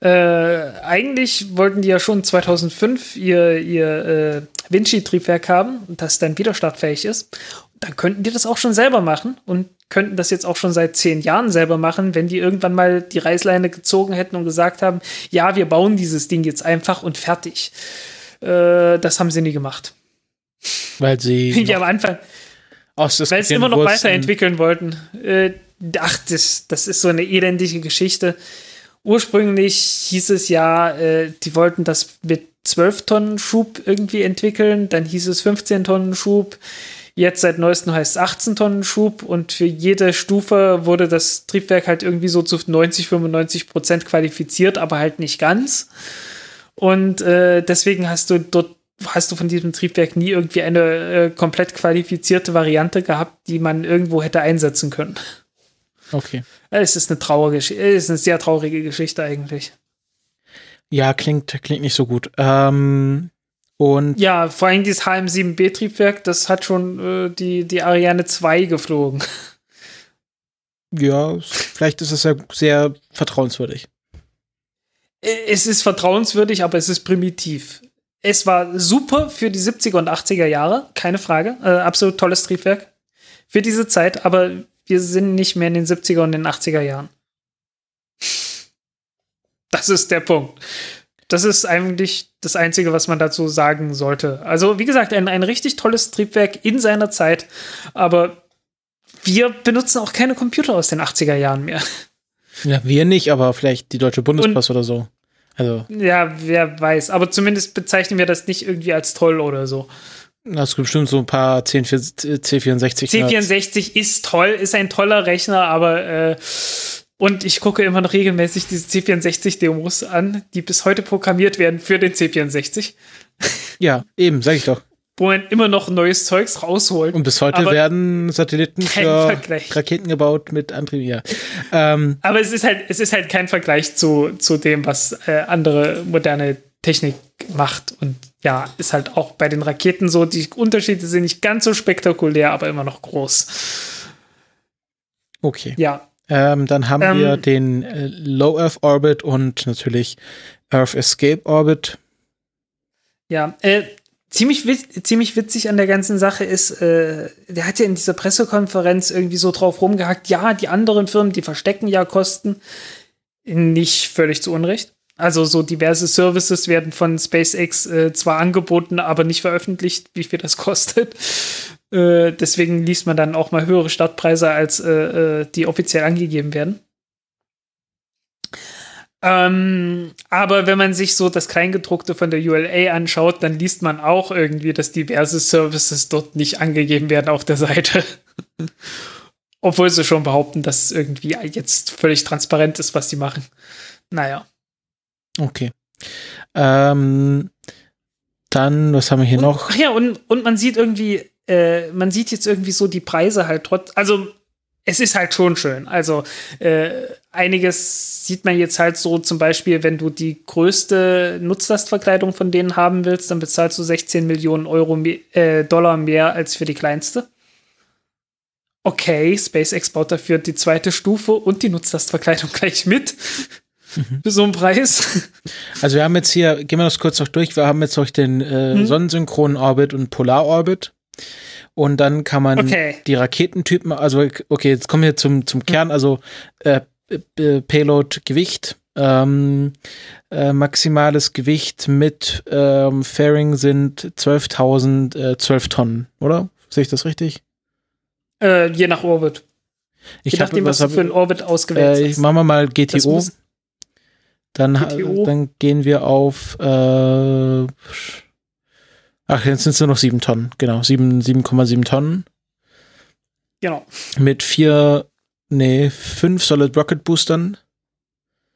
Äh, eigentlich wollten die ja schon 2005 ihr, ihr äh, Vinci-Triebwerk haben, das dann wieder startfähig ist. Dann könnten die das auch schon selber machen und könnten das jetzt auch schon seit zehn Jahren selber machen, wenn die irgendwann mal die Reißleine gezogen hätten und gesagt haben, ja, wir bauen dieses Ding jetzt einfach und fertig. Äh, das haben sie nie gemacht. Weil sie Ja, am Anfang, weil sie immer noch wussten- weiterentwickeln wollten. Äh, ach, das, das ist so eine elendige Geschichte. Ursprünglich hieß es ja, äh, die wollten das mit 12 Tonnen Schub irgendwie entwickeln, dann hieß es 15 Tonnen Schub. Jetzt seit neuestem heißt es 18 Tonnen Schub und für jede Stufe wurde das Triebwerk halt irgendwie so zu 90, 95 Prozent qualifiziert, aber halt nicht ganz. Und äh, deswegen hast du dort hast du von diesem Triebwerk nie irgendwie eine äh, komplett qualifizierte Variante gehabt, die man irgendwo hätte einsetzen können. Okay. Es ist eine traurige, es ist eine sehr traurige Geschichte eigentlich. Ja, klingt, klingt nicht so gut. Ähm, und Ja, vor allem dieses HM7B-Triebwerk, das hat schon äh, die, die Ariane 2 geflogen. ja, vielleicht ist es ja sehr vertrauenswürdig. Äh, Es ist vertrauenswürdig, aber es ist primitiv. Es war super für die 70er und 80er Jahre, keine Frage. Äh, absolut tolles Triebwerk für diese Zeit, aber wir sind nicht mehr in den 70er und den 80er Jahren. Das ist der Punkt. Das ist eigentlich das Einzige, was man dazu sagen sollte. Also, wie gesagt, ein, ein richtig tolles Triebwerk in seiner Zeit, aber wir benutzen auch keine Computer aus den 80er Jahren mehr. Ja, wir nicht, aber vielleicht die Deutsche Bundespost oder so. Also, Ja, wer weiß. Aber zumindest bezeichnen wir das nicht irgendwie als toll oder so. es gibt bestimmt so ein paar 10, C64. C64 ist toll, ist ein toller Rechner, aber äh, und ich gucke immer noch regelmäßig diese C64-Demos an, die bis heute programmiert werden für den C64, Ja, eben, sag ich doch. wo man immer noch neues Zeugs rausholt. Und bis heute Aber werden Satelliten für Vergleich. Raketen gebaut mit Antrieb. Ja. Ähm, Aber es ist halt, es ist halt kein Vergleich zu, zu dem, was äh, andere moderne Technik macht. Und ja, ist halt auch bei den Raketen so. Die Unterschiede sind nicht ganz so spektakulär, aber immer noch groß. okay. Ja. Ähm, dann haben Ähm, wir den äh, Low Earth Orbit und natürlich Earth Escape Orbit. Ja, äh, ziemlich, wit ziemlich witzig an der ganzen Sache ist, äh, der hat ja in dieser Pressekonferenz irgendwie so drauf rumgehackt, ja, die anderen Firmen, die verstecken ja Kosten. Nicht völlig zu Unrecht. Also so diverse Services werden von SpaceX äh, zwar angeboten, aber nicht veröffentlicht, wie viel das kostet. Äh, deswegen liest man dann auch mal höhere Startpreise, als äh, äh, die offiziell angegeben werden. Ähm, aber wenn man sich so das Kleingedruckte von der ULA anschaut, dann liest man auch irgendwie, dass diverse Services dort nicht angegeben werden auf der Seite. Obwohl sie schon behaupten, dass es irgendwie jetzt völlig transparent ist, was sie machen. Naja. Okay. Ähm, dann, was haben wir hier Und, noch? ach ja, und, und man sieht irgendwie, äh, man sieht jetzt irgendwie so die Preise halt trotz, also es ist halt schon schön. Also äh, einiges sieht man jetzt halt so zum Beispiel, wenn du die größte Nutzlastverkleidung von denen haben willst, dann bezahlst du 16 Millionen Euro mehr, äh, Dollar mehr als für die kleinste. Okay, SpaceX baut dafür die zweite Stufe und die Nutzlastverkleidung gleich mit. Für so einen Preis. Also wir haben jetzt hier, gehen wir das kurz noch durch, wir haben jetzt noch den äh, Hm. Sonnensynchronen Orbit und Polarorbit. Und dann kann man Okay. die Raketentypen, also okay, jetzt kommen wir zum, zum Kern, also äh, äh, Payload Gewicht, ähm, äh, maximales Gewicht mit ähm, Fairing sind 12.000, äh, 12 Tonnen, oder? Sehe ich das richtig? Äh, je nach Orbit. Ich Je hab- nachdem, was, hab- du für einen Orbit ausgewählt äh, hast. machen wir mal Das GTO. Dann, dann gehen wir auf. Äh, ach, jetzt sind es nur noch sieben Tonnen. Genau, sieben- 7,7 Tonnen. Genau. Mit vier, nee, fünf Solid Rocket Boostern.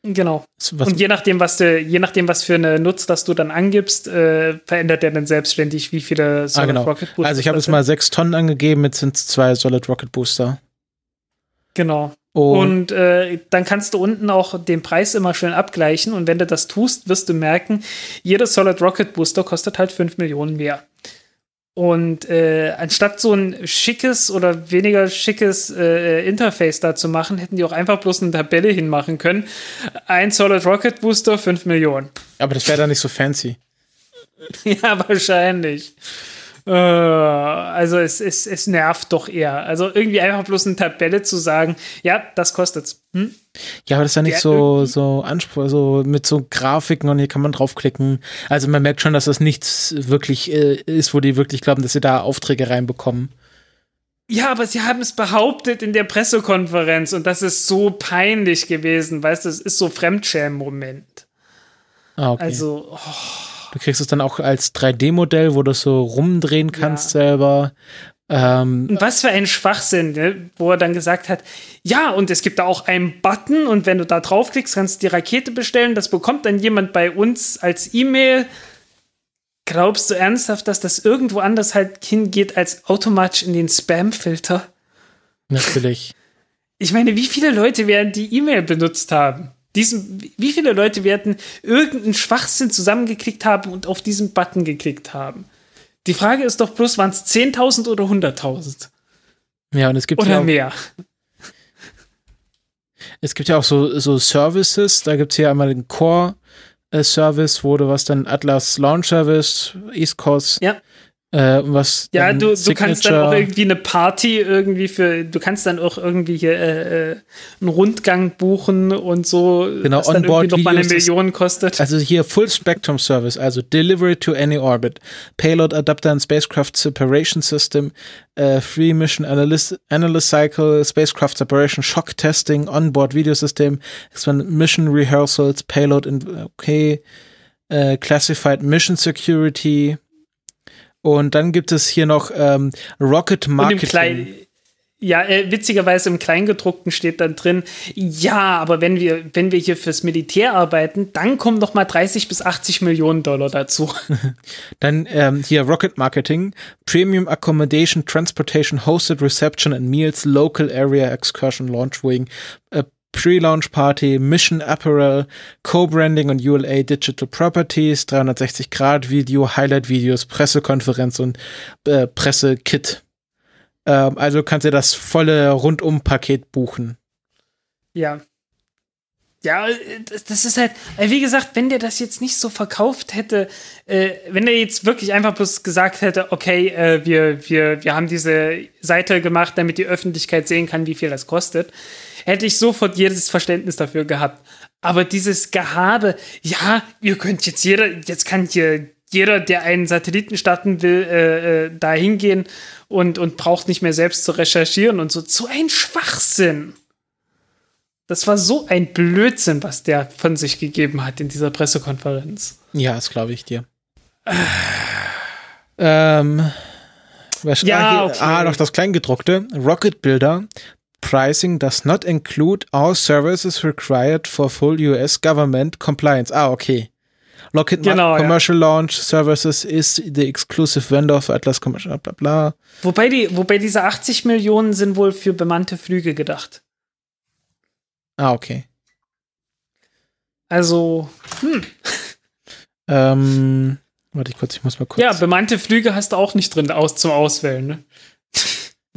Genau. Was, und je nachdem, was du, je nachdem, was für eine Nutzlast du dann angibst, äh, verändert er dann selbstständig, wie viele Solid ah, genau. Rocket Booster Also ich habe jetzt mal sechs Tonnen angegeben, jetzt sind es zwei Solid Rocket Booster. Genau. Und, Und äh, dann kannst du unten auch den Preis immer schön abgleichen. Und wenn du das tust, wirst du merken, jeder Solid Rocket Booster kostet halt 5 Millionen mehr. Und äh, anstatt so ein schickes oder weniger schickes äh, Interface da zu machen, hätten die auch einfach bloß eine Tabelle hinmachen können. Ein Solid Rocket Booster, 5 Millionen. aber das wäre dann nicht so fancy. Ja, wahrscheinlich. Äh, also es, es, es nervt doch eher. Also irgendwie einfach bloß eine Tabelle zu sagen, ja, das kostet's. Hm? Ja, aber das ist ja nicht Ja, so, so Anspruch, so mit so Grafiken und hier kann man draufklicken. Also man merkt schon, dass das nichts wirklich äh, ist, wo die wirklich glauben, dass sie da Aufträge reinbekommen. Ja, aber sie haben es behauptet in der Pressekonferenz und das ist so peinlich gewesen, weißt du, es ist so Fremdschämen-Moment. Ah, okay. Also, oh, Du kriegst es dann auch als 3D-Modell, wo du es so rumdrehen kannst selber. Ähm, und was für ein Schwachsinn, ne? wo er dann gesagt hat, ja, und es gibt da auch einen Button und wenn du da draufklickst, kannst du die Rakete bestellen, das bekommt dann jemand bei uns als E-Mail. Glaubst du ernsthaft, dass das irgendwo anders halt hingeht als automatisch in den Spam-Filter? natürlich. Ich meine, wie viele Leute werden die E-Mail benutzt haben? Diesen, wie viele Leute werden irgendeinen Schwachsinn zusammengeklickt haben und auf diesen Button geklickt haben? Die Frage ist doch bloß, waren es 10.000 oder 100.000? Ja, und es gibt ja Oder auch, mehr? es gibt ja auch so, so Services. Da gibt es hier einmal den Core äh, Service, wo du was dann Atlas Launch Service, East Coast, Ja. Äh, was Ja, du, du kannst dann auch irgendwie eine Party irgendwie für, du kannst dann auch irgendwie hier, äh, äh, einen Rundgang buchen und so, Genau, was dann Onboard irgendwie noch mal eine Million kostet. Also hier Full Spectrum Service, also Delivery to any orbit, Payload Adapter and Spacecraft Separation System, äh, Free Mission Analyst, Analyst Cycle, Spacecraft Separation, Shock Testing, Onboard Video System, Expand Mission Rehearsals, Payload in, okay, äh, Classified Mission Security. Und dann gibt es hier noch ähm, Rocket Marketing. Ja, äh, witzigerweise im Kleingedruckten steht dann drin, ja, aber wenn wir, wenn wir hier fürs Militär arbeiten, dann kommen noch mal 30 bis 80 Millionen Dollar dazu. Dann ähm, hier Rocket Marketing, Premium Accommodation, Transportation, Hosted Reception and Meals, Local Area Excursion Launch Wing, äh, Pre-Launch Party, Mission Apparel, Co-Branding und ULA Digital Properties, 360 Grad Video, Highlight Videos, Pressekonferenz und äh, Pressekit. Ähm, also kannst du das volle Rundum-Paket buchen. Ja. Ja, das, das ist halt, äh, wie gesagt, wenn der das jetzt nicht so verkauft hätte, äh, wenn der jetzt wirklich einfach bloß gesagt hätte, okay, äh, wir, wir, wir haben diese Seite gemacht, damit die Öffentlichkeit sehen kann, wie viel das kostet, hätte ich sofort jedes Verständnis dafür gehabt. Aber dieses Gehabe, ja, ihr könnt jetzt jeder, jetzt kann hier jeder, der einen Satelliten starten will, äh, äh, da hingehen und, und braucht nicht mehr selbst zu recherchieren und so. So ein Schwachsinn. Das war so ein Blödsinn, was der von sich gegeben hat in dieser Pressekonferenz. Ja, das glaube ich dir. ähm, was Ja, ah, okay. ah, noch das Kleingedruckte. Rocket Builder. Pricing does not include all services required for full US government compliance. Ah, okay. Lockheed Martin Genau, ja. Commercial Launch Services is the exclusive vendor for Atlas Commercial, bla bla. Wobei, die, wobei diese 80 Millionen sind wohl für bemannte Flüge gedacht. Ah, okay. Also, Ähm, warte ich kurz, ich muss mal kurz. ja, bemannte Flüge hast du auch nicht drin aus, zum Auswählen. Ne?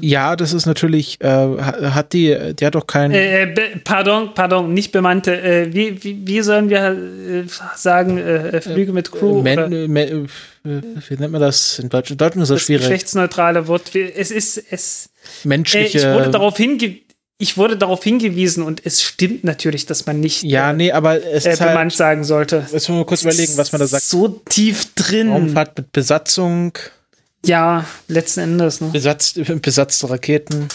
Ja, das ist natürlich, äh, ha- hat die, die hat doch keinen. Äh, äh, pardon, pardon, nicht bemannte. Äh, wie, wie, wie sollen wir äh, sagen, äh, Flüge mit Crew? Men, men, wie nennt man das in Deutsch? In Deutsch ist das das schwierig. geschlechtsneutrale Wort. Es ist, es, Menschliche. ich wurde darauf hinge ich wurde darauf hingewiesen und es stimmt natürlich, dass man nicht ja, äh, nee, aber es äh, ist halt. bemannt sagen sollte. Jetzt müssen wir mal kurz überlegen, was man da sagt. So tief drin. Raumfahrt mit Besatzung, Ja, letzten Endes. Ne? besatz, besatzte Raketen.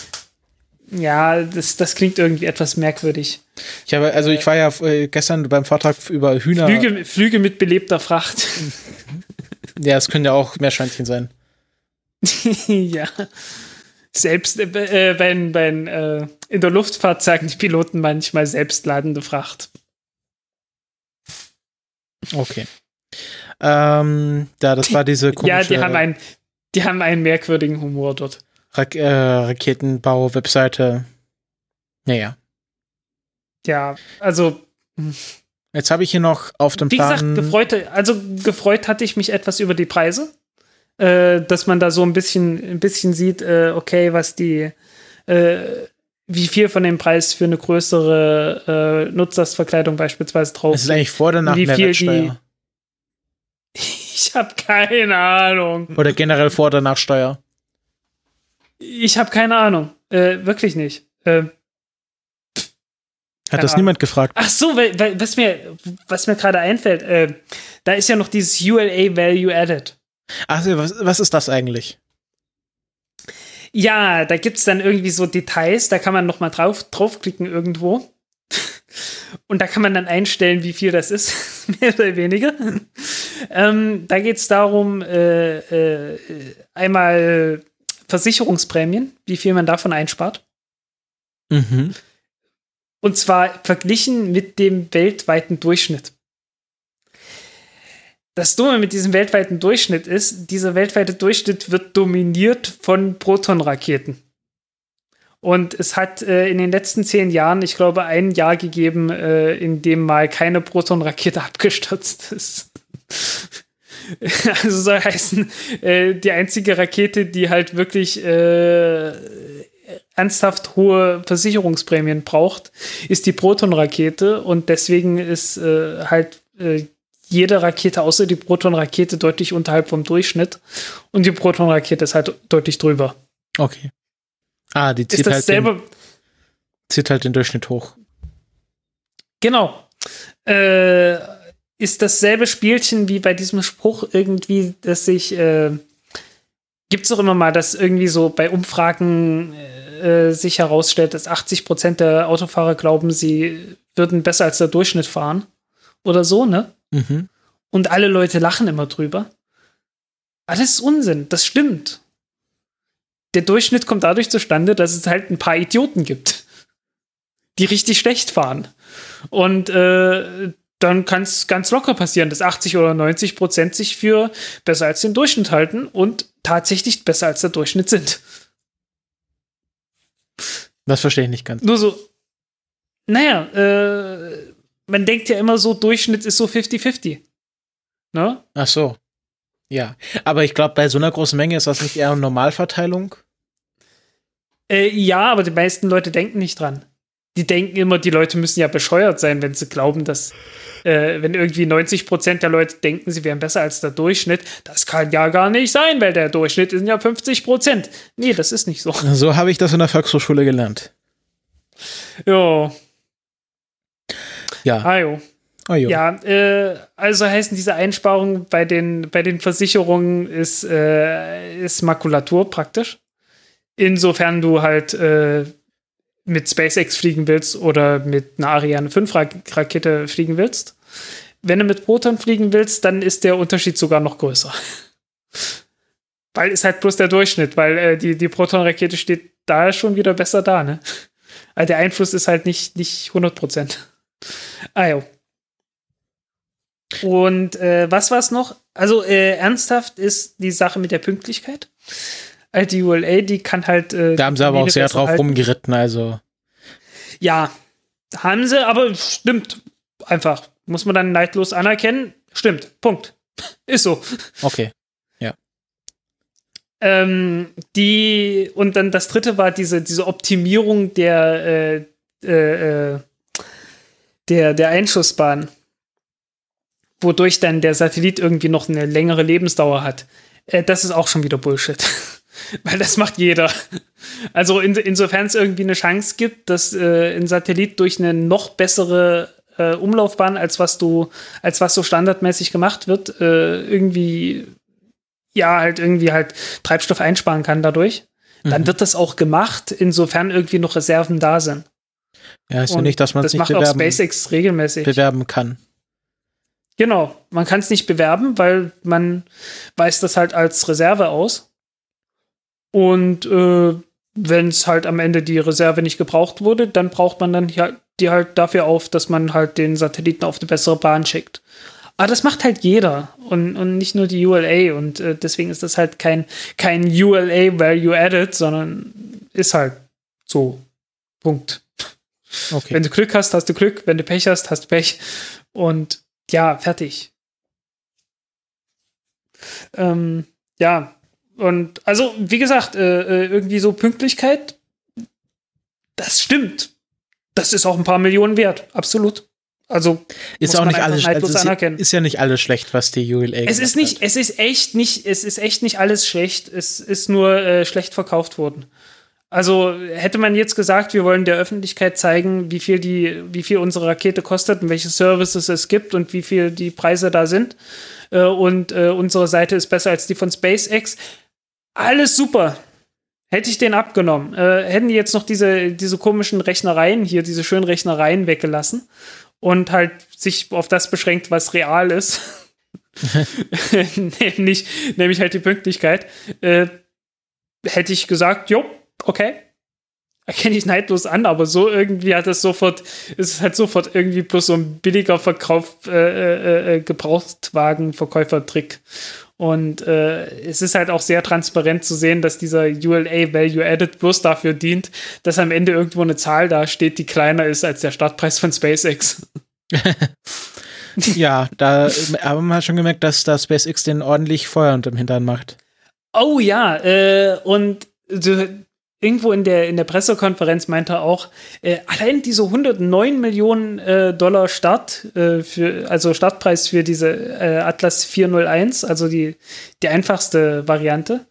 Ja, das, das klingt irgendwie etwas merkwürdig. Ich habe, also ich war ja äh, gestern beim Vortrag über Hühner. Flüge, Flüge mit belebter Fracht. Ja, es können ja auch Meerschweinchen sein. ja. Selbst äh, äh, bei, bei, äh, in der Luftfahrt sagen die Piloten manchmal selbstladende Fracht. Okay. Ähm, ja, das war diese komische Ja, die haben, einen, die haben einen merkwürdigen Humor dort. Rak äh, Raketenbau-Webseite. Naja. Ja, also Jetzt habe ich hier noch auf dem Wie Plan. gesagt, gefreut, also gefreut hatte ich mich etwas über die Preise, äh, dass man da so ein bisschen, ein bisschen sieht, äh, okay, was die, äh, wie viel von dem Preis für eine größere äh, Nutzlastverkleidung beispielsweise drauf. es ist eigentlich vor oder nach wie viel? Ich habe keine Ahnung. Oder generell vor oder nach Steuer? Ich habe keine Ahnung. Äh, wirklich nicht. Äh, Hat das Ahnung. niemand gefragt? ach so, weil, weil, was mir, was mir gerade einfällt, äh, da ist ja noch dieses ULA Value Added. Ach, was, was ist das eigentlich? Ja, da gibt's dann irgendwie so Details, da kann man noch mal drauf, draufklicken irgendwo. Und da kann man dann einstellen, wie viel das ist, mehr oder weniger. ähm, da geht's darum, äh, äh, einmal Versicherungsprämien, wie viel man davon einspart. Mhm. Und zwar verglichen mit dem weltweiten Durchschnitt. Das Dumme mit diesem weltweiten Durchschnitt ist, dieser weltweite Durchschnitt wird dominiert von Protonraketen. Und es hat äh, in den letzten zehn Jahren, ich glaube, ein Jahr gegeben, äh, in dem mal keine Protonrakete abgestürzt ist. also soll heißen, äh, die einzige Rakete, die halt wirklich äh, ernsthaft hohe Versicherungsprämien braucht, ist die Proton-Rakete und deswegen ist äh, halt äh, jede Rakete außer die Proton-Rakete deutlich unterhalb vom Durchschnitt und die Proton-Rakete ist halt deutlich drüber. Okay. Ah, die zieht halt, den, zieht halt den Durchschnitt hoch. genau. Äh, ist dasselbe Spielchen wie bei diesem Spruch irgendwie, dass sich, äh, gibt's doch immer mal, dass irgendwie so bei Umfragen äh, sich herausstellt, dass 80 Prozent der Autofahrer glauben, sie würden besser als der Durchschnitt fahren. Oder so, ne? Mhm. Und alle Leute lachen immer drüber. Alles ist Unsinn, das stimmt. Der Durchschnitt kommt dadurch zustande, dass es halt ein paar Idioten gibt, die richtig schlecht fahren. Und äh, dann kann es ganz locker passieren, dass 80 oder 90 Prozent sich für besser als den Durchschnitt halten und tatsächlich besser als der Durchschnitt sind. Das verstehe ich nicht ganz. Nur so, naja, äh, man denkt ja immer so, Durchschnitt ist so 50-50. Ne? Ach so. Ja. Aber ich glaube, bei so einer großen Menge ist das nicht eher eine Normalverteilung? Äh, ja, aber die meisten Leute denken nicht dran. Die denken immer, die Leute müssen ja bescheuert sein, wenn sie glauben, dass, äh, wenn irgendwie 90 Prozent der Leute denken, sie wären besser als der Durchschnitt. Das kann ja gar nicht sein, weil der Durchschnitt sind ja 50 Prozent. Nee, das ist nicht so. So habe ich das in der Volkshochschule gelernt. Jo, Ja. ah, jo. Oh, jo. Ja, äh, also heißen diese Einsparungen bei den, bei den Versicherungen ist, äh, ist Makulatur praktisch. Insofern du halt äh, mit SpaceX fliegen willst oder mit einer Ariane 5 Ra Rakete fliegen willst. Wenn du mit Proton fliegen willst, dann ist der Unterschied sogar noch größer. weil ist halt bloß der Durchschnitt, weil äh, die, die Proton-Rakete steht da schon wieder besser da, ne? Also der Einfluss ist halt nicht, nicht 100 Prozent. Ah, jo. Und äh, was war's noch? Also äh, ernsthaft ist die Sache mit der Pünktlichkeit. Also die ULA, die kann halt. Äh, Da haben sie aber auch sehr drauf halten. rumgeritten, also. Ja, haben sie, aber stimmt. Einfach. Muss man dann neidlos anerkennen. Stimmt. Punkt. Ist so. Okay. Ähm, die, und dann das dritte war diese, diese Optimierung der, äh, äh, äh, der, der Einschussbahn, wodurch dann der Satellit irgendwie noch eine längere Lebensdauer hat. Äh, das ist auch schon wieder Bullshit. Weil das macht jeder. Also in, insofern es irgendwie eine Chance gibt, dass äh, ein Satellit durch eine noch bessere äh, Umlaufbahn, als was du, als was so standardmäßig gemacht wird, äh, irgendwie ja, halt irgendwie halt Treibstoff einsparen kann dadurch, dann Mhm. wird das auch gemacht, insofern irgendwie noch Reserven da sind. Ja, ist ja nicht, dass man es das macht auch SpaceX regelmäßig. bewerben kann. Genau, man kann es nicht bewerben, weil man weist das halt als Reserve aus. Und äh, wenn es halt am Ende die Reserve nicht gebraucht wurde, dann braucht man dann die halt dafür auf, dass man halt den Satelliten auf eine bessere Bahn schickt. Aber das macht halt jeder und, und nicht nur die ULA und äh, deswegen ist das halt kein, kein ULA Value Added, sondern ist halt so. Punkt. Okay. Wenn du Glück hast, hast du Glück. Wenn du Pech hast, hast du Pech. Und ja, fertig. Ähm, ja, und also, wie gesagt, äh, äh, irgendwie so Pünktlichkeit, das stimmt. Das ist auch ein paar Millionen wert, absolut. Also, ist auch nicht alles, also ist, ja- anerkennen. ist ja nicht alles schlecht, was die ULA es ist nicht, hat. es ist echt nicht, es ist echt nicht alles schlecht. Es ist nur äh, schlecht verkauft worden. Also hätte man jetzt gesagt, wir wollen der Öffentlichkeit zeigen, wie viel die, wie viel unsere Rakete kostet und welche Services es gibt und wie viel die Preise da sind. Äh, und äh, unsere Seite ist besser als die von SpaceX. Alles super. Hätte ich den abgenommen. Äh, hätten die jetzt noch diese, diese komischen Rechnereien hier, diese schönen Rechnereien weggelassen und halt sich auf das beschränkt, was real ist. nämlich, nämlich halt die Pünktlichkeit. Äh, hätte ich gesagt, jo, okay. Erkenne ich neidlos an, aber so irgendwie hat es sofort, ist es halt sofort irgendwie bloß so ein billiger Verkauf, äh, äh, äh, Gebrauchtwagenverkäufertrick. Und äh, es ist halt auch sehr transparent zu sehen, dass dieser ULA Value Added bloß dafür dient, dass am Ende irgendwo eine Zahl da steht, die kleiner ist als der Startpreis von SpaceX. Ja, da haben wir schon gemerkt, dass da SpaceX den ordentlich Feuer unterm Hintern macht. Oh ja, äh, und du, irgendwo in der, in der Pressekonferenz meinte er auch, äh, allein diese 109 Millionen äh, Dollar Start, äh, für, also Startpreis für diese äh, Atlas 401, also die, die einfachste Variante,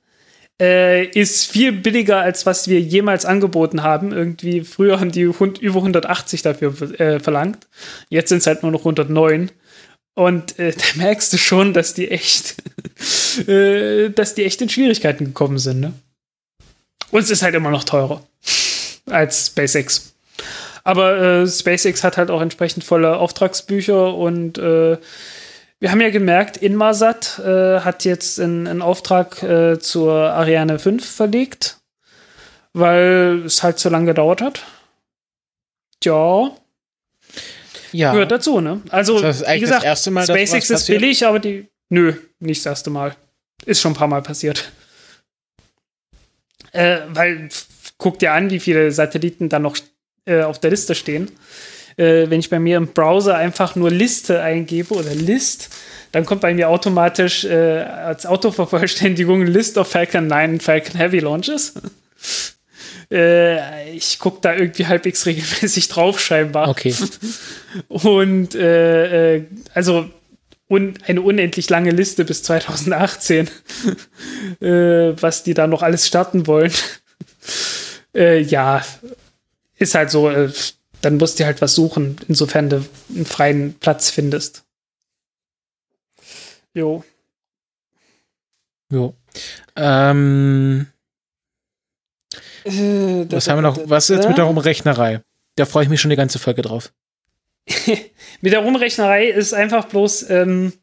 äh, ist viel billiger, als was wir jemals angeboten haben. Irgendwie, früher haben die hund, über 180 dafür äh, verlangt. Jetzt sind es halt nur noch 109. Und da merkst du schon, dass die echt, dass die echt in Schwierigkeiten gekommen sind, ne? Und es ist halt immer noch teurer als SpaceX. Aber äh, SpaceX hat halt auch entsprechend volle Auftragsbücher und äh, wir haben ja gemerkt, Inmarsat äh, hat jetzt einen Auftrag äh, zur Ariane 5 verlegt, weil es halt so lange gedauert hat. Ja. Ja. Gehört dazu, ne? Also, wie gesagt, das erste Mal, SpaceX ist billig, aber die. Nö, nicht das erste Mal. Ist schon ein paar Mal passiert. Äh, weil, guck dir an, wie viele Satelliten da noch äh, auf der Liste stehen. Äh, wenn ich bei mir im Browser einfach nur Liste eingebe oder List, dann kommt bei mir automatisch äh, als Autovervollständigung List of Falcon 9 und Falcon Heavy Launches. Äh, ich gucke da irgendwie halbwegs regelmäßig drauf, scheinbar. Okay. Und äh, äh, also un eine unendlich lange Liste bis 2018, äh, was die da noch alles starten wollen. äh, ja, ist halt so, äh, dann musst du halt was suchen, insofern du einen freien Platz findest. Jo. Jo. Ähm, äh, was haben wir noch? Was ist jetzt mit der Rumrechnerei? Da freue ich mich schon die ganze Folge drauf. mit der Rumrechnerei ist einfach bloß, ähm,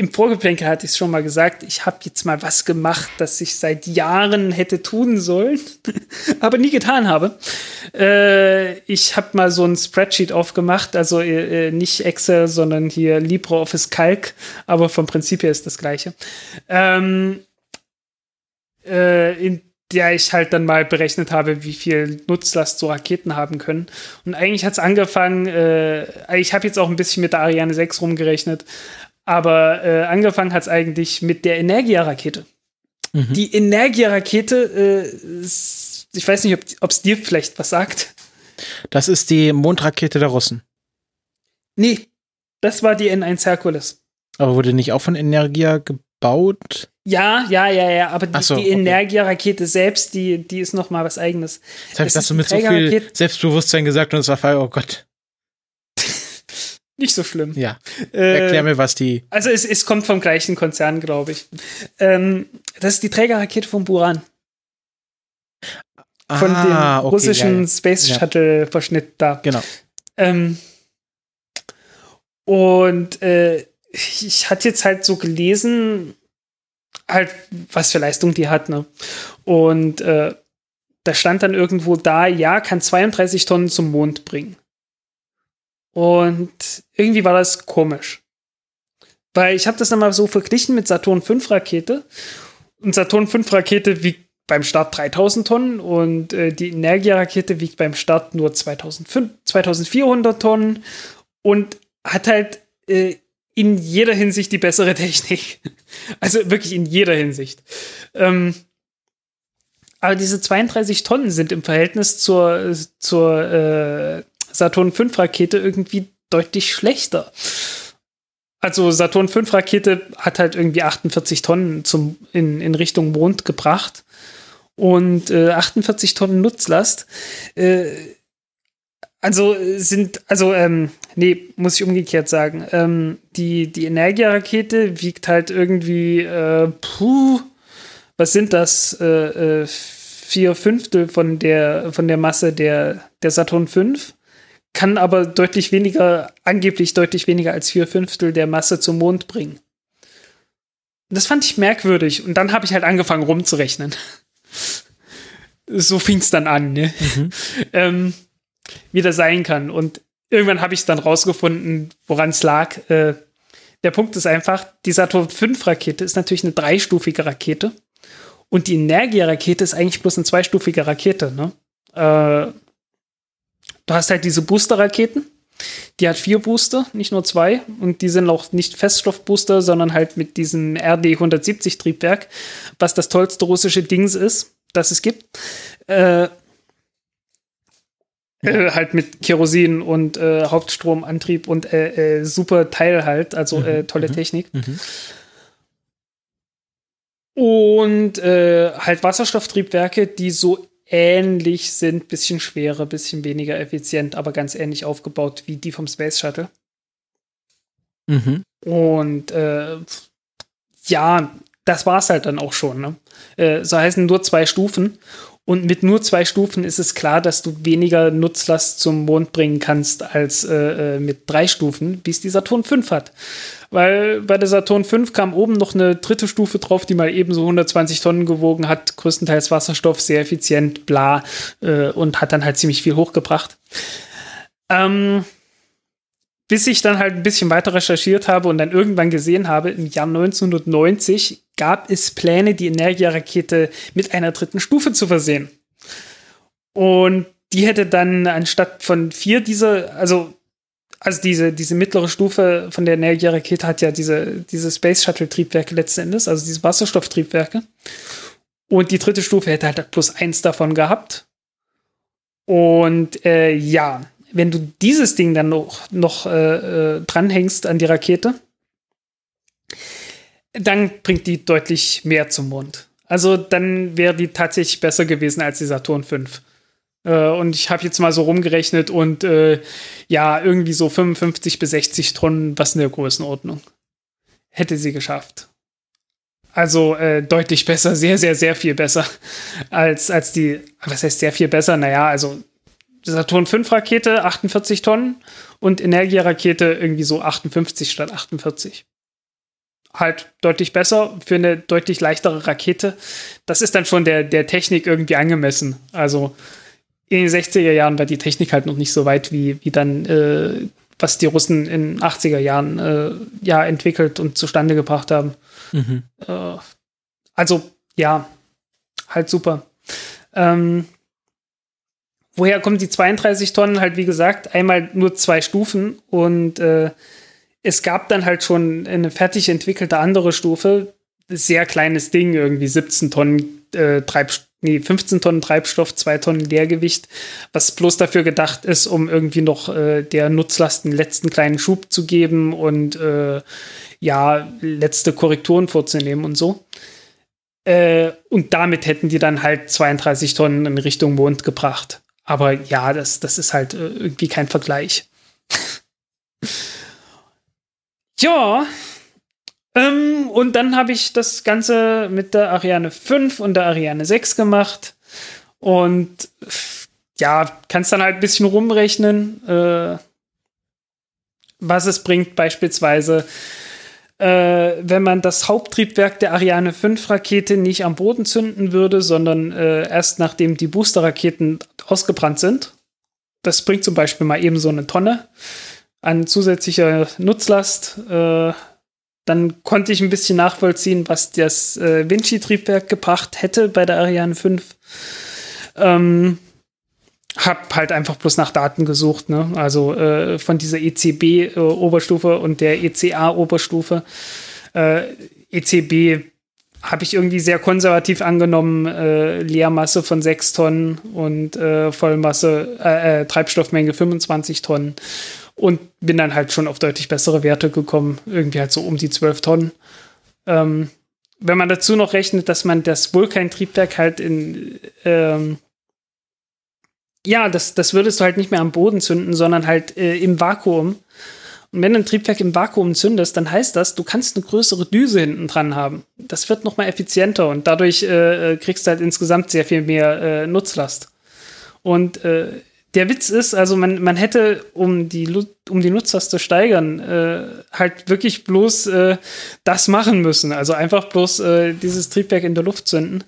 im Vorgeplänkel hatte ich es schon mal gesagt, ich habe jetzt mal was gemacht, das ich seit Jahren hätte tun sollen, aber nie getan habe. Äh, ich habe mal so ein Spreadsheet aufgemacht, also äh, äh, nicht Excel, sondern hier LibreOffice Calc, aber vom Prinzip her ist das gleiche. Ähm, äh, in der ich halt dann mal berechnet habe, wie viel Nutzlast so Raketen haben können. Und eigentlich hat es angefangen, äh, ich habe jetzt auch ein bisschen mit der Ariane 6 rumgerechnet, aber äh, angefangen hat es eigentlich mit der Energia-Rakete. Mhm. Die Energia-Rakete, äh, ich weiß nicht, ob es dir vielleicht was sagt. Das ist die Mondrakete der Russen. Nee, das war die N1 Hercules. Aber wurde nicht auch von Energia gebaut? Ja, ja, ja, ja, aber die, so, die Energia-Rakete selbst, die, die ist noch mal was eigenes. Jetzt habe ich das so mit so viel Selbstbewusstsein gesagt und es war, oh Gott. Nicht so schlimm. Ja. Äh, Erklär mir, was die. Also es, es kommt vom gleichen Konzern, glaube ich. Ähm, das ist die Trägerrakete von Buran. Von ah, dem okay, russischen ja, ja. Space Shuttle-Verschnitt da. Genau. Ähm, und äh, ich hatte jetzt halt so gelesen, halt, was für Leistung die hat, ne? Und äh, da stand dann irgendwo da, ja, kann 32 Tonnen zum Mond bringen. Und irgendwie war das komisch. Weil ich habe das dann mal so verglichen mit Saturn 5 Rakete. Und Saturn 5 Rakete wiegt beim Start 3000 Tonnen und äh, die Energia-Rakete wiegt beim Start nur 2500, 2400 Tonnen und hat halt äh, in jeder Hinsicht die bessere Technik. Also wirklich in jeder Hinsicht. Ähm, aber diese 32 Tonnen sind im Verhältnis zur, zur äh, Saturn V Rakete irgendwie deutlich schlechter. Also Saturn V Rakete hat halt irgendwie 48 Tonnen zum, in, in Richtung Mond gebracht und äh, 48 Tonnen Nutzlast. Äh, also sind, also, ähm, nee, muss ich umgekehrt sagen. Ähm, die, die Energia-Rakete wiegt halt irgendwie, äh, puh, was sind das? Äh, äh, vier Fünftel von der, von der Masse der, der Saturn V kann aber deutlich weniger, angeblich deutlich weniger als vier Fünftel der Masse zum Mond bringen. Das fand ich merkwürdig und dann habe ich halt angefangen rumzurechnen. so fing es dann an, ne? Mhm. ähm, wie das sein kann. Und irgendwann habe ich dann rausgefunden, woran es lag. Äh, der Punkt ist einfach, die Saturn V Rakete ist natürlich eine dreistufige Rakete. Und die Energia-Rakete ist eigentlich bloß eine zweistufige Rakete. Ne? Äh, Du hast halt diese Booster-Raketen. Die hat vier Booster, nicht nur zwei. Und die sind auch nicht Feststoffbooster, sondern halt mit diesem RD-170-Triebwerk, was das tollste russische Dings ist. das es gibt. Äh, äh, halt mit Kerosin und äh, Hauptstromantrieb und äh, äh, super Teil halt, also Mhm, äh, tolle mhm. Technik. Mhm. Und äh, halt Wasserstofftriebwerke, die so ähnlich sind, bisschen schwerer, bisschen weniger effizient, aber ganz ähnlich aufgebaut wie die vom Space Shuttle. Mhm. Und ja, das war's halt dann auch schon. Ne? So heißen nur zwei Stufen. Und mit nur zwei Stufen ist es klar, dass du weniger Nutzlast zum Mond bringen kannst als äh, äh, mit drei Stufen, wie es die Saturn V hat. Weil bei der Saturn V kam oben noch eine dritte Stufe drauf, die mal eben so 120 Tonnen gewogen hat, größtenteils Wasserstoff, sehr effizient, bla, äh, und hat dann halt ziemlich viel hochgebracht. Ähm, bis ich dann halt ein bisschen weiter recherchiert habe und dann irgendwann gesehen habe, im Jahr 1990 gab es Pläne, die Energia-Rakete mit einer dritten Stufe zu versehen. Und die hätte dann anstatt von vier dieser, also, also diese, diese mittlere Stufe von der Energia-Rakete hat ja diese, diese Space Shuttle-Triebwerke letzten Endes, also diese Wasserstofftriebwerke. Und die dritte Stufe hätte halt plus eins davon gehabt. Und äh, ja, wenn du dieses Ding dann noch, noch äh, äh, dranhängst an die Rakete, dann bringt die deutlich mehr zum Mond. Also dann wäre die tatsächlich besser gewesen als die Saturn V. Äh, und ich habe jetzt mal so rumgerechnet und äh, ja, irgendwie so 55 bis 60 Tonnen, was in der Größenordnung. Hätte sie geschafft. Also äh, deutlich besser, sehr, sehr, sehr viel besser als, als die, was heißt sehr viel besser? Naja, also Saturn V Rakete 48 Tonnen und Energia Rakete irgendwie so 58 statt 48. Halt deutlich besser für eine deutlich leichtere Rakete. Das ist dann schon der, der Technik irgendwie angemessen. Also in den 60er Jahren war die Technik halt noch nicht so weit wie, wie dann, äh, was die Russen in den 80er Jahren äh, ja entwickelt und zustande gebracht haben. Mhm. Äh, also, ja, halt super. Ähm, woher kommen die 32 Tonnen? Halt, wie gesagt, einmal nur zwei Stufen und äh, es gab dann halt schon eine fertig entwickelte andere Stufe. Sehr kleines Ding, irgendwie 17 Tonnen äh, Treibstoff. Nee, 15 Tonnen Treibstoff, 2 Tonnen Leergewicht, was bloß dafür gedacht ist, um irgendwie noch äh, der Nutzlast einen letzten kleinen Schub zu geben und äh, ja, letzte Korrekturen vorzunehmen und so. Äh, und damit hätten die dann halt 32 Tonnen in Richtung Mond gebracht. Aber ja, das, das ist halt äh, irgendwie kein Vergleich. ja. Ähm, und dann habe ich das Ganze mit der Ariane 5 und der Ariane 6 gemacht. Und ja, kannst dann halt ein bisschen rumrechnen, äh, was es bringt, beispielsweise äh, wenn man das Haupttriebwerk der Ariane 5 Rakete nicht am Boden zünden würde, sondern äh, erst nachdem die Boosterraketen ausgebrannt sind. Das bringt zum Beispiel mal eben so eine Tonne an zusätzlicher Nutzlast. Äh, dann konnte ich ein bisschen nachvollziehen, was das äh, Vinci-Triebwerk gebracht hätte bei der Ariane 5. Ähm, hab halt einfach bloß nach Daten gesucht, ne? Also äh, von dieser ECB-Oberstufe und der ECA-Oberstufe. Äh, ECB habe ich irgendwie sehr konservativ angenommen, äh, Leermasse von 6 Tonnen und äh, Vollmasse, äh, äh, Treibstoffmenge 25 Tonnen. Und bin dann halt schon auf deutlich bessere Werte gekommen, irgendwie halt so um die 12 Tonnen. Ähm, wenn man dazu noch rechnet, dass man das Vulkan-Triebwerk halt in ähm, ja, das, das würdest du halt nicht mehr am Boden zünden, sondern halt äh, im Vakuum. Und wenn du ein Triebwerk im Vakuum zündest, dann heißt das, du kannst eine größere Düse hinten dran haben. Das wird noch mal effizienter und dadurch äh, kriegst du halt insgesamt sehr viel mehr äh, Nutzlast. Und äh, der Witz ist, also man, man hätte, um die, um die Nutzlast zu steigern, äh, halt wirklich bloß äh, das machen müssen. Also einfach bloß äh, dieses Triebwerk in der Luft zünden.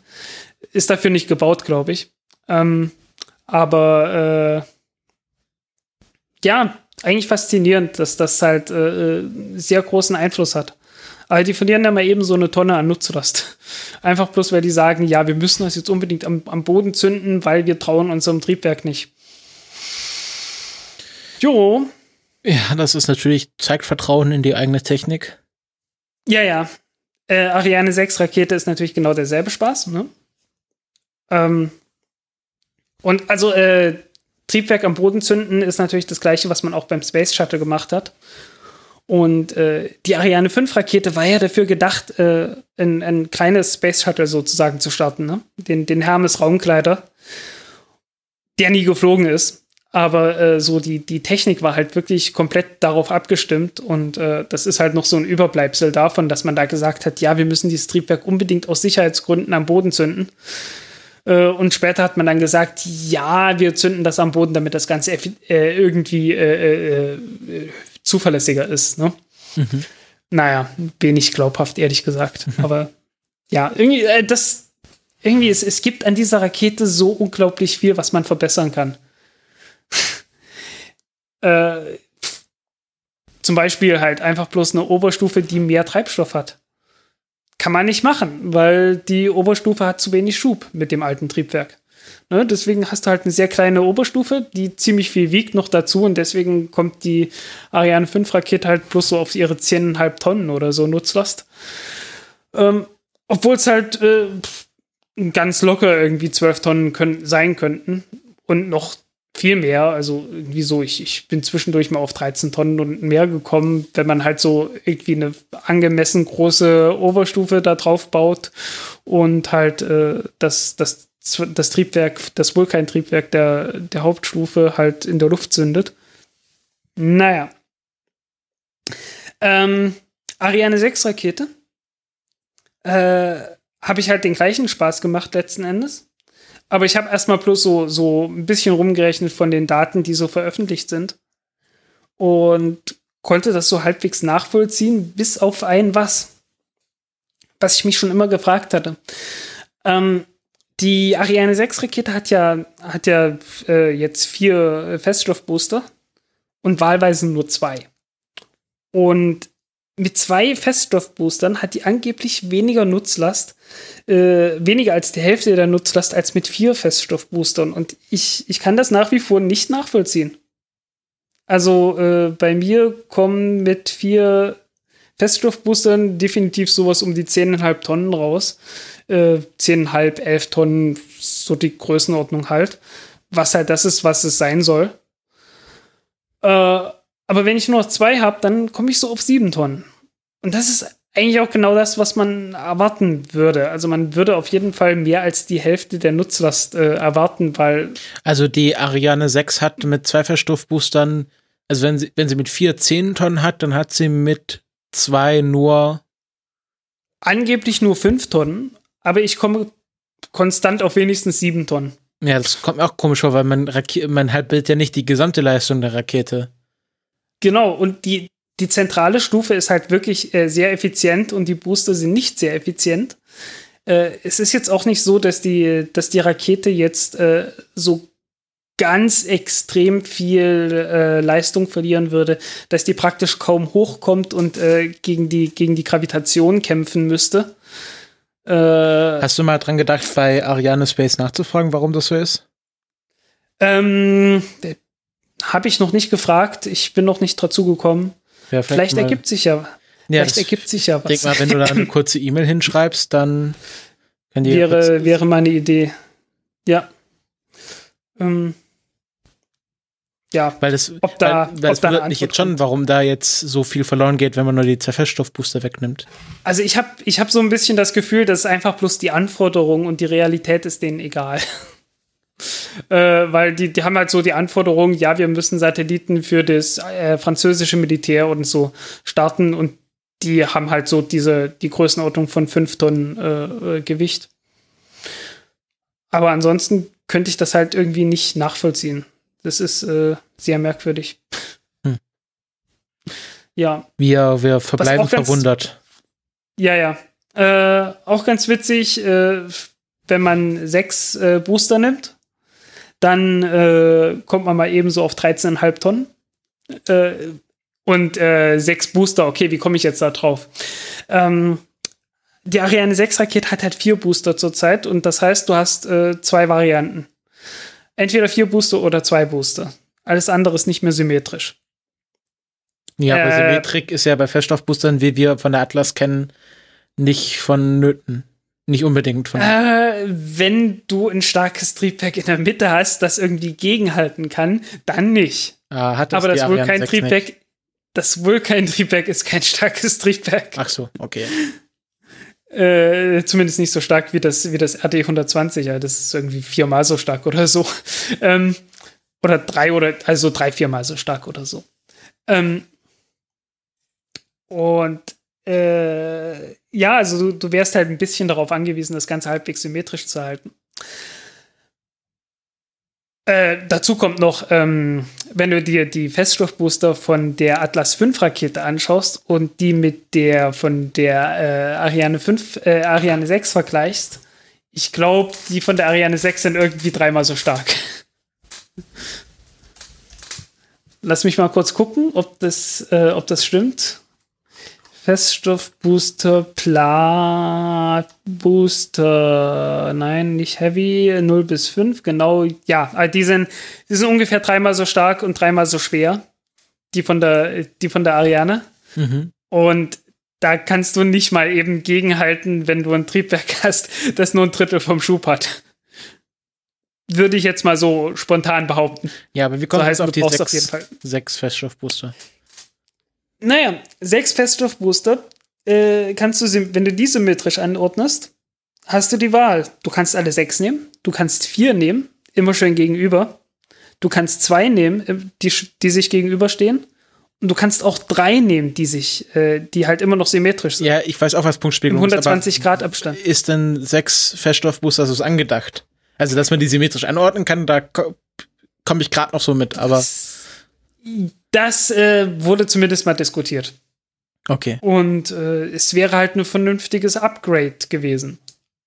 Ist dafür nicht gebaut, glaube ich. Ähm, aber äh, ja, eigentlich faszinierend, dass das halt äh, äh, sehr großen Einfluss hat. Aber die verlieren dann mal eben so eine Tonne an Nutzlast. Einfach bloß, weil die sagen, ja, wir müssen das jetzt unbedingt am, am Boden zünden, weil wir trauen unserem Triebwerk nicht. Jo, Ja, das ist natürlich, zeigt Vertrauen in die eigene Technik. ja, ja. Äh, Ariane 6 Rakete ist natürlich genau derselbe Spaß, ne? Ähm, und also äh, Triebwerk am Boden zünden ist natürlich das gleiche, was man auch beim Space Shuttle gemacht hat. Und äh, die Ariane 5 Rakete war ja dafür gedacht, äh, ein, ein kleines Space Shuttle sozusagen zu starten, ne? Den, den Hermes Raumkleider, der nie geflogen ist. Aber äh, so die, die Technik war halt wirklich komplett darauf abgestimmt und äh, das ist halt noch so ein Überbleibsel davon, dass man da gesagt hat, ja, wir müssen dieses Triebwerk unbedingt aus Sicherheitsgründen am Boden zünden. Äh, und später hat man dann gesagt, ja, wir zünden das am Boden, damit das Ganze äh, irgendwie äh, äh, zuverlässiger ist. Ne? Mhm. Naja, wenig glaubhaft, ehrlich gesagt. Mhm. Aber ja, irgendwie, das, irgendwie, es, es gibt an dieser Rakete so unglaublich viel, was man verbessern kann. Äh, zum Beispiel halt einfach bloß eine Oberstufe, die mehr Treibstoff hat. Kann man nicht machen, weil die Oberstufe hat zu wenig Schub mit dem alten Triebwerk. Ne, deswegen hast du halt eine sehr kleine Oberstufe, die ziemlich viel wiegt noch dazu und deswegen kommt die Ariane 5 Rakete halt bloß so auf ihre 10,5 Tonnen oder so Nutzlast. Ähm, Obwohl es halt äh, ganz locker irgendwie 12 Tonnen können, sein könnten und noch viel mehr. Also irgendwie so, ich, ich bin zwischendurch mal auf 13 Tonnen und mehr gekommen, wenn man halt so irgendwie eine angemessen große Oberstufe da drauf baut und halt äh, das, das, das Triebwerk, das Vulkantriebwerk der, der Hauptstufe halt in der Luft zündet. Naja. Ähm, Ariane 6 Rakete. Äh, Habe ich halt den gleichen Spaß gemacht letzten Endes. Aber ich habe erstmal bloß so, so ein bisschen rumgerechnet von den Daten, die so veröffentlicht sind. Und konnte das so halbwegs nachvollziehen, bis auf ein was. Was ich mich schon immer gefragt hatte. Ähm, die Ariane 6 Rakete hat ja, hat ja äh, jetzt vier Feststoffbooster und wahlweise nur zwei. Und mit zwei Feststoffboostern hat die angeblich weniger Nutzlast, äh, weniger als die Hälfte der Nutzlast als mit vier Feststoffboostern. Und ich, ich kann das nach wie vor nicht nachvollziehen. Also äh, bei mir kommen mit vier Feststoffboostern definitiv sowas um die 10,5 Tonnen raus. Äh, 10,5, 11 Tonnen, so die Größenordnung halt. Was halt das ist, was es sein soll. Äh, aber wenn ich nur noch zwei habe, dann komme ich so auf sieben Tonnen. Und das ist eigentlich auch genau das, was man erwarten würde. Also man würde auf jeden Fall mehr als die Hälfte der Nutzlast äh, erwarten, weil. Also die Ariane 6 hat mit zwei Verstoffboostern, also wenn sie, wenn sie mit vier zehn Tonnen hat, dann hat sie mit zwei nur. Angeblich nur fünf Tonnen, aber ich komme konstant auf wenigstens sieben Tonnen. Ja, das kommt mir auch komisch vor, weil man, man halt bildet ja nicht die gesamte Leistung der Rakete. Genau, und die, die zentrale Stufe ist halt wirklich äh, sehr effizient und die Booster sind nicht sehr effizient. Äh, es ist jetzt auch nicht so, dass die, dass die Rakete jetzt äh, so ganz extrem viel äh, Leistung verlieren würde, dass die praktisch kaum hochkommt und äh, gegen, die, gegen die Gravitation kämpfen müsste. Äh, Hast du mal dran gedacht, bei Ariane Space nachzufragen, warum das so ist? Ähm, habe ich noch nicht gefragt. Ich bin noch nicht dazu gekommen. Ja, vielleicht, vielleicht ergibt sich ja. Ja, vielleicht ergibt sich ja was. Denk mal, wenn du da eine kurze E-Mail hinschreibst, dann kann die wäre, wäre meine Idee. Ja. Ähm, ja, weil das, ob da, weil, weil ob es wundert mich jetzt schon, warum da jetzt so viel verloren geht, wenn man nur die Zerfeststoffbooster wegnimmt. Also ich habe ich hab so ein bisschen das Gefühl, dass einfach bloß die Anforderung und die Realität ist denen egal äh, weil die, die haben halt so die Anforderung, ja, wir müssen Satelliten für das äh, französische Militär und so starten und die haben halt so diese, die Größenordnung von 5 Tonnen äh, äh, Gewicht. Aber ansonsten könnte ich das halt irgendwie nicht nachvollziehen. Das ist äh, sehr merkwürdig. Hm. Ja. Wir, wir verbleiben verwundert. Ja, ja. Äh, auch ganz witzig, wenn man sechs Booster nimmt dann äh, kommt man mal eben so auf 13,5 Tonnen. Äh, und äh, sechs Booster, okay, wie komme ich jetzt da drauf? Ähm, die Ariane 6 Rakete hat halt vier Booster zurzeit und das heißt, du hast äh, zwei Varianten. Entweder vier Booster oder zwei Booster. Alles andere ist nicht mehr symmetrisch. Ja, aber äh, Symmetrik ist ja bei Feststoffboostern, wie wir von der Atlas kennen, nicht vonnöten. Nicht unbedingt von. Äh, wenn du ein starkes Triebwerk in der Mitte hast, das irgendwie gegenhalten kann, dann nicht. Ah, hat das Aber das 6 Vulkan-Triebwerk, nicht? das Vulkan-Triebwerk ist kein starkes Triebwerk. Ach so, okay. Äh, zumindest nicht so stark wie das, wie das RD 120. Ja, das ist irgendwie viermal so stark oder so. Ähm, oder drei oder, also drei, viermal so stark oder so. Ähm, und äh, ja, also du, du wärst halt ein bisschen darauf angewiesen, das Ganze halbwegs symmetrisch zu halten. Äh, dazu kommt noch, ähm, wenn du dir die Feststoffbooster von der Atlas V Rakete anschaust und die mit der von der äh, Ariane 5, äh, Ariane 6 vergleichst, ich glaube, die von der Ariane 6 sind irgendwie dreimal so stark. Lass mich mal kurz gucken, ob das, äh, ob das stimmt. Feststoffbooster, Pla Booster, nein, nicht Heavy, 0 bis 5, genau, ja, die sind, die sind ungefähr dreimal so stark und dreimal so schwer, die von der, die von der Ariane. Mhm. Und da kannst du nicht mal eben gegenhalten, wenn du ein Triebwerk hast, das nur ein Drittel vom Schub hat. Würde ich jetzt mal so spontan behaupten. Ja, aber wie kommt So heißt, jetzt auf die brauchst auf jeden sechs, Fall- sechs Feststoffbooster? Naja, sechs Feststoffbooster äh, kannst du, wenn du die symmetrisch anordnest, hast du die Wahl. Du kannst alle sechs nehmen, du kannst vier nehmen, immer schön gegenüber. Du kannst zwei nehmen, äh, die, die sich gegenüberstehen. Und du kannst auch drei nehmen, die sich, äh, die halt immer noch symmetrisch sind. Ja, ich weiß auch, was Punktspiegelung ist, 120 aber Grad Abstand. ist denn sechs Feststoffbooster so angedacht? Also, dass man die symmetrisch anordnen kann, da ko komme ich gerade noch so mit, aber Das äh, wurde zumindest mal diskutiert. okay. Und äh, es wäre halt ein vernünftiges Upgrade gewesen.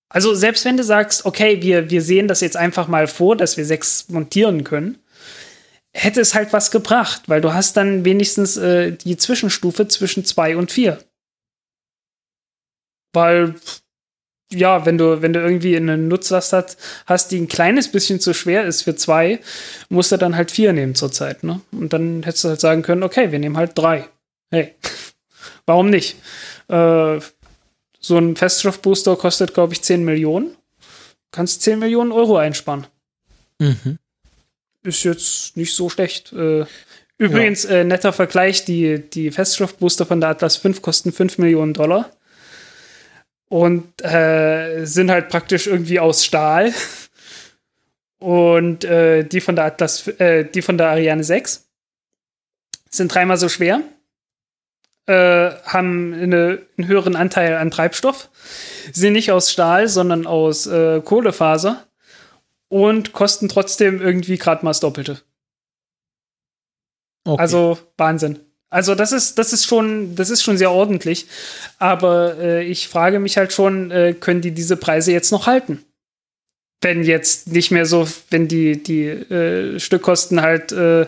Also selbst wenn du sagst, okay, wir, wir sehen das jetzt einfach mal vor, dass wir sechs montieren können, hätte es halt was gebracht, weil du hast dann wenigstens äh, die Zwischenstufe zwischen zwei und vier. Weil, ja, wenn du, wenn du irgendwie eine Nutzlast hast, hast, die ein kleines bisschen zu schwer ist für zwei, musst du dann halt vier nehmen zurzeit, ne? Und dann hättest du halt sagen können, okay, wir nehmen halt drei. Hey, warum nicht? Äh, so ein Feststoffbooster kostet, glaube ich, 10 Millionen. Kannst 10 Millionen Euro einsparen. Mhm. Ist jetzt nicht so schlecht. Äh, übrigens, äh, netter Vergleich, die, die Feststoffbooster von der Atlas 5 kosten 5 Millionen Dollar. Und äh, sind halt praktisch irgendwie aus Stahl. Und äh, die von der Atlas, äh, die von der Ariane 6 sind dreimal so schwer. Äh, haben eine, einen höheren Anteil an Treibstoff, sind nicht aus Stahl, sondern aus äh, Kohlefaser und kosten trotzdem irgendwie gerade mal das Doppelte. okay. Also Wahnsinn. Also das ist, das ist schon, das ist schon sehr ordentlich. Aber äh, ich frage mich halt schon, äh, können die diese Preise jetzt noch halten? Wenn jetzt nicht mehr so, wenn die, die äh, Stückkosten halt äh,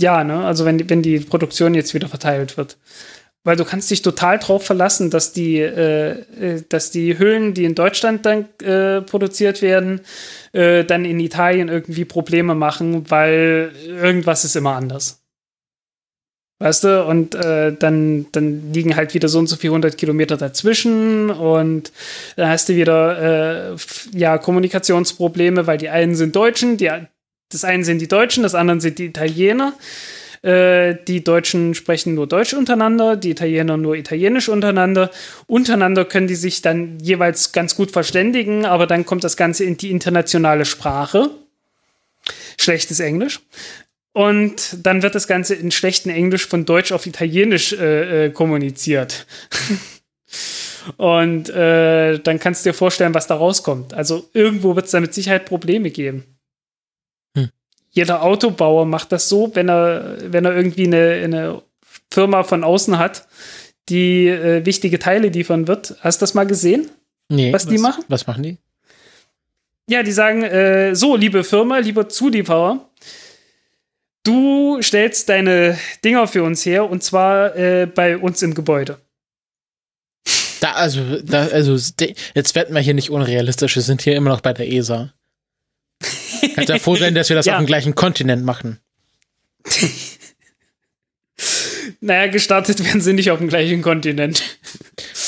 ja, ne, also wenn, die- wenn die Produktion jetzt wieder verteilt wird. Weil du kannst dich total drauf verlassen, dass die, äh, äh, dass die Hüllen, die in Deutschland dann äh, produziert werden, äh, dann in Italien irgendwie Probleme machen, weil irgendwas ist immer anders. Weißt du, und äh, dann, dann liegen halt wieder so und so viele hundert Kilometer dazwischen und dann hast du wieder äh, ja, Kommunikationsprobleme, weil die einen sind Deutschen, die, das einen sind die Deutschen, das anderen sind die Italiener. Äh, die Deutschen sprechen nur Deutsch untereinander, die Italiener nur Italienisch untereinander. Untereinander können die sich dann jeweils ganz gut verständigen, aber dann kommt das Ganze in die internationale Sprache. Schlechtes Englisch. Und dann wird das Ganze in schlechtem Englisch von Deutsch auf Italienisch äh, äh, kommuniziert. Und äh, dann kannst du dir vorstellen, was da rauskommt. Also irgendwo wird es da mit Sicherheit Probleme geben. Hm. Jeder Autobauer macht das so, wenn er, wenn er irgendwie eine, eine Firma von außen hat, die äh, wichtige Teile liefern wird. Hast du das mal gesehen? nee, was die machen? Was machen die? Ja, die sagen, äh, so, liebe Firma, lieber Zulieferer, du stellst deine Dinger für uns her und zwar äh, bei uns im Gebäude. Da, also, da, also, jetzt werden wir hier nicht unrealistisch, wir sind hier immer noch bei der ESA. Kannst ja froh sein, dass wir das Ja. auf dem gleichen Kontinent machen. Naja, gestartet werden sie nicht auf dem gleichen Kontinent.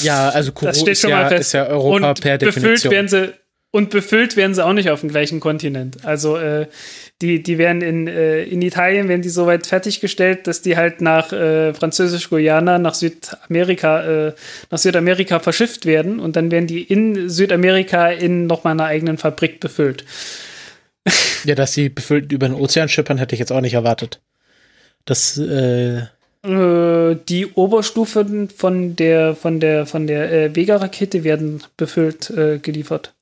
Ja, also Kourou Das steht ist, schon ja, mal fest. ist ja Europa und per befüllt Definition. werden sie und befüllt werden sie auch nicht auf dem gleichen Kontinent. Also äh, die, die werden in, äh, in Italien werden die soweit fertiggestellt, dass die halt nach äh, Französisch-Guyana, nach Südamerika, äh, nach Südamerika verschifft werden und dann werden die in Südamerika in nochmal einer eigenen Fabrik befüllt. Ja, dass sie befüllt über den Ozean schippern, hätte ich jetzt auch nicht erwartet. Das, äh, Äh, die Oberstufen von der von der von der äh, Vega-Rakete werden befüllt äh, geliefert.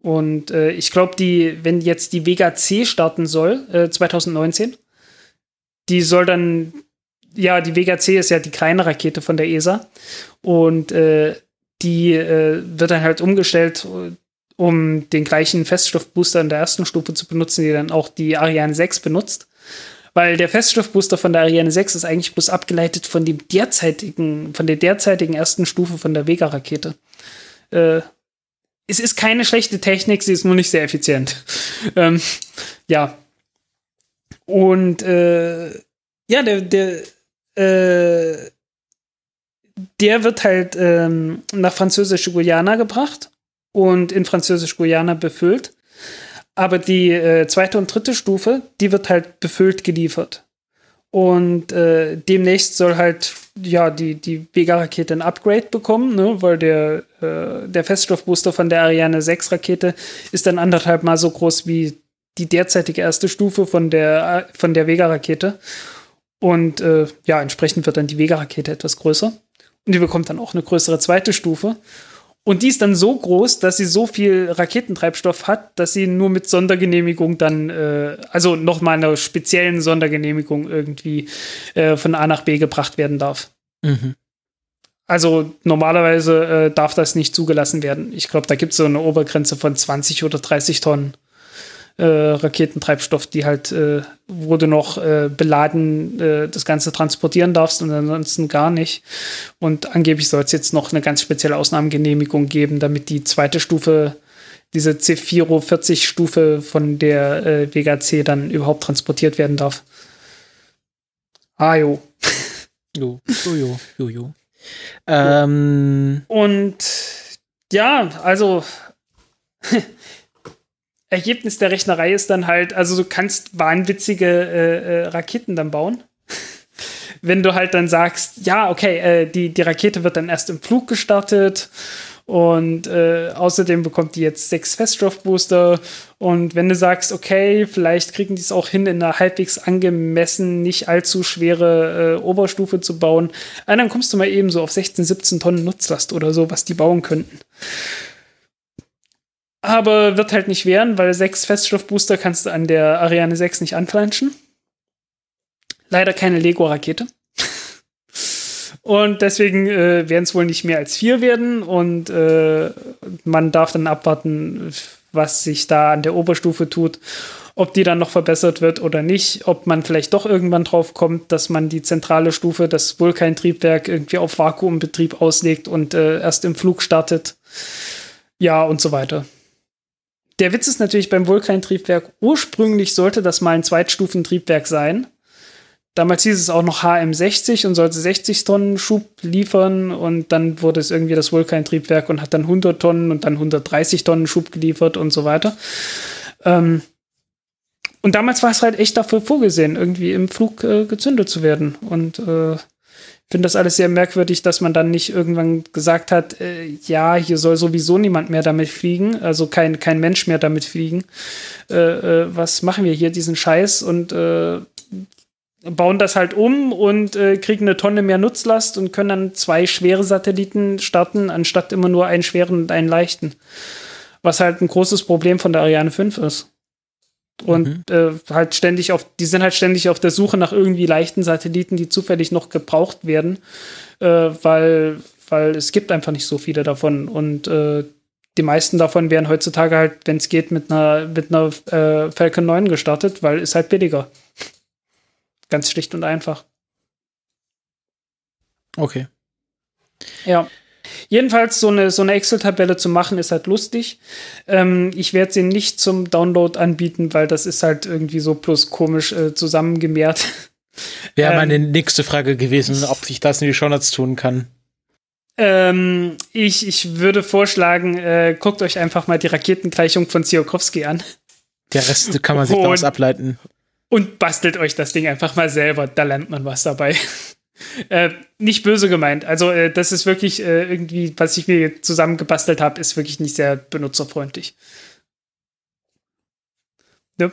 Und äh, ich glaube, die, wenn jetzt die Vega C starten soll, äh, 2019, die soll dann, ja, die Vega C ist ja die kleine Rakete von der ESA und äh, die äh, wird dann halt umgestellt, äh, um den gleichen Feststoffbooster in der ersten Stufe zu benutzen, die dann auch die Ariane 6 benutzt. Weil der Feststoffbooster von der Ariane 6 ist eigentlich bloß abgeleitet von dem derzeitigen, von der derzeitigen ersten Stufe von der Vega-Rakete. Äh, es ist keine schlechte Technik, sie ist nur nicht sehr effizient. ähm, ja. Und äh, ja, der, der, äh, der wird halt ähm, nach Französisch-Guyana gebracht und in Französisch-Guyana befüllt. Aber die äh, zweite und dritte Stufe, die wird halt befüllt geliefert. Und äh, demnächst soll halt ja die, die Vega-Rakete ein Upgrade bekommen, ne? weil der, äh, der Feststoffbooster von der Ariane 6 Rakete ist dann anderthalb Mal so groß wie die derzeitige erste Stufe von der, von der Vega-Rakete. Und äh, ja, entsprechend wird dann die Vega-Rakete etwas größer. Und die bekommt dann auch eine größere zweite Stufe. Und die ist dann so groß, dass sie so viel Raketentreibstoff hat, dass sie nur mit Sondergenehmigung dann, äh, also nochmal einer speziellen Sondergenehmigung irgendwie äh, von A nach B gebracht werden darf. mhm. Also normalerweise äh, darf das nicht zugelassen werden. Ich glaube, da gibt es so eine Obergrenze von 20 oder 30 Tonnen äh, Raketentreibstoff, die halt, äh, wo du noch äh, beladen äh, das Ganze transportieren darfst und ansonsten gar nicht. Und angeblich soll es jetzt noch eine ganz spezielle Ausnahmegenehmigung geben, damit die zweite Stufe, diese C440-Stufe von der äh, Vega C dann überhaupt transportiert werden darf. Ah jo. Jo, jo, jo, jo, jo. Ähm, Und ja, also Ergebnis der Rechnerei ist dann halt, also du kannst wahnwitzige äh, äh, Raketen dann bauen. Wenn du halt dann sagst, ja, okay, äh, die, die Rakete wird dann erst im Flug gestartet und äh, außerdem bekommt die jetzt sechs Feststoffbooster. Und wenn du sagst, okay, vielleicht kriegen die es auch hin, in einer halbwegs angemessen, nicht allzu schwere äh, Oberstufe zu bauen, äh, dann kommst du mal eben so auf 16, 17 Tonnen Nutzlast oder so, was die bauen könnten. Aber wird halt nicht werden, weil sechs Feststoffbooster kannst du an der Ariane 6 nicht anflanschen. Leider keine Lego-Rakete. Und deswegen äh, werden es wohl nicht mehr als vier werden. Und äh, man darf dann abwarten, was sich da an der Oberstufe tut. Ob die dann noch verbessert wird oder nicht. Ob man vielleicht doch irgendwann drauf kommt, dass man die zentrale Stufe, das Vulkan-Triebwerk, irgendwie auf Vakuumbetrieb auslegt und äh, erst im Flug startet. Ja, und so weiter. Der Witz ist natürlich beim Vulkan-Triebwerk, ursprünglich sollte das mal ein Zweitstufentriebwerk sein. Damals hieß es auch noch HM60 und sollte 60 Tonnen Schub liefern und dann wurde es irgendwie das Vulkan-Triebwerk und hat dann 100 Tonnen und dann 130 Tonnen Schub geliefert und so weiter. Ähm und damals war es halt echt dafür vorgesehen, irgendwie im Flug äh, gezündet zu werden. Und äh, finde das alles sehr merkwürdig, dass man dann nicht irgendwann gesagt hat, äh, ja, hier soll sowieso niemand mehr damit fliegen, also kein, kein Mensch mehr damit fliegen. Äh, äh, was machen wir hier, diesen Scheiß? Und äh, bauen das halt um und äh, kriegen eine Tonne mehr Nutzlast und können dann zwei schwere Satelliten starten, anstatt immer nur einen schweren und einen leichten. Was halt ein großes Problem von der Ariane 5 ist. Und äh, halt ständig auf, die sind halt ständig auf der Suche nach irgendwie leichten Satelliten, die zufällig noch gebraucht werden, äh, weil, weil es gibt einfach nicht so viele davon. Und äh, die meisten davon werden heutzutage halt, wenn es geht, mit einer, mit einer äh, Falcon 9 gestartet, weil ist halt billiger. Ganz schlicht und einfach. okay. Ja. Jedenfalls, so eine, so eine Excel-Tabelle zu machen, ist halt lustig. Ähm, ich werde sie nicht zum Download anbieten, weil das ist halt irgendwie so plus komisch äh, zusammengemehrt. Wäre Ähm, meine nächste Frage gewesen, ob ich das in die Shownotes tun kann. Ähm, ich, ich würde vorschlagen, äh, guckt euch einfach mal die Raketengleichung von Tsiolkovsky an Der Rest kann man sich Und- daraus ableiten. und bastelt euch das Ding einfach mal selber. Da lernt man was dabei. Äh, nicht böse gemeint. Also, äh, das ist wirklich äh, irgendwie, was ich mir zusammengebastelt habe, ist wirklich nicht sehr benutzerfreundlich. Ne?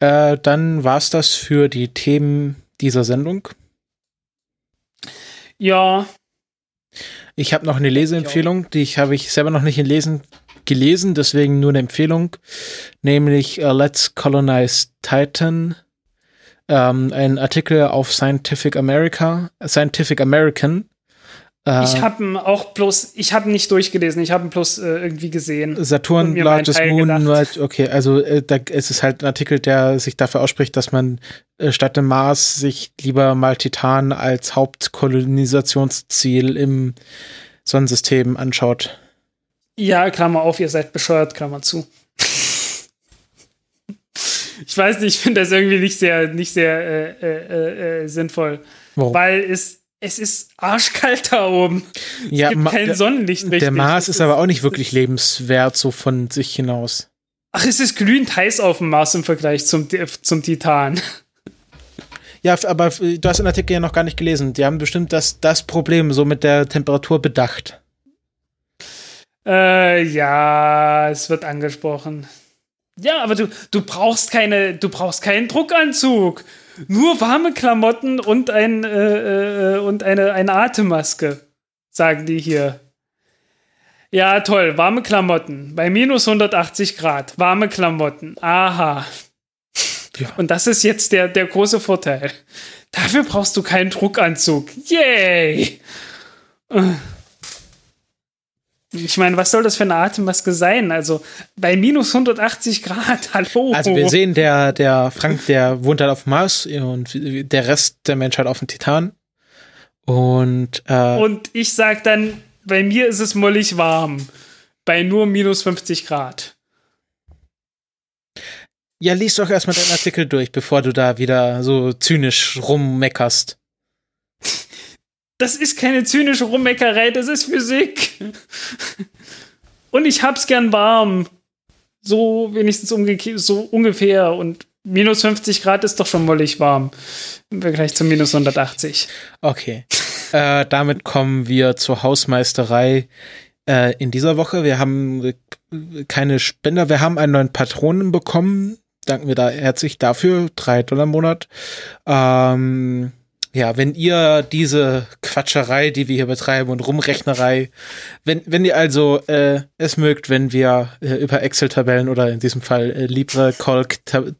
Äh, dann war's das für die Themen dieser Sendung. Ja, Ich habe noch eine Leseempfehlung, die ich habe ich selber noch nicht in Lesen gelesen, deswegen nur eine Empfehlung, nämlich äh, Let's Colonize Titan, ähm, ein Artikel auf Scientific America, Scientific American. Äh, ich habe auch bloß, ich habe nicht durchgelesen, ich habe ihn bloß äh, irgendwie gesehen. Saturn Largest Moon, gedacht. okay, also äh, da, es ist halt ein Artikel, der sich dafür ausspricht, dass man äh, statt dem Mars sich lieber mal Titan als Hauptkolonisationsziel im Sonnensystem anschaut. Ja, Klammer auf, ihr seid bescheuert, Klammer zu. Ich weiß nicht, ich finde das irgendwie nicht sehr, nicht sehr äh, äh, äh, sinnvoll. Warum? Weil es, es ist arschkalt da oben. ja, es gibt Ma- kein Sonnenlicht richtig. der Mars ist aber auch nicht wirklich lebenswert, so von sich hinaus. Ach, es ist glühend heiß auf dem Mars im Vergleich zum, zum Titan. Ja, aber f- du hast den Artikel ja noch gar nicht gelesen. Die haben bestimmt das, das Problem so mit der Temperatur bedacht. Äh, ja, es wird angesprochen. Ja, aber du, du brauchst keine, du brauchst keinen Druckanzug. Nur warme Klamotten und ein äh, äh, und eine, eine Atemmaske, sagen die hier. Ja, toll, warme Klamotten. Bei minus 180 Grad. Warme Klamotten. Aha. Ja. Und das ist jetzt der, der große Vorteil. Dafür brauchst du keinen Druckanzug. Yay! Ich meine, was soll das für eine Atemmaske sein? Also bei minus 180 Grad, hallo. Also wir sehen, der, der Frank, der wohnt halt auf dem Mars und der Rest der Menschheit auf dem Titan. Und, äh, Und ich sag dann, bei mir ist es mollig warm. Bei nur minus 50 Grad. ja, lies doch erstmal deinen Artikel durch, bevor du da wieder so zynisch rummeckerst. Das ist keine zynische Rummeckerei, das ist Physik. Und ich hab's gern warm. So wenigstens so ungefähr. Und minus 50 Grad ist doch schon mollig warm. Im Vergleich zu minus 180. Okay. äh, damit kommen wir zur Hausmeisterei äh, in dieser Woche. Wir haben äh, keine Spender, wir haben einen neuen Patronen bekommen. Danken wir da herzlich dafür. Drei Dollar im Monat. Ähm, ja, wenn ihr diese Quatscherei, die wir hier betreiben und Rumrechnerei, wenn, wenn ihr also äh, es mögt, wenn wir äh, über Excel-Tabellen oder in diesem Fall äh, LibreCalc, also,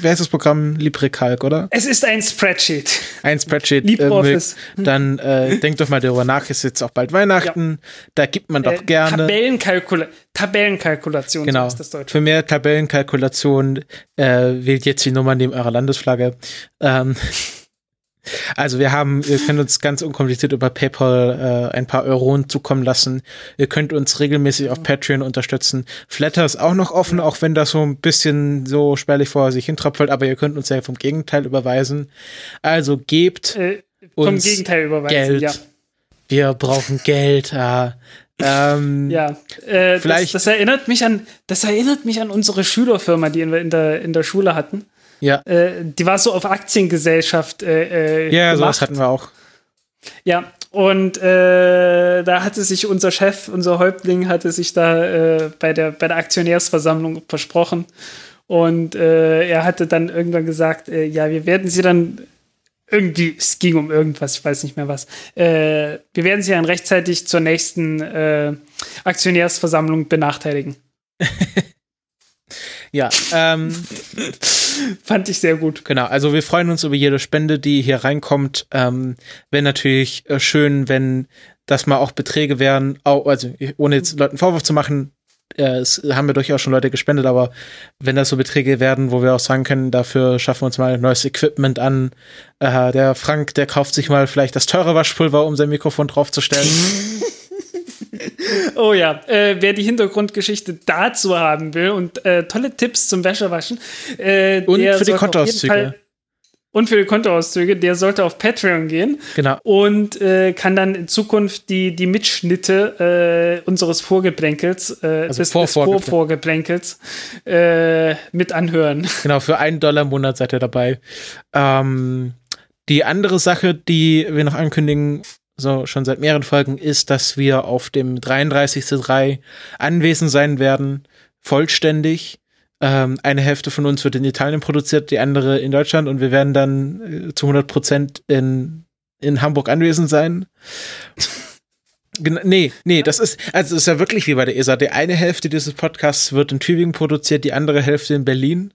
wer ist das Programm? LibreCalc, oder? Es ist ein Spreadsheet. ein Spreadsheet äh, LibreOffice. mögt, dann äh, denkt doch mal darüber nach, ist jetzt auch bald Weihnachten, da gibt man doch Äh, gerne. Tabellenkalkula Tabellenkalkulation, Genau. so ist das Deutsch. Für mehr Tabellenkalkulation äh, wählt jetzt die Nummer neben eurer Landesflagge. Ähm, also wir haben, ihr könnt uns ganz unkompliziert über PayPal äh, ein paar Euronen zukommen lassen. Ihr könnt uns regelmäßig auf Patreon unterstützen. Flatter ist auch noch offen, auch wenn das so ein bisschen so spärlich vor sich hintropfelt, aber ihr könnt uns ja vom Gegenteil überweisen. Also gebt Äh, vom uns Gegenteil überweisen, Geld. ja. Wir brauchen Geld. Ah. Ähm, Ja, äh, Vielleicht- das, das erinnert mich an, das erinnert mich an unsere Schülerfirma, die wir in der, in der Schule hatten. Ja. Äh, die war so auf Aktiengesellschaft äh, äh, Ja, gemacht. sowas hatten wir auch. Ja, und äh, da hatte sich unser Chef, unser Häuptling, hatte sich da äh, bei, der, bei der Aktionärsversammlung versprochen. Und äh, er hatte dann irgendwann gesagt, ja, wir werden sie dann irgendwie, es ging um irgendwas, ich weiß nicht mehr was, wir werden sie dann rechtzeitig zur nächsten Aktionärsversammlung benachteiligen. Ja, ähm, Fand ich sehr gut. genau. Also wir freuen uns über jede Spende, die hier reinkommt. Ähm, Wäre natürlich äh, schön, wenn das mal auch Beträge wären, also ohne jetzt Leuten Vorwurf zu machen, äh, es haben ja durchaus schon Leute gespendet, aber wenn das so Beträge werden, wo wir auch sagen können, dafür schaffen wir uns mal neues Equipment an. Äh, der Frank, der kauft sich mal vielleicht das teure Waschpulver, um sein Mikrofon draufzustellen. Oh ja, äh, wer die Hintergrundgeschichte dazu haben will und äh, tolle Tipps zum Wäschewaschen. Äh, Und für die Kontoauszüge. Und für die Kontoauszüge, der sollte auf Patreon gehen Genau. und äh, kann dann in Zukunft die, die Mitschnitte äh, unseres Vorgeplänkels, äh, Also des, vor- des Vorvorgeplänkels, äh, mit anhören. Genau, für einen Dollar im Monat seid ihr dabei. Ähm, die andere Sache, die wir noch ankündigen, so schon seit mehreren Folgen, ist, dass wir auf dem 33.3 anwesend sein werden, vollständig. Ähm, eine Hälfte von uns wird in Italien produziert, die andere in Deutschland und wir werden dann äh, zu 100 Prozent in, in Hamburg anwesend sein. Gen nee, nee, das ist, also es ist ja wirklich wie bei der ESA. Die eine Hälfte dieses Podcasts wird in Tübingen produziert, die andere Hälfte in Berlin.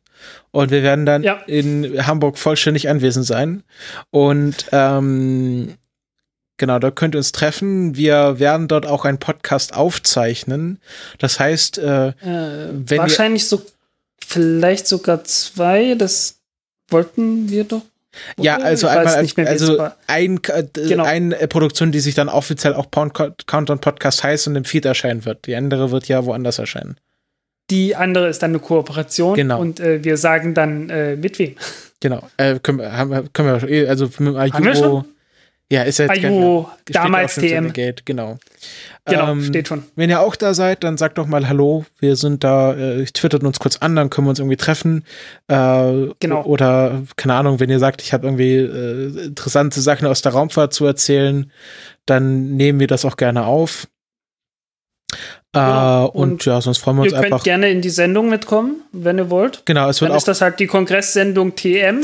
Und wir werden dann Ja. in Hamburg vollständig anwesend sein. Und ähm, genau, da könnt ihr uns treffen. Wir werden dort auch einen Podcast aufzeichnen. Das heißt, äh, Äh, Wenn wahrscheinlich so, vielleicht sogar zwei, das wollten wir doch. ja, oder? also Ich einmal mehr, also war. ein, äh, Genau. eine Produktion, die sich dann offiziell auch Countdown Podcast heißt und im Feed erscheinen wird. Die andere wird ja woanders erscheinen. Die andere ist dann eine Kooperation Genau. und äh, wir sagen dann äh, mit wem. Genau. Äh, können, wir- haben, wir- können wir also mit dem Haben wir Ayubo. schon? Ja, ist ja jetzt Ayubo, steht damals TM. Genau. Genau, Ähm, steht schon. Wenn ihr auch da seid, dann sagt doch mal Hallo. Wir sind da, äh, twittert uns kurz an, dann können wir uns irgendwie treffen. Äh, Genau. Oder, keine Ahnung, wenn ihr sagt, ich habe irgendwie äh, interessante Sachen aus der Raumfahrt zu erzählen, dann nehmen wir das auch gerne auf. Äh, Genau. und, Und ja, sonst freuen wir uns Ihr könnt einfach. gerne in die Sendung mitkommen, wenn ihr wollt. Genau, es wird Dann auch ist das halt die Kongresssendung TM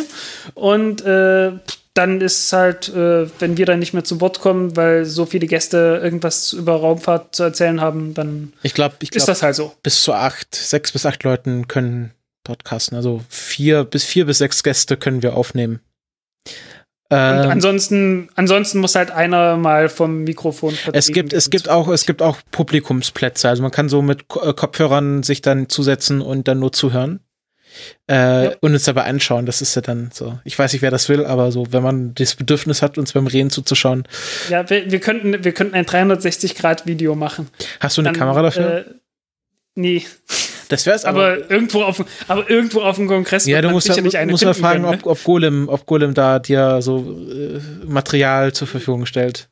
und äh, dann ist halt, äh, wenn wir dann nicht mehr zu Wort kommen, weil so viele Gäste irgendwas über Raumfahrt zu erzählen haben, dann ich glaube, ich ist glaube, das halt so. bis zu acht, sechs bis acht Leuten können podcasten. Also vier bis vier bis sechs Gäste können wir aufnehmen. Und Ähm, ansonsten, ansonsten muss halt einer mal vom Mikrofon es gibt, es gibt auch, es gibt auch Publikumsplätze. Also man kann so mit Ko- Kopfhörern sich dann zusetzen und dann nur zuhören. Äh, Ja. Und uns dabei anschauen. Das ist ja dann so. Ich weiß nicht, wer das will, aber so, wenn man das Bedürfnis hat, uns beim Reden zuzuschauen. Ja, wir, wir, könnten, wir könnten ein 360-Grad-Video machen. Hast du eine Dann, Kamera dafür? Äh, nee, das wär's aber. aber, irgendwo auf, dem- aber irgendwo auf dem Kongress ja, du musst, ja, musst mal fragen, können, ob, ob, Golem, ob Golem da dir so äh, Material zur Verfügung stellt.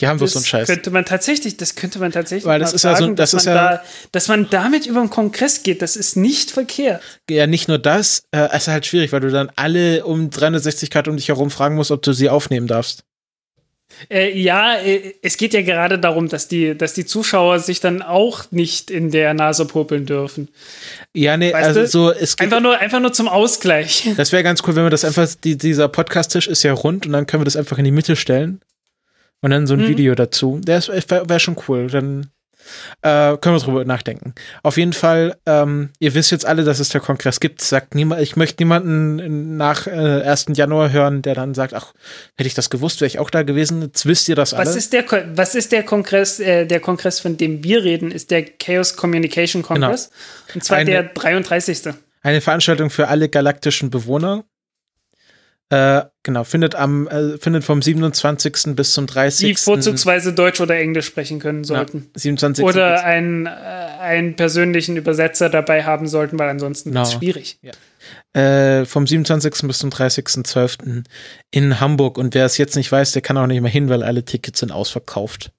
Die haben Das so einen Scheiß. könnte man tatsächlich, das könnte man tatsächlich Weil das ist ja so- fragen, das dass ist man ja- da, dass man damit über den Kongress geht, das ist nicht verkehrt. Ja, nicht nur das, äh, es ist halt schwierig, weil du dann alle um 360 Grad um dich herum fragen musst, ob du sie aufnehmen darfst. Äh, ja, äh, es geht ja gerade darum, dass die, dass die Zuschauer sich dann auch nicht in der Nase popeln dürfen. Ja, nee, Weißt also du? so, es gibt, Einfach nur, einfach nur zum Ausgleich. das wäre ganz cool, wenn wir das einfach, die, dieser Podcast-Tisch ist ja rund und dann können wir das einfach in die Mitte stellen und dann so ein Mhm. Video dazu. Das wäre wär schon cool, dann äh, können wir drüber nachdenken. Auf jeden Fall, ähm, ihr wisst jetzt alle, dass es der Kongress gibt. Sagt niemand, ich möchte niemanden nach äh, 1. Januar hören, der dann sagt, ach, hätte ich das gewusst, wäre ich auch da gewesen. Jetzt wisst ihr das alle. Was ist der, was ist der Kongress, äh, der Kongress, von dem wir reden, ist der Chaos Communication Congress. Und zwar Eine- der 33. Eine Veranstaltung für alle galaktischen Bewohner. Äh, genau, findet am äh, findet vom 27. bis zum 30. Die vorzugsweise Deutsch oder Englisch sprechen können ja, sollten. 27. Oder einen, äh, einen persönlichen Übersetzer dabei haben sollten, weil ansonsten Genau. ist es schwierig. Äh, vom 27. bis zum 30.12. in Hamburg. Und wer es jetzt nicht weiß, der kann auch nicht mehr hin, weil alle Tickets sind ausverkauft.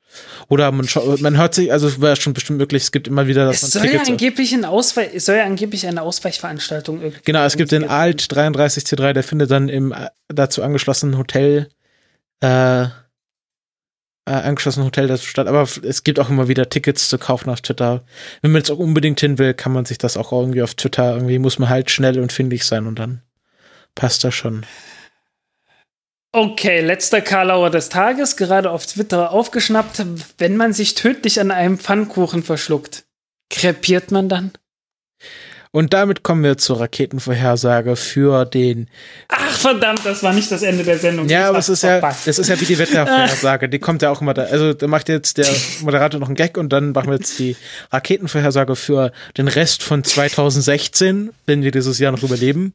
Oder man, man hört sich, also wäre schon bestimmt möglich, es gibt immer wieder, dass Es man soll ja, Tickets. angeblich ein Ausweich, es soll ja angeblich eine Ausweichveranstaltung irgendwie. Genau, es gibt den Alt 33C3, der findet dann im äh, dazu angeschlossenen Hotel, äh, äh, angeschlossenen Hotel dazu statt. Aber es gibt auch immer wieder Tickets zu kaufen auf Twitter. Wenn man jetzt auch unbedingt hin will, kann man sich das auch irgendwie auf Twitter, irgendwie muss man halt schnell und findig sein und dann passt das schon. Okay, letzter Karlauer des Tages, gerade auf Twitter aufgeschnappt. Wenn man sich tödlich an einem Pfannkuchen verschluckt, krepiert man dann? Und damit kommen wir zur Raketenvorhersage für den. Ach verdammt, das war nicht das Ende der Sendung. Ja, aber es ist ja, das ist ja wie die Wettervorhersage. Die kommt ja auch immer da. Also da macht jetzt der Moderator noch einen Gag und dann machen wir jetzt die Raketenvorhersage für den Rest von 2016, wenn wir dieses Jahr noch überleben.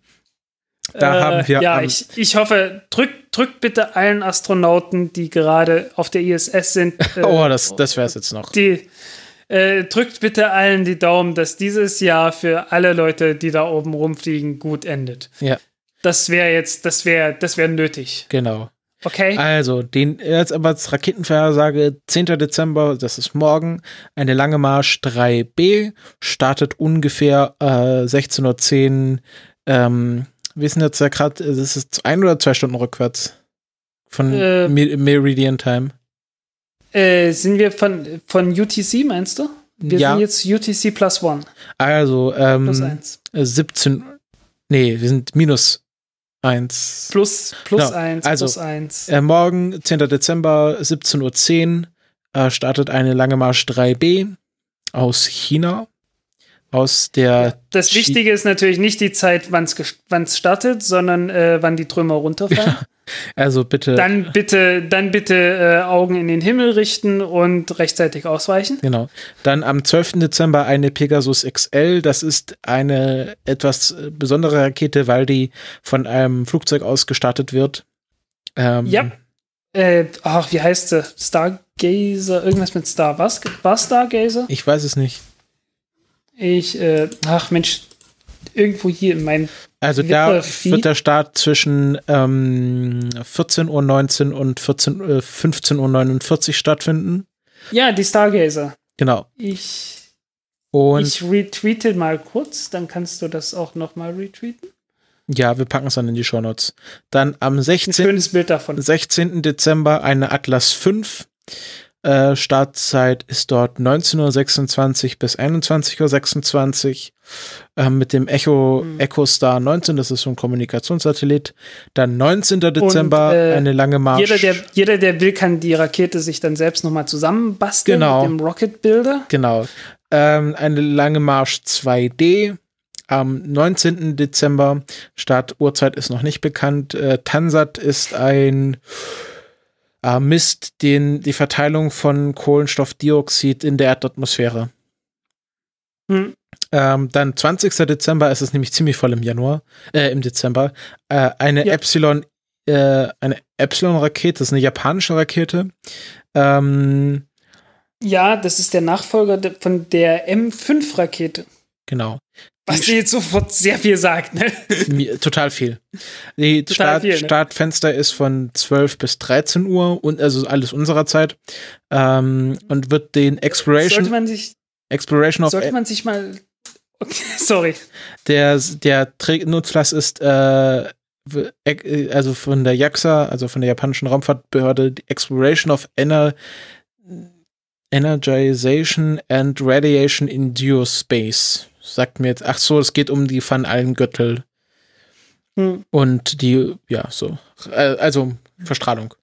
Da Äh, haben wir. Ja, ich, ich hoffe, drückt, drückt bitte allen Astronauten, die gerade auf der ISS sind. äh, oh, das, das wäre es jetzt noch. die, äh, drückt bitte allen die Daumen, dass dieses Jahr für alle Leute, die da oben rumfliegen, gut endet. Ja. das wäre jetzt, das wäre, das wäre nötig. Genau. Okay. Also, den, jetzt aber als Raketenvorhersage, 10. Dezember, das ist morgen, eine lange Marsch 3B, startet ungefähr äh, 16.10 Uhr. Ähm, wir sind jetzt ja gerade, das ist ein oder zwei Stunden rückwärts von Äh, Me- Meridian Time. Äh, sind wir von, von UTC, meinst du? Wir Ja. sind jetzt UTC plus one, Also, plus ähm, eins. äh, 17, nee, wir sind minus eins. Plus, plus Genau. eins, Also, plus eins. Äh, morgen, 10. Dezember, 17.10 Uhr, äh, startet eine lange Marsch 3B aus China. Aus der, Das Chi- Wichtige ist natürlich nicht die Zeit, wann es startet, sondern äh, wann die Trümmer runterfallen. Also bitte, Dann bitte, dann bitte äh, Augen in den Himmel richten und rechtzeitig ausweichen. genau. Dann am 12. Dezember eine Pegasus XL. Das ist eine etwas äh, besondere Rakete, weil die von einem Flugzeug aus gestartet wird. Ähm, Ja. Äh, ach, wie heißt sie? Stargazer, irgendwas mit Star. Was? War Stargazer? Ich weiß es nicht. Ich, äh, ach Mensch, irgendwo hier in meinem. Also da wird der Start zwischen ähm, 14.19 Uhr und 14, äh, 15.49 Uhr stattfinden. Ja, die Stargazer. Genau. Ich, Und ich retweete mal kurz, dann kannst du das auch nochmal retweeten. ja, wir packen es dann in die Shownotes. Dann am Ein 16. schönes Bild davon. 16. Dezember eine Atlas 5. Äh, Startzeit ist dort 19.26 Uhr bis 21.26 Uhr äh, mit dem Echo, Mhm. Echo Star 19, das ist so ein Kommunikationssatellit. Dann 19. Dezember äh, eine lange Marsch. Jeder der, jeder, der will, kann die Rakete sich dann selbst nochmal zusammenbasteln Genau. mit dem Rocket Builder. Genau. Ähm, eine lange Marsch 2D. Am 19. Dezember, Startuhrzeit ist noch nicht bekannt. Äh, Tansat ist ein äh, misst den, die Verteilung von Kohlenstoffdioxid in der Erdatmosphäre. Hm. Ähm, dann 20. Dezember, es ist nämlich ziemlich voll im Januar, äh, im Dezember, äh, eine Ja. Epsilon, äh, eine Epsilon-Rakete, das ist eine japanische Rakete. Ähm, Ja, das ist der Nachfolger von der M5-Rakete. genau. Was dir jetzt sofort sehr viel sagt, ne? Total viel. Die Total Start, viel, ne? Startfenster ist von 12 bis 13 Uhr und also alles unserer Zeit ähm, und wird den Sollte Exploration man sich, Exploration of sollte man sich mal. Okay, sorry. der der Nutzlass ist äh, also von der JAXA, also von der japanischen Raumfahrtbehörde die Exploration of Ener Energization and Radiation in Geospace. Sagt mir jetzt, ach so, es geht um die Van Allen Gürtel Hm. und die, ja, so, äh, also Verstrahlung.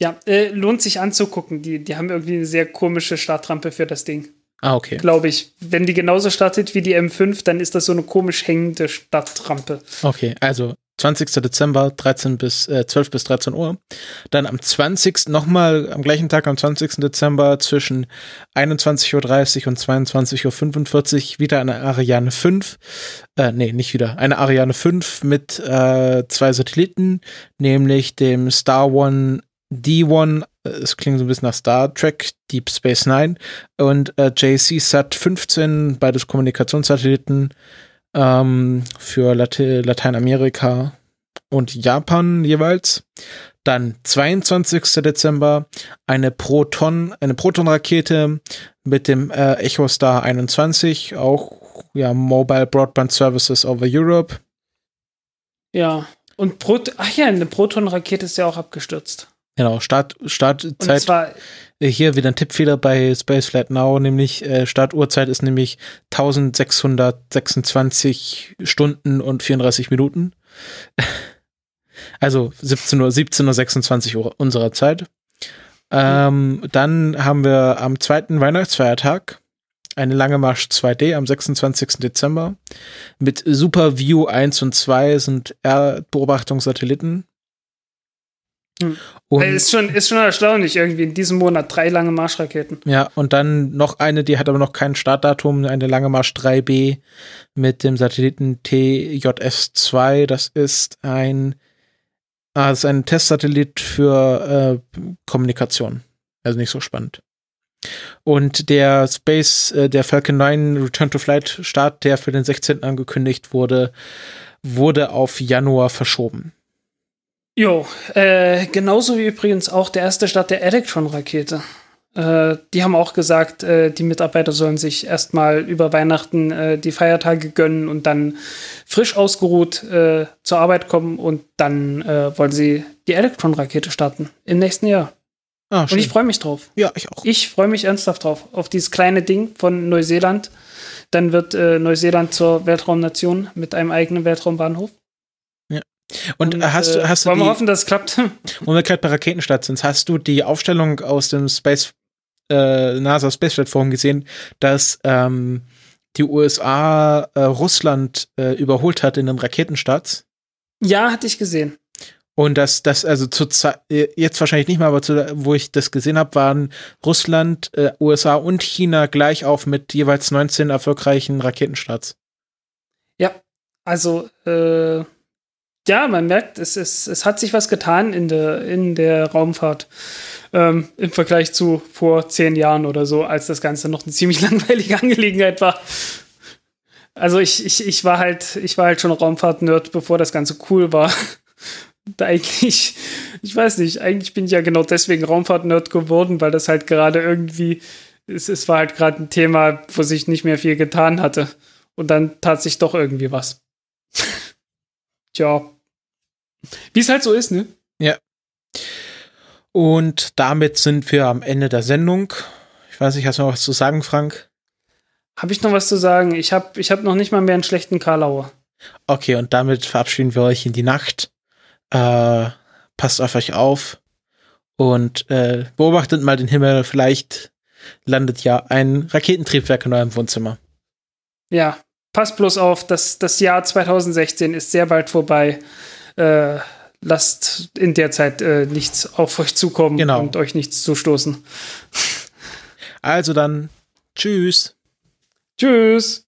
Ja, äh, lohnt sich anzugucken. Die, die haben irgendwie eine sehr komische Startrampe für das Ding. Ah, okay. Glaube ich. Wenn die genauso startet wie die M5, dann ist das so eine komisch hängende Startrampe. Okay, also 20. Dezember, 13 bis, äh, 12 bis 13 Uhr. Dann am 20. nochmal am gleichen Tag, am 20. Dezember zwischen 21.30 Uhr und 22.45 Uhr wieder eine Ariane 5. Äh, nee, nicht wieder. Eine Ariane 5 mit äh, zwei Satelliten, nämlich dem Star One D1, äh, es klingt so ein bisschen nach Star Trek, Deep Space Nine und äh, JC Sat 15, beides Kommunikationssatelliten ähm, für Late Lateinamerika und Japan jeweils. Dann 22. Dezember eine Proton, eine Proton-Rakete mit dem äh, Echo Star 21, auch ja Mobile Broadband Services over Europe. Ja. Und Prot Ach ja, eine Proton-Rakete ist ja auch abgestürzt. Genau, Start, Und Startzeit. zwar, Äh, Hier wieder ein Tippfehler bei Spaceflight Now, nämlich äh, Startuhrzeit ist nämlich 1626 Stunden und 34 Minuten. Also 17 Uhr, 17 Uhr 26 Uhr unserer Zeit. Ähm, dann haben wir am zweiten Weihnachtsfeiertag eine lange Marsch 2D am 26. Dezember mit Super View 1 und 2 sind Erdbeobachtungssatelliten. Hm. Und ist, schon, ist schon erstaunlich, irgendwie in diesem Monat drei lange Marschraketen. Ja, und dann noch eine, die hat aber noch kein Startdatum, eine Lange Marsch 3B mit dem Satelliten TJS-2. Das ist ein, ah, das ist ein Testsatellit für äh, Kommunikation. Also nicht so spannend. Und der Space, äh, der Falcon 9 Return to Flight Start, der für den 16. angekündigt wurde, wurde auf Januar verschoben. Jo, äh, genauso wie übrigens auch der erste Start der Electron-Rakete. Äh, die haben auch gesagt, äh, die Mitarbeiter sollen sich erstmal über Weihnachten äh, die Feiertage gönnen und dann frisch ausgeruht äh, zur Arbeit kommen und dann äh, wollen sie die Electron-Rakete starten im nächsten Jahr. Ah, Und ich freue mich drauf. ja, ich auch. Ich freue mich ernsthaft drauf, auf dieses kleine Ding von Neuseeland. Dann wird äh, Neuseeland zur Weltraumnation mit einem eigenen Weltraumbahnhof. Und, äh, hast, du äh, hast du wollen die, wir hoffen, dass es klappt. wo wir gerade bei Raketenstart sind, hast du die Aufstellung aus dem Space äh, NASA Space Flight Forum gesehen, dass ähm, die USA äh, Russland äh, überholt hat in den Raketenstarts? ja, hatte ich gesehen. Und dass das also zu äh, jetzt wahrscheinlich nicht mehr, aber zu, wo ich das gesehen habe, waren Russland, äh, USA und China gleich auf mit jeweils 19 erfolgreichen Raketenstarts. Ja, also äh, ja, man merkt, es, es, es hat sich was getan in der, in der Raumfahrt ähm, im Vergleich zu vor zehn Jahren oder so, als das Ganze noch eine ziemlich langweilige Angelegenheit war. Also ich, ich, ich war halt, ich war halt schon Raumfahrt-Nerd, bevor das Ganze cool war. Da eigentlich, ich weiß nicht, eigentlich bin ich ja genau deswegen Raumfahrt-Nerd geworden, weil das halt gerade irgendwie, es, es war halt gerade ein Thema, wo sich nicht mehr viel getan hatte. Und dann tat sich doch irgendwie was. Tja. Wie es halt so ist, ne? Und damit sind wir am Ende der Sendung. Ich weiß nicht, hast du noch was zu sagen, Frank? Habe ich noch was zu sagen? Ich habe ich hab noch nicht mal mehr einen schlechten Karlauer. Okay, und damit verabschieden wir euch in die Nacht. Äh, passt auf euch auf und äh, beobachtet mal den Himmel. Vielleicht landet ja ein Raketentriebwerk in eurem Wohnzimmer. Ja, passt bloß auf, das, das Jahr 2016 ist sehr bald vorbei. Äh, lasst in der Zeit äh, nichts auf euch zukommen Genau. und euch nichts zustoßen. Also dann, tschüss. Tschüss.